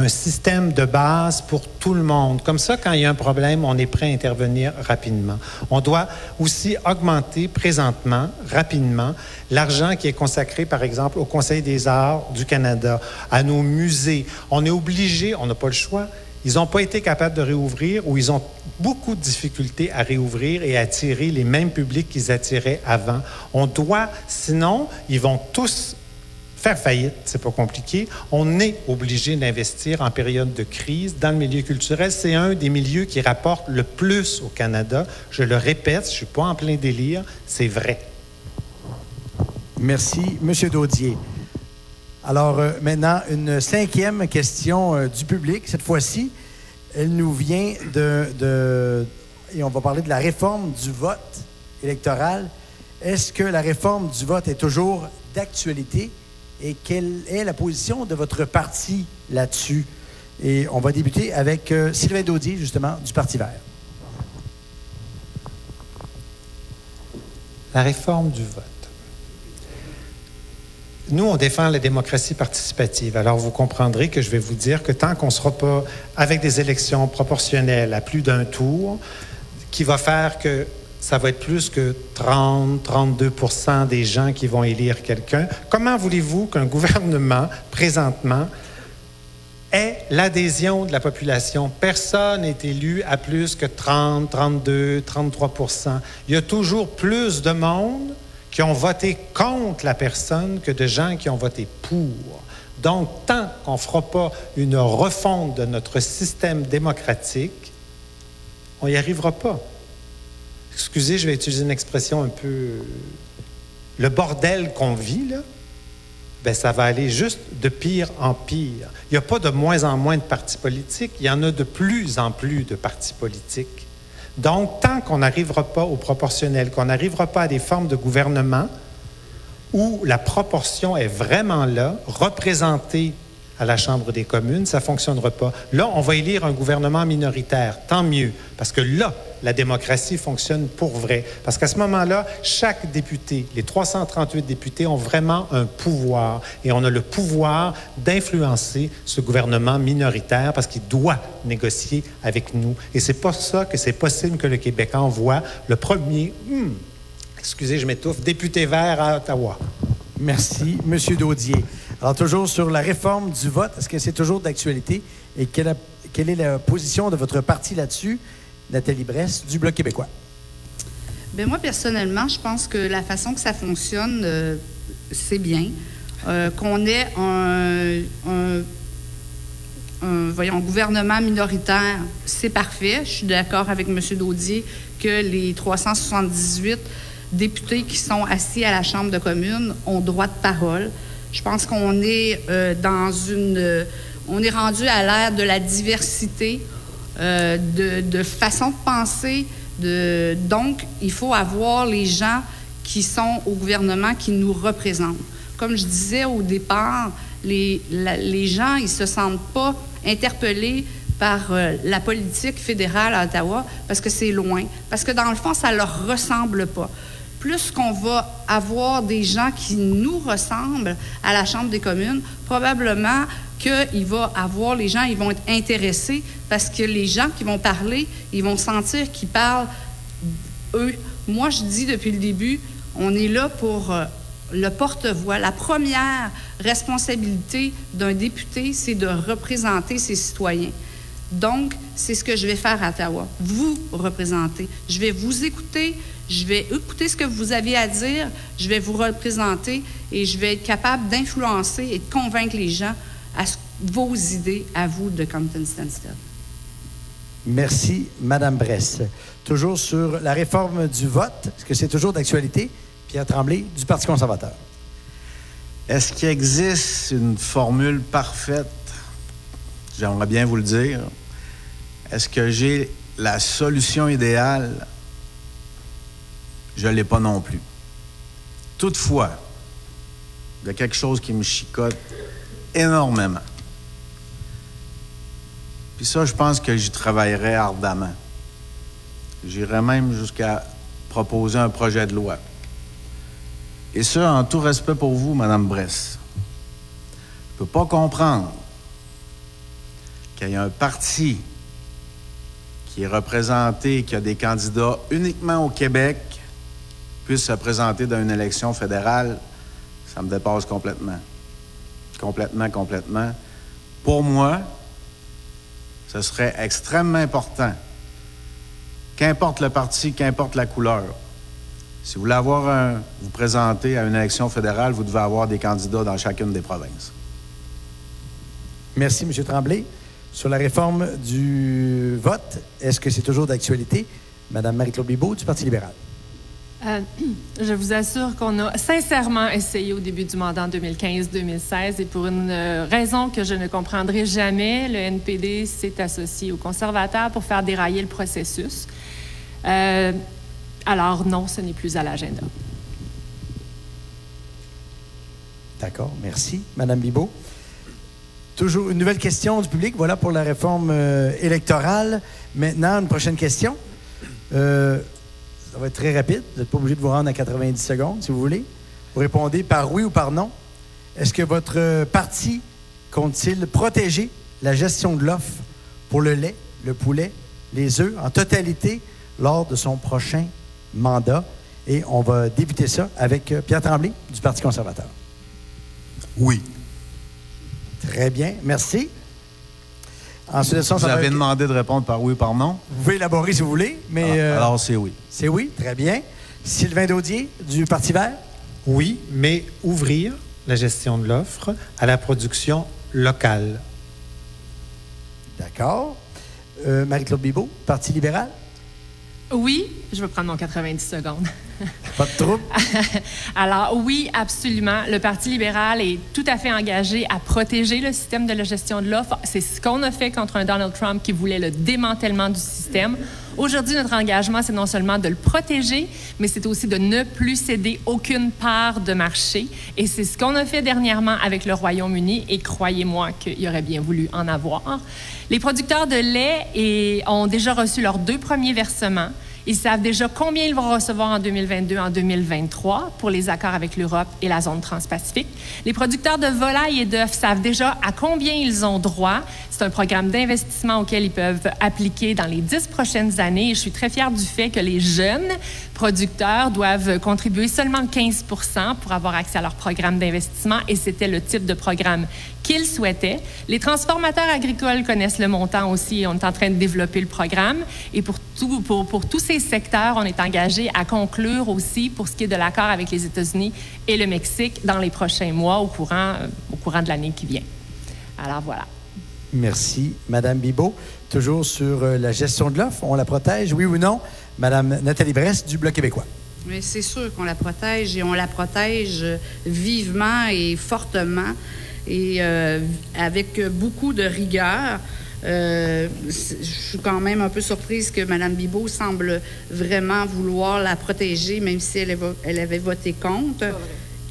un système de base pour tout le monde. Comme ça, quand il y a un problème, on est prêt à intervenir rapidement. On doit aussi augmenter présentement, rapidement, l'argent qui est consacré, par exemple, au Conseil des arts du Canada, à nos musées. On est obligé, on n'a pas le choix, ils n'ont pas été capables de réouvrir ou ils ont beaucoup de difficultés à réouvrir et à attirer les mêmes publics qu'ils attiraient avant. On doit, sinon, ils vont tous faire faillite, c'est pas compliqué. On est obligé d'investir en période de crise dans le milieu culturel. C'est un des milieux qui rapporte le plus au Canada. Je le répète, je suis pas en plein délire, c'est vrai. Merci, Monsieur Daudier. Alors euh, maintenant, une cinquième question euh, du public. Cette fois-ci, elle nous vient de, de, Et on va parler de la réforme du vote électoral. Est-ce que la réforme du vote est toujours d'actualité? Et quelle est la position de votre parti là-dessus? Et on va débuter avec euh, Sylvain Daudier, justement, du Parti vert. La réforme du vote. Nous, on défend la démocratie participative. Alors, vous comprendrez que je vais vous dire que tant qu'on ne sera pas avec des élections proportionnelles à plus d'un tour, qui va faire que ça va être plus que 30, 32 des gens qui vont élire quelqu'un. Comment voulez-vous qu'un gouvernement, présentement, ait l'adhésion de la population? Personne n'est élu à plus que 30, 32, 33% Il y a toujours plus de monde qui ont voté contre la personne que de gens qui ont voté pour. Donc, tant qu'on ne fera pas une refonte de notre système démocratique, on n'y arrivera pas excusez, je vais utiliser une expression un peu. Le bordel qu'on vit, là, ben, ça va aller juste de pire en pire. Il n'y a pas de moins en moins de partis politiques, il y en a de plus en plus de partis politiques. Donc, tant qu'on n'arrivera pas au proportionnel, qu'on n'arrivera pas à des formes de gouvernement où la proportion est vraiment là, représentée à la Chambre des communes, ça ne fonctionnera pas. Là, on va élire un gouvernement minoritaire, tant mieux, parce que là, la démocratie fonctionne pour vrai. Parce qu'à ce moment-là, chaque député, les 338 députés ont vraiment un pouvoir et on a le pouvoir d'influencer ce gouvernement minoritaire parce qu'il doit négocier avec nous. Et c'est pas ça que c'est possible que le Québec envoie le premier, hmm, excusez, je m'étouffe, député vert à Ottawa. Merci, Monsieur Daudier. Alors, toujours sur la réforme du vote, est-ce que c'est toujours d'actualité? Et quelle, quelle, est la position de votre parti là-dessus, Nathalie Bress, du Bloc québécois? Bien, moi, personnellement, je pense que la façon que ça fonctionne, euh, c'est bien. Euh, qu'on ait un, un, voyons, gouvernement minoritaire, c'est parfait. Je suis d'accord avec M. Daudier que les 378 députés qui sont assis à la Chambre de communes ont droit de parole. Je pense qu'on est euh, dans une. on est rendu à l'ère de la diversité, euh, de, façon de penser. Donc, il faut avoir les gens qui sont au gouvernement qui nous représentent. Comme je disais au départ, les, gens, ils se sentent pas interpellés par euh, la politique fédérale à Ottawa parce que c'est loin, parce que dans le fond, ça leur ressemble pas plus qu'on va avoir des gens qui nous ressemblent à la Chambre des communes, probablement qu'il va avoir, les gens, ils vont être intéressés parce que les gens qui vont parler, ils vont sentir qu'ils parlent eux. Moi, je dis depuis le début, on est là pour euh, le porte-voix. La première responsabilité d'un député, c'est de représenter ses citoyens. Donc, c'est ce que je vais faire à Ottawa. Vous représenter. Je vais vous écouter, je vais écouter ce que vous avez à dire, je vais vous représenter et je vais être capable d'influencer et de convaincre les gens à vos idées, à vous, de Compton Stansted. Merci, Madame Bress. Toujours sur la réforme du vote, est-ce que c'est toujours d'actualité? Pierre Tremblay, du Parti conservateur. Est-ce qu'il existe une formule parfaite? J'aimerais bien vous le dire. Est-ce que j'ai la solution idéale? Je ne l'ai pas non plus. Toutefois, il y a quelque chose qui me chicote énormément. Puis ça, je pense que j'y travaillerai ardemment. J'irai même jusqu'à proposer un projet de loi. Et ça, en tout respect pour vous, Madame Bress. Je ne peux pas comprendre qu'il y ait un parti qui est représenté, qui a des candidats uniquement au Québec, puisse se présenter dans une élection fédérale, ça me dépasse complètement. Complètement, complètement. Pour moi, ce serait extrêmement important, qu'importe le parti, qu'importe la couleur, si vous voulez avoir un, vous présenter à une élection fédérale, vous devez avoir des candidats dans chacune des provinces. Merci, M. Tremblay. Sur la réforme du vote, est-ce que c'est toujours d'actualité? Mme Marie-Claude Bibeau, du Parti libéral. Euh, je vous assure qu'on a sincèrement essayé au début du mandat en 2015-2016 et pour une euh, raison que je ne comprendrai jamais, le NPD s'est associé aux conservateurs pour faire dérailler le processus. Euh, alors non, ce n'est plus à l'agenda. D'accord, merci. Madame Bibot. Toujours une nouvelle question du public. Voilà pour la réforme électorale. Maintenant, une prochaine question. Ça va être très rapide. Vous n'êtes pas obligé de vous rendre à 90 secondes, si vous voulez. Vous répondez par oui ou par non. Est-ce que votre parti compte-t-il protéger la gestion de l'offre pour le lait, le poulet, les œufs en totalité lors de son prochain mandat? Et on va débuter ça avec euh, Pierre Tremblay du Parti conservateur. Oui. Très bien, merci. Ensuite vous avez demandé de répondre par oui ou par non? Vous pouvez élaborer si vous voulez, mais... Ah, euh, alors, c'est oui. C'est oui, très bien. Sylvain Daudier du Parti vert? Oui, mais ouvrir la gestion de l'offre à la production locale. D'accord. Euh, Marie-Claude Bibot, Parti libéral? Oui, je vais prendre mon 90 secondes. Pas de. Alors oui, absolument. Le Parti libéral est tout à fait engagé à protéger le système de la gestion de l'offre. C'est ce qu'on a fait contre un Donald Trump qui voulait le démantèlement du système. Aujourd'hui, notre engagement, c'est non seulement de le protéger, mais c'est aussi de ne plus céder aucune part de marché. Et c'est ce qu'on a fait dernièrement avec le Royaume-Uni. Et croyez-moi qu'il aurait bien voulu en avoir. Les producteurs de lait ont déjà reçu leurs deux premiers versements. Ils savent déjà combien ils vont recevoir en 2022, en 2023 pour les accords avec l'Europe et la zone transpacifique. Les producteurs de volailles et d'œufs savent déjà à combien ils ont droit. C'est un programme d'investissement auquel ils peuvent appliquer dans les dix prochaines années. Je suis très fière du fait que les jeunes producteurs doivent contribuer seulement 15% pour avoir accès à leur programme d'investissement et c'était le type de programme qu'ils souhaitaient. Les transformateurs agricoles connaissent le montant aussi et on est en train de développer le programme. Et pour, tout, pour, pour tous ces secteurs, on est engagé à conclure aussi pour ce qui est de l'accord avec les États-Unis et le Mexique dans les prochains mois au courant, euh, au courant de l'année qui vient. Alors voilà. Merci, Madame Bibot. Toujours sur euh, la gestion de l'offre, on la protège, oui ou non? Madame Nathalie Brest du Bloc québécois. Mais c'est sûr qu'on la protège et on la protège vivement et fortement et euh, avec beaucoup de rigueur. Euh, je suis quand même un peu surprise que Mme Bibot semble vraiment vouloir la protéger, même si elle, elle avait voté contre.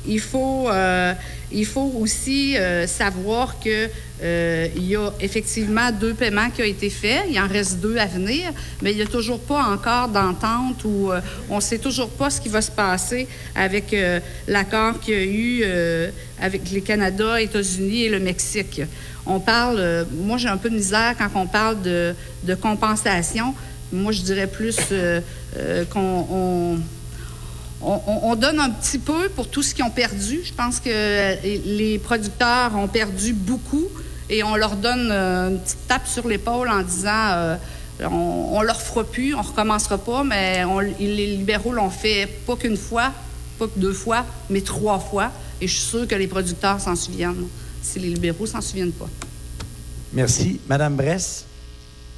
Il faut, euh, il faut aussi savoir que euh, il y a effectivement deux paiements qui ont été faits. Il en reste deux à venir, mais il n'y a toujours pas encore d'entente ou euh, on ne sait toujours pas ce qui va se passer avec euh, l'accord qu'il y a eu avec les Canada, États-Unis et le Mexique. On parle, moi j'ai un peu de misère quand on parle de, compensation. Moi je dirais plus qu'on on, donne un petit peu pour tout ce qu'ils ont perdu. Je pense que les producteurs ont perdu beaucoup et on leur donne euh, une petite tape sur l'épaule en disant euh, on, on leur fera plus, on recommencera pas, mais les libéraux l'ont fait pas qu'une fois, pas que deux fois, mais trois fois. Et je suis sûre que les producteurs s'en souviennent, si les libéraux s'en souviennent pas. Merci. Madame Bress,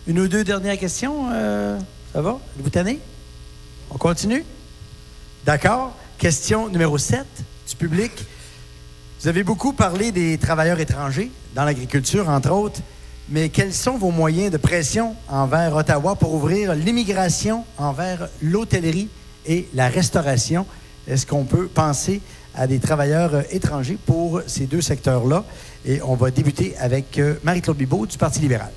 une ou deux dernières questions? euh, ça va? Vous tenez? On continue? D'accord? Question numéro 7 du public. Vous avez beaucoup parlé des travailleurs étrangers dans l'agriculture, entre autres, mais quels sont vos moyens de pression envers Ottawa pour ouvrir l'immigration envers l'hôtellerie et la restauration? Est-ce qu'on peut penser à des travailleurs euh, étrangers pour ces deux secteurs-là? Et on va débuter avec euh, Marie-Claude Bibeau du Parti libéral.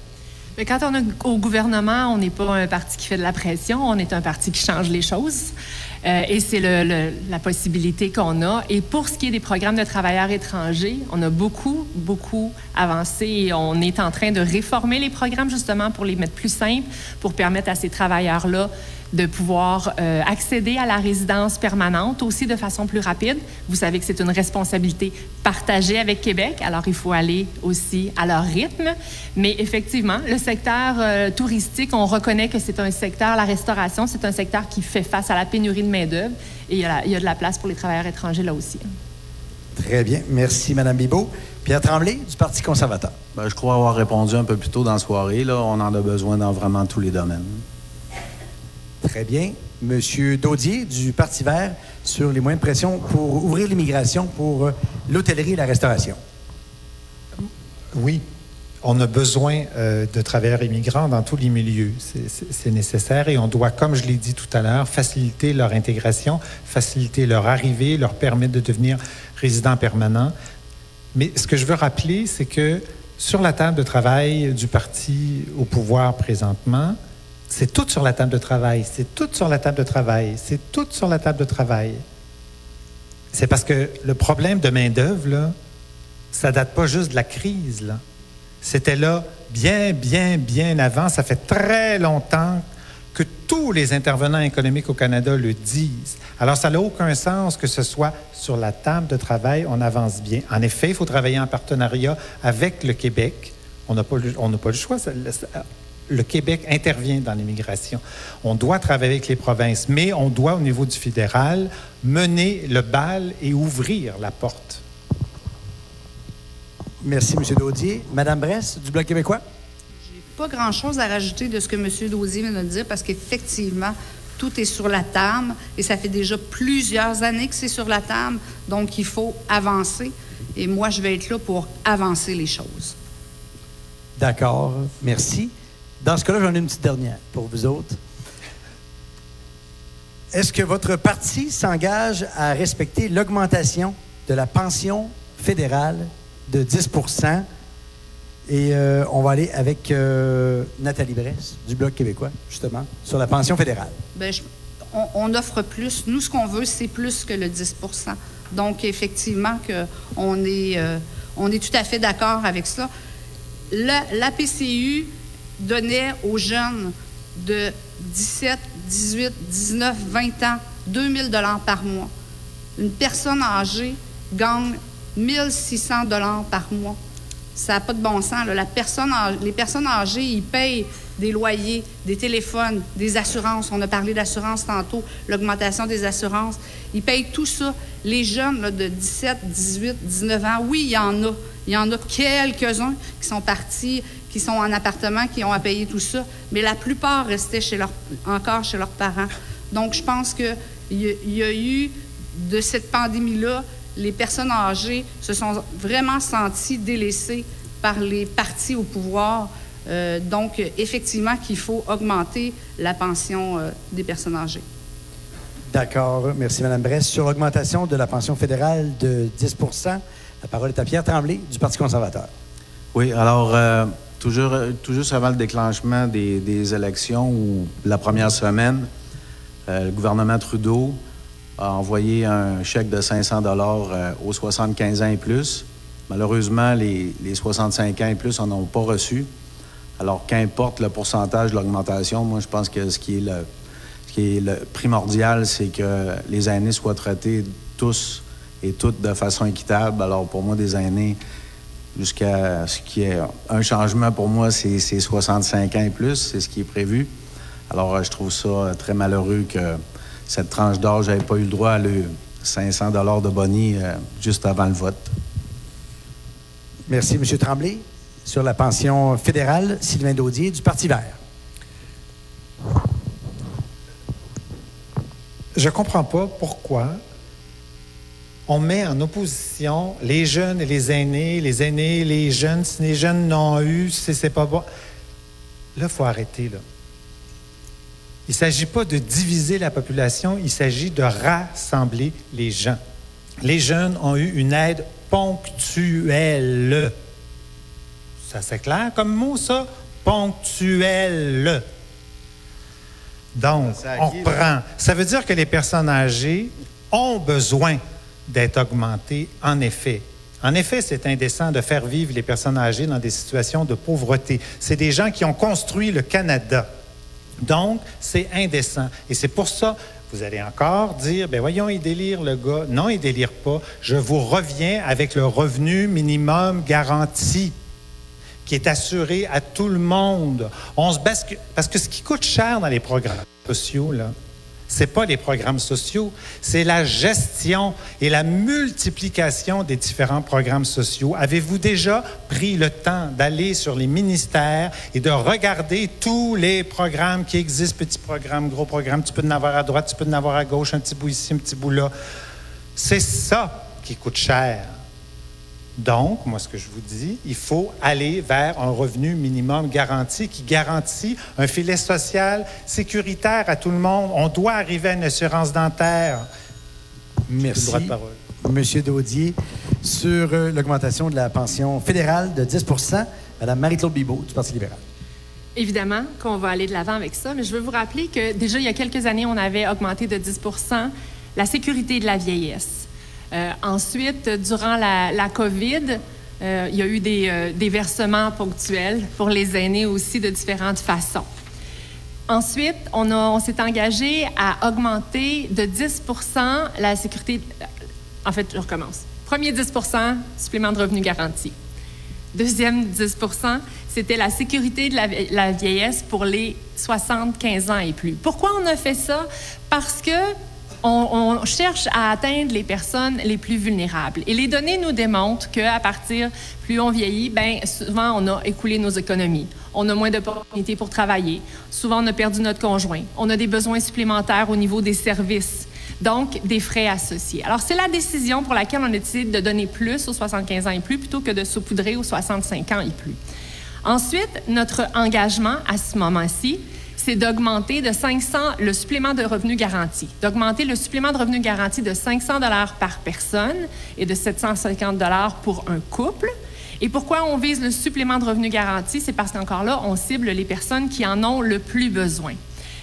Mais quand on est au gouvernement, on n'est pas un parti qui fait de la pression, on est un parti qui change les choses. Euh, et c'est la possibilité qu'on a. Et pour ce qui est des programmes de travailleurs étrangers, on a beaucoup, beaucoup avancé et on est en train de réformer les programmes justement pour les mettre plus simples, pour permettre à ces travailleurs-là de pouvoir euh, accéder à la résidence permanente aussi de façon plus rapide. Vous savez que c'est une responsabilité partagée avec Québec, alors il faut aller aussi à leur rythme. Mais effectivement, le secteur euh, touristique, on reconnaît que c'est un secteur, la restauration, c'est un secteur qui fait face à la pénurie de main-d'œuvre et il y, a la- il y a de la place pour les travailleurs étrangers là aussi. Très bien. Merci, Mme Bibeau. Pierre Tremblay du Parti conservateur. Ben, je crois avoir répondu un peu plus tôt dans la soirée. Là. On en a besoin dans vraiment tous les domaines. Très bien. Monsieur Daudier du Parti vert sur les moyens de pression pour ouvrir l'immigration pour euh, l'hôtellerie et la restauration. Oui, on a besoin euh, de travailleurs immigrants dans tous les milieux. C'est- nécessaire et on doit, comme je l'ai dit tout à l'heure, faciliter leur intégration, faciliter leur arrivée, leur permettre de devenir résidents permanents. Mais ce que je veux rappeler, c'est que sur la table de travail du parti au pouvoir présentement, c'est tout sur la table de travail, c'est tout sur la table de travail, c'est tout sur la table de travail. C'est parce que le problème de main-d'œuvre, ça date pas juste de la crise. C'était là bien, bien, bien avant. Ça fait très longtemps que tous les intervenants économiques au Canada le disent. Alors, ça n'a aucun sens que ce soit sur la table de travail, on avance bien. En effet, il faut travailler en partenariat avec le Québec. On n'a pas, le- choix. Le Québec intervient dans l'immigration. On doit travailler avec les provinces, mais on doit, au niveau du fédéral, mener le bal et ouvrir la porte. Merci, M. Daudier. Madame Bress du Bloc québécois? Pas grand-chose à rajouter de ce que M. Daudier vient de dire parce qu'effectivement, tout est sur la table et ça fait déjà plusieurs années que c'est sur la table. Donc, il faut avancer. Et moi, je vais être là pour avancer les choses. D'accord. Merci. Dans ce cas-là, j'en ai une petite dernière pour vous autres. Est-ce que votre parti s'engage à respecter l'augmentation de la pension fédérale de 10% Et euh, on va aller avec euh, Nathalie Bress du Bloc québécois, justement, sur la pension fédérale. Bien, on, offre plus. Nous, ce qu'on veut, c'est plus que le 10% Donc, effectivement, que on, est, euh, on est tout à fait d'accord avec ça. La PCU donnait aux jeunes de 17, 18, 19, 20 ans 2000 dollars par mois. Une personne âgée gagne 1600 dollars par mois. Ça n'a pas de bon sens. La personne les personnes âgées, ils payent des loyers, des téléphones, des assurances. On a parlé d'assurance tantôt, l'augmentation des assurances. Ils payent tout ça. Les jeunes de 17, 18, 19 ans, oui, il y en a. Il y en a quelques-uns qui sont partis, qui sont en appartement, qui ont à payer tout ça. Mais la plupart restaient chez leur, encore chez leurs parents. Donc, je pense qu'il y, y a eu de cette pandémie-là, les personnes âgées se sont vraiment senties délaissées par les partis au pouvoir. Euh, donc, effectivement, qu'il faut augmenter la pension euh, des personnes âgées. D'accord. Merci, Mme Bress. Sur l'augmentation de la pension fédérale de 10% la parole est à Pierre Tremblay du Parti conservateur. Oui, alors, euh, toujours, tout juste avant le déclenchement des, des élections ou la première semaine, euh, le gouvernement Trudeau a envoyé un chèque de 500 dollars euh, aux 75 ans et plus. Malheureusement, les, les 65 ans et plus en ont pas reçu. Alors, qu'importe le pourcentage de l'augmentation, moi, je pense que ce qui est le, ce qui est le primordial, c'est que les aînés soient traités tous et toutes de façon équitable. Alors, pour moi, des aînés jusqu'à ce qu'il y ait un changement pour moi, c'est 65 ans et plus, c'est ce qui est prévu. Alors, euh, je trouve ça euh, très malheureux que cette tranche d'âge n'avait pas eu le droit à le 500 de boni euh, juste avant le vote. Merci, M. Tremblay. Sur la pension fédérale, Sylvain Daudier du Parti vert. Je ne comprends pas pourquoi on met en opposition les jeunes et les aînés, les aînés, les jeunes. Si les jeunes n'ont eu, c'est pas bon. Là, il faut arrêter, là. Il ne s'agit pas de diviser la population, il s'agit de rassembler les gens. Les jeunes ont eu une aide ponctuelle. Ça, c'est clair comme mot, ça? Ponctuelle. Donc, on reprend. Ça veut dire que les personnes âgées ont besoin d'être augmentées, en effet. En effet, c'est indécent de faire vivre les personnes âgées dans des situations de pauvreté. C'est des gens qui ont construit le Canada. Donc, c'est indécent. Et c'est pour ça, vous allez encore dire, ben voyons, il délire le gars. Non, il délire pas. Je vous reviens avec le revenu minimum garanti qui est assuré à tout le monde. On se bascule, parce que ce qui coûte cher dans les programmes sociaux, là, ce n'est pas les programmes sociaux, c'est la gestion et la multiplication des différents programmes sociaux. Avez-vous déjà pris le temps d'aller sur les ministères et de regarder tous les programmes qui existent, petits programmes, gros programmes, tu peux en avoir à droite, tu peux en avoir à gauche, un petit bout ici, un petit bout là. C'est ça qui coûte cher. Donc, moi, ce que je vous dis, il faut aller vers un revenu minimum garanti qui garantit un filet social sécuritaire à tout le monde. On doit arriver à une assurance dentaire. Merci. Droit de parole. Monsieur Daudier, sur euh, l'augmentation de la pension fédérale de 10% Madame Marie-Claude Bibeau, du Parti libéral. Évidemment qu'on va aller de l'avant avec ça, mais je veux vous rappeler que déjà, il y a quelques années, on avait augmenté de 10% la sécurité de la vieillesse. Euh, ensuite, durant la, COVID, euh, il y a eu euh, des, versements ponctuels pour les aînés aussi de différentes façons. Ensuite, on, s'est engagé à augmenter de 10 la sécurité. En fait, je recommence. Premier 10 supplément de revenu garanti. Deuxième 10 c'était la sécurité de la, la, vieillesse pour les 75 ans et plus. Pourquoi on a fait ça? Parce que on, cherche à atteindre les personnes les plus vulnérables. Et les données nous démontrent qu'à partir, plus on vieillit, ben souvent on a écoulé nos économies. On a moins d'opportunités pour travailler. Souvent, on a perdu notre conjoint. On a des besoins supplémentaires au niveau des services. Donc, des frais associés. Alors, c'est la décision pour laquelle on a décidé de donner plus aux 75 ans et plus plutôt que de saupoudrer aux 65 ans et plus. Ensuite, notre engagement à ce moment-ci, c'est d'augmenter de 500 le supplément de revenu garanti, d'augmenter le supplément de revenu garanti de 500 dollars par personne et de 750 dollars pour un couple. Et pourquoi on vise le supplément de revenu garanti? C'est parce qu'encore là, on cible les personnes qui en ont le plus besoin.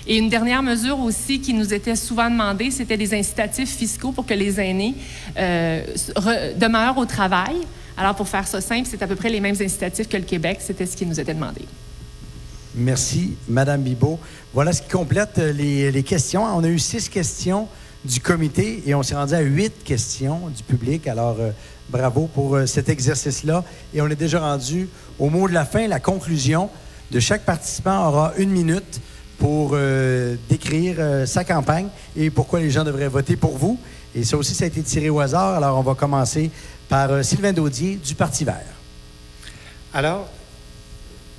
Et une dernière mesure aussi qui nous était souvent demandée, c'était des incitatifs fiscaux pour que les aînés euh, demeurent au travail. Alors, pour faire ça simple, c'est à peu près les mêmes incitatifs que le Québec. C'était ce qui nous était demandé. Merci, Madame Bibot. Voilà ce qui complète euh, les, questions. On a eu six questions du comité et on s'est rendu à huit questions du public. Alors, euh, bravo pour euh, cet exercice-là. Et on est déjà rendu au mot de la fin, la conclusion. De chaque participant aura une minute pour décrire sa campagne et pourquoi les gens devraient voter pour vous. Et ça aussi, ça a été tiré au hasard. Alors, on va commencer par Sylvain Daudier du Parti vert. Alors,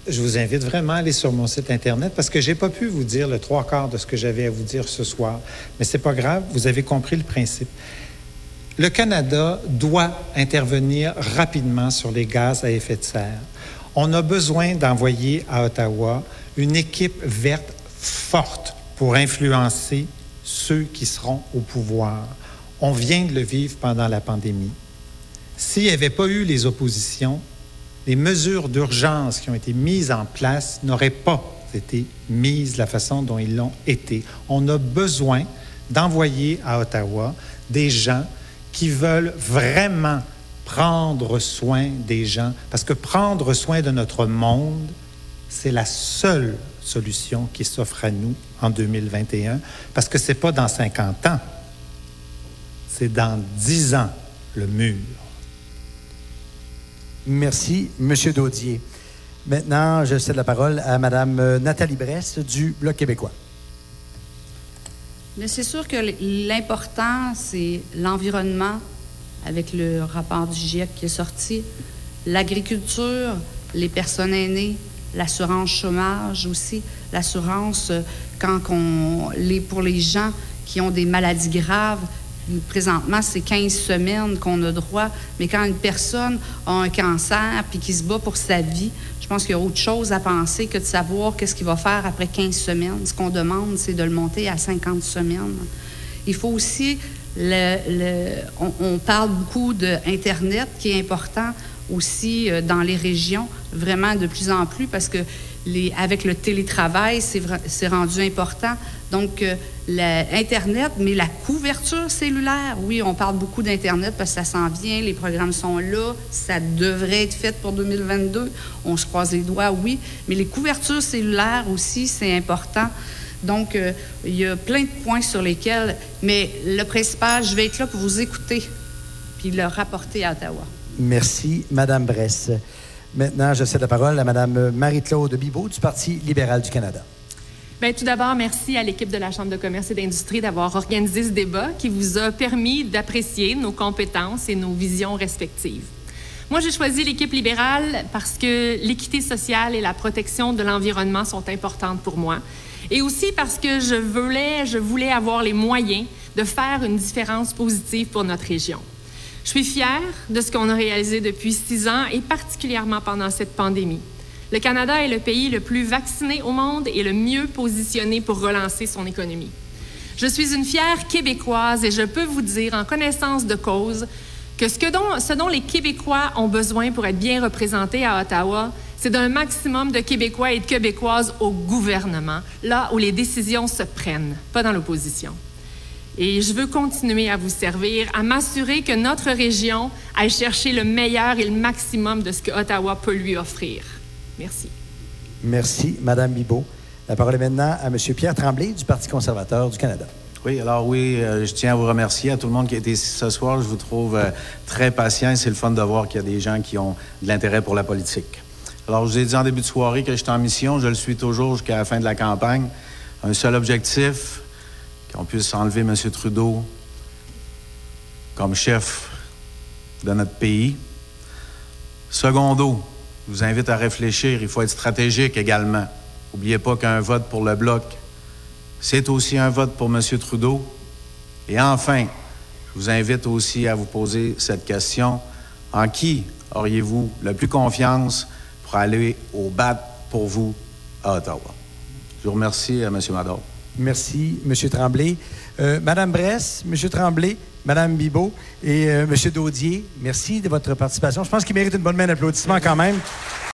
je vous invite vraiment à aller sur mon site Internet parce que je n'ai pas pu vous dire le trois quarts de ce que j'avais à vous dire ce soir. Mais ce n'est pas grave, vous avez compris le principe. Le Canada doit intervenir rapidement sur les gaz à effet de serre. On a besoin d'envoyer à Ottawa une équipe verte forte pour influencer ceux qui seront au pouvoir. On vient de le vivre pendant la pandémie. S'il n'y avait pas eu les oppositions, les mesures d'urgence qui ont été mises en place n'auraient pas été mises la façon dont ils l'ont été. On a besoin d'envoyer à Ottawa des gens qui veulent vraiment prendre soin des gens, parce que prendre soin de notre monde, c'est la seule solution qui s'offre à nous en 2021, parce que ce n'est pas dans 50 ans, c'est dans 10 ans le mur. Merci, M. Daudier. Maintenant, je cède la parole à Mme euh, Nathalie Brest du Bloc québécois. Mais c'est sûr que l'important, c'est l'environnement, avec le rapport du GIEC qui est sorti, l'agriculture, les personnes aînées, l'assurance chômage aussi, l'assurance euh, quand on, les, pour les gens qui ont des maladies graves. Présentement, c'est 15 semaines qu'on a droit, mais quand une personne a un cancer puis qui se bat pour sa vie, je pense qu'il y a autre chose à penser que de savoir qu'est-ce qu'il va faire après 15 semaines. Ce qu'on demande, c'est de le monter à 50 semaines. Il faut aussi, le, on, parle beaucoup d'Internet qui est important aussi euh, dans les régions, vraiment de plus en plus, parce que les, avec le télétravail, c'est rendu important. Donc, euh, Internet, mais la couverture cellulaire, oui, on parle beaucoup d'Internet parce que ça s'en vient, les programmes sont là, ça devrait être fait pour 2022. On se croise les doigts, oui, mais les couvertures cellulaires aussi, c'est important. Donc, euh, il y a plein de points sur lesquels, mais le principal, je vais être là pour vous écouter puis le rapporter à Ottawa. Merci, Madame Bress. Maintenant, je cède la parole à Mme Marie-Claude Bibeau du Parti libéral du Canada. Bien, tout d'abord, merci à l'équipe de la Chambre de commerce et d'industrie d'avoir organisé ce débat qui vous a permis d'apprécier nos compétences et nos visions respectives. Moi, j'ai choisi l'équipe libérale parce que l'équité sociale et la protection de l'environnement sont importantes pour moi. Et aussi parce que je voulais, je voulais avoir les moyens de faire une différence positive pour notre région. Je suis fière de ce qu'on a réalisé depuis six ans et particulièrement pendant cette pandémie. Le Canada est le pays le plus vacciné au monde et le mieux positionné pour relancer son économie. Je suis une fière Québécoise et je peux vous dire en connaissance de cause que ce, dont les Québécois ont besoin pour être bien représentés à Ottawa, c'est d'un maximum de Québécois et de Québécoises au gouvernement, là où les décisions se prennent, pas dans l'opposition. Et je veux continuer à vous servir, à m'assurer que notre région aille chercher le meilleur et le maximum de ce que Ottawa peut lui offrir. Merci. Merci, Madame Bibot. La parole est maintenant à M. Pierre Tremblay du Parti conservateur du Canada. Oui, alors oui, euh, je tiens à vous remercier à tout le monde qui a été ici ce soir. Je vous trouve euh, très patient et c'est le fun de voir qu'il y a des gens qui ont de l'intérêt pour la politique. Alors, je vous ai dit en début de soirée que j'étais en mission. Je le suis toujours jusqu'à la fin de la campagne. Un seul objectif, qu'on puisse enlever M. Trudeau comme chef de notre pays. Secondo, je vous invite à réfléchir, il faut être stratégique également. N'oubliez pas qu'un vote pour le bloc, c'est aussi un vote pour M. Trudeau. Et enfin, je vous invite aussi à vous poser cette question. En qui auriez-vous le plus confiance pour aller au bat pour vous à Ottawa? Je vous remercie, M. Mador. Merci, M. Tremblay. Euh, Madame Bress, M. Tremblay, Madame Bibot et euh, M. Daudier, merci de votre participation. Je pense qu'il mérite une bonne main d'applaudissement quand même.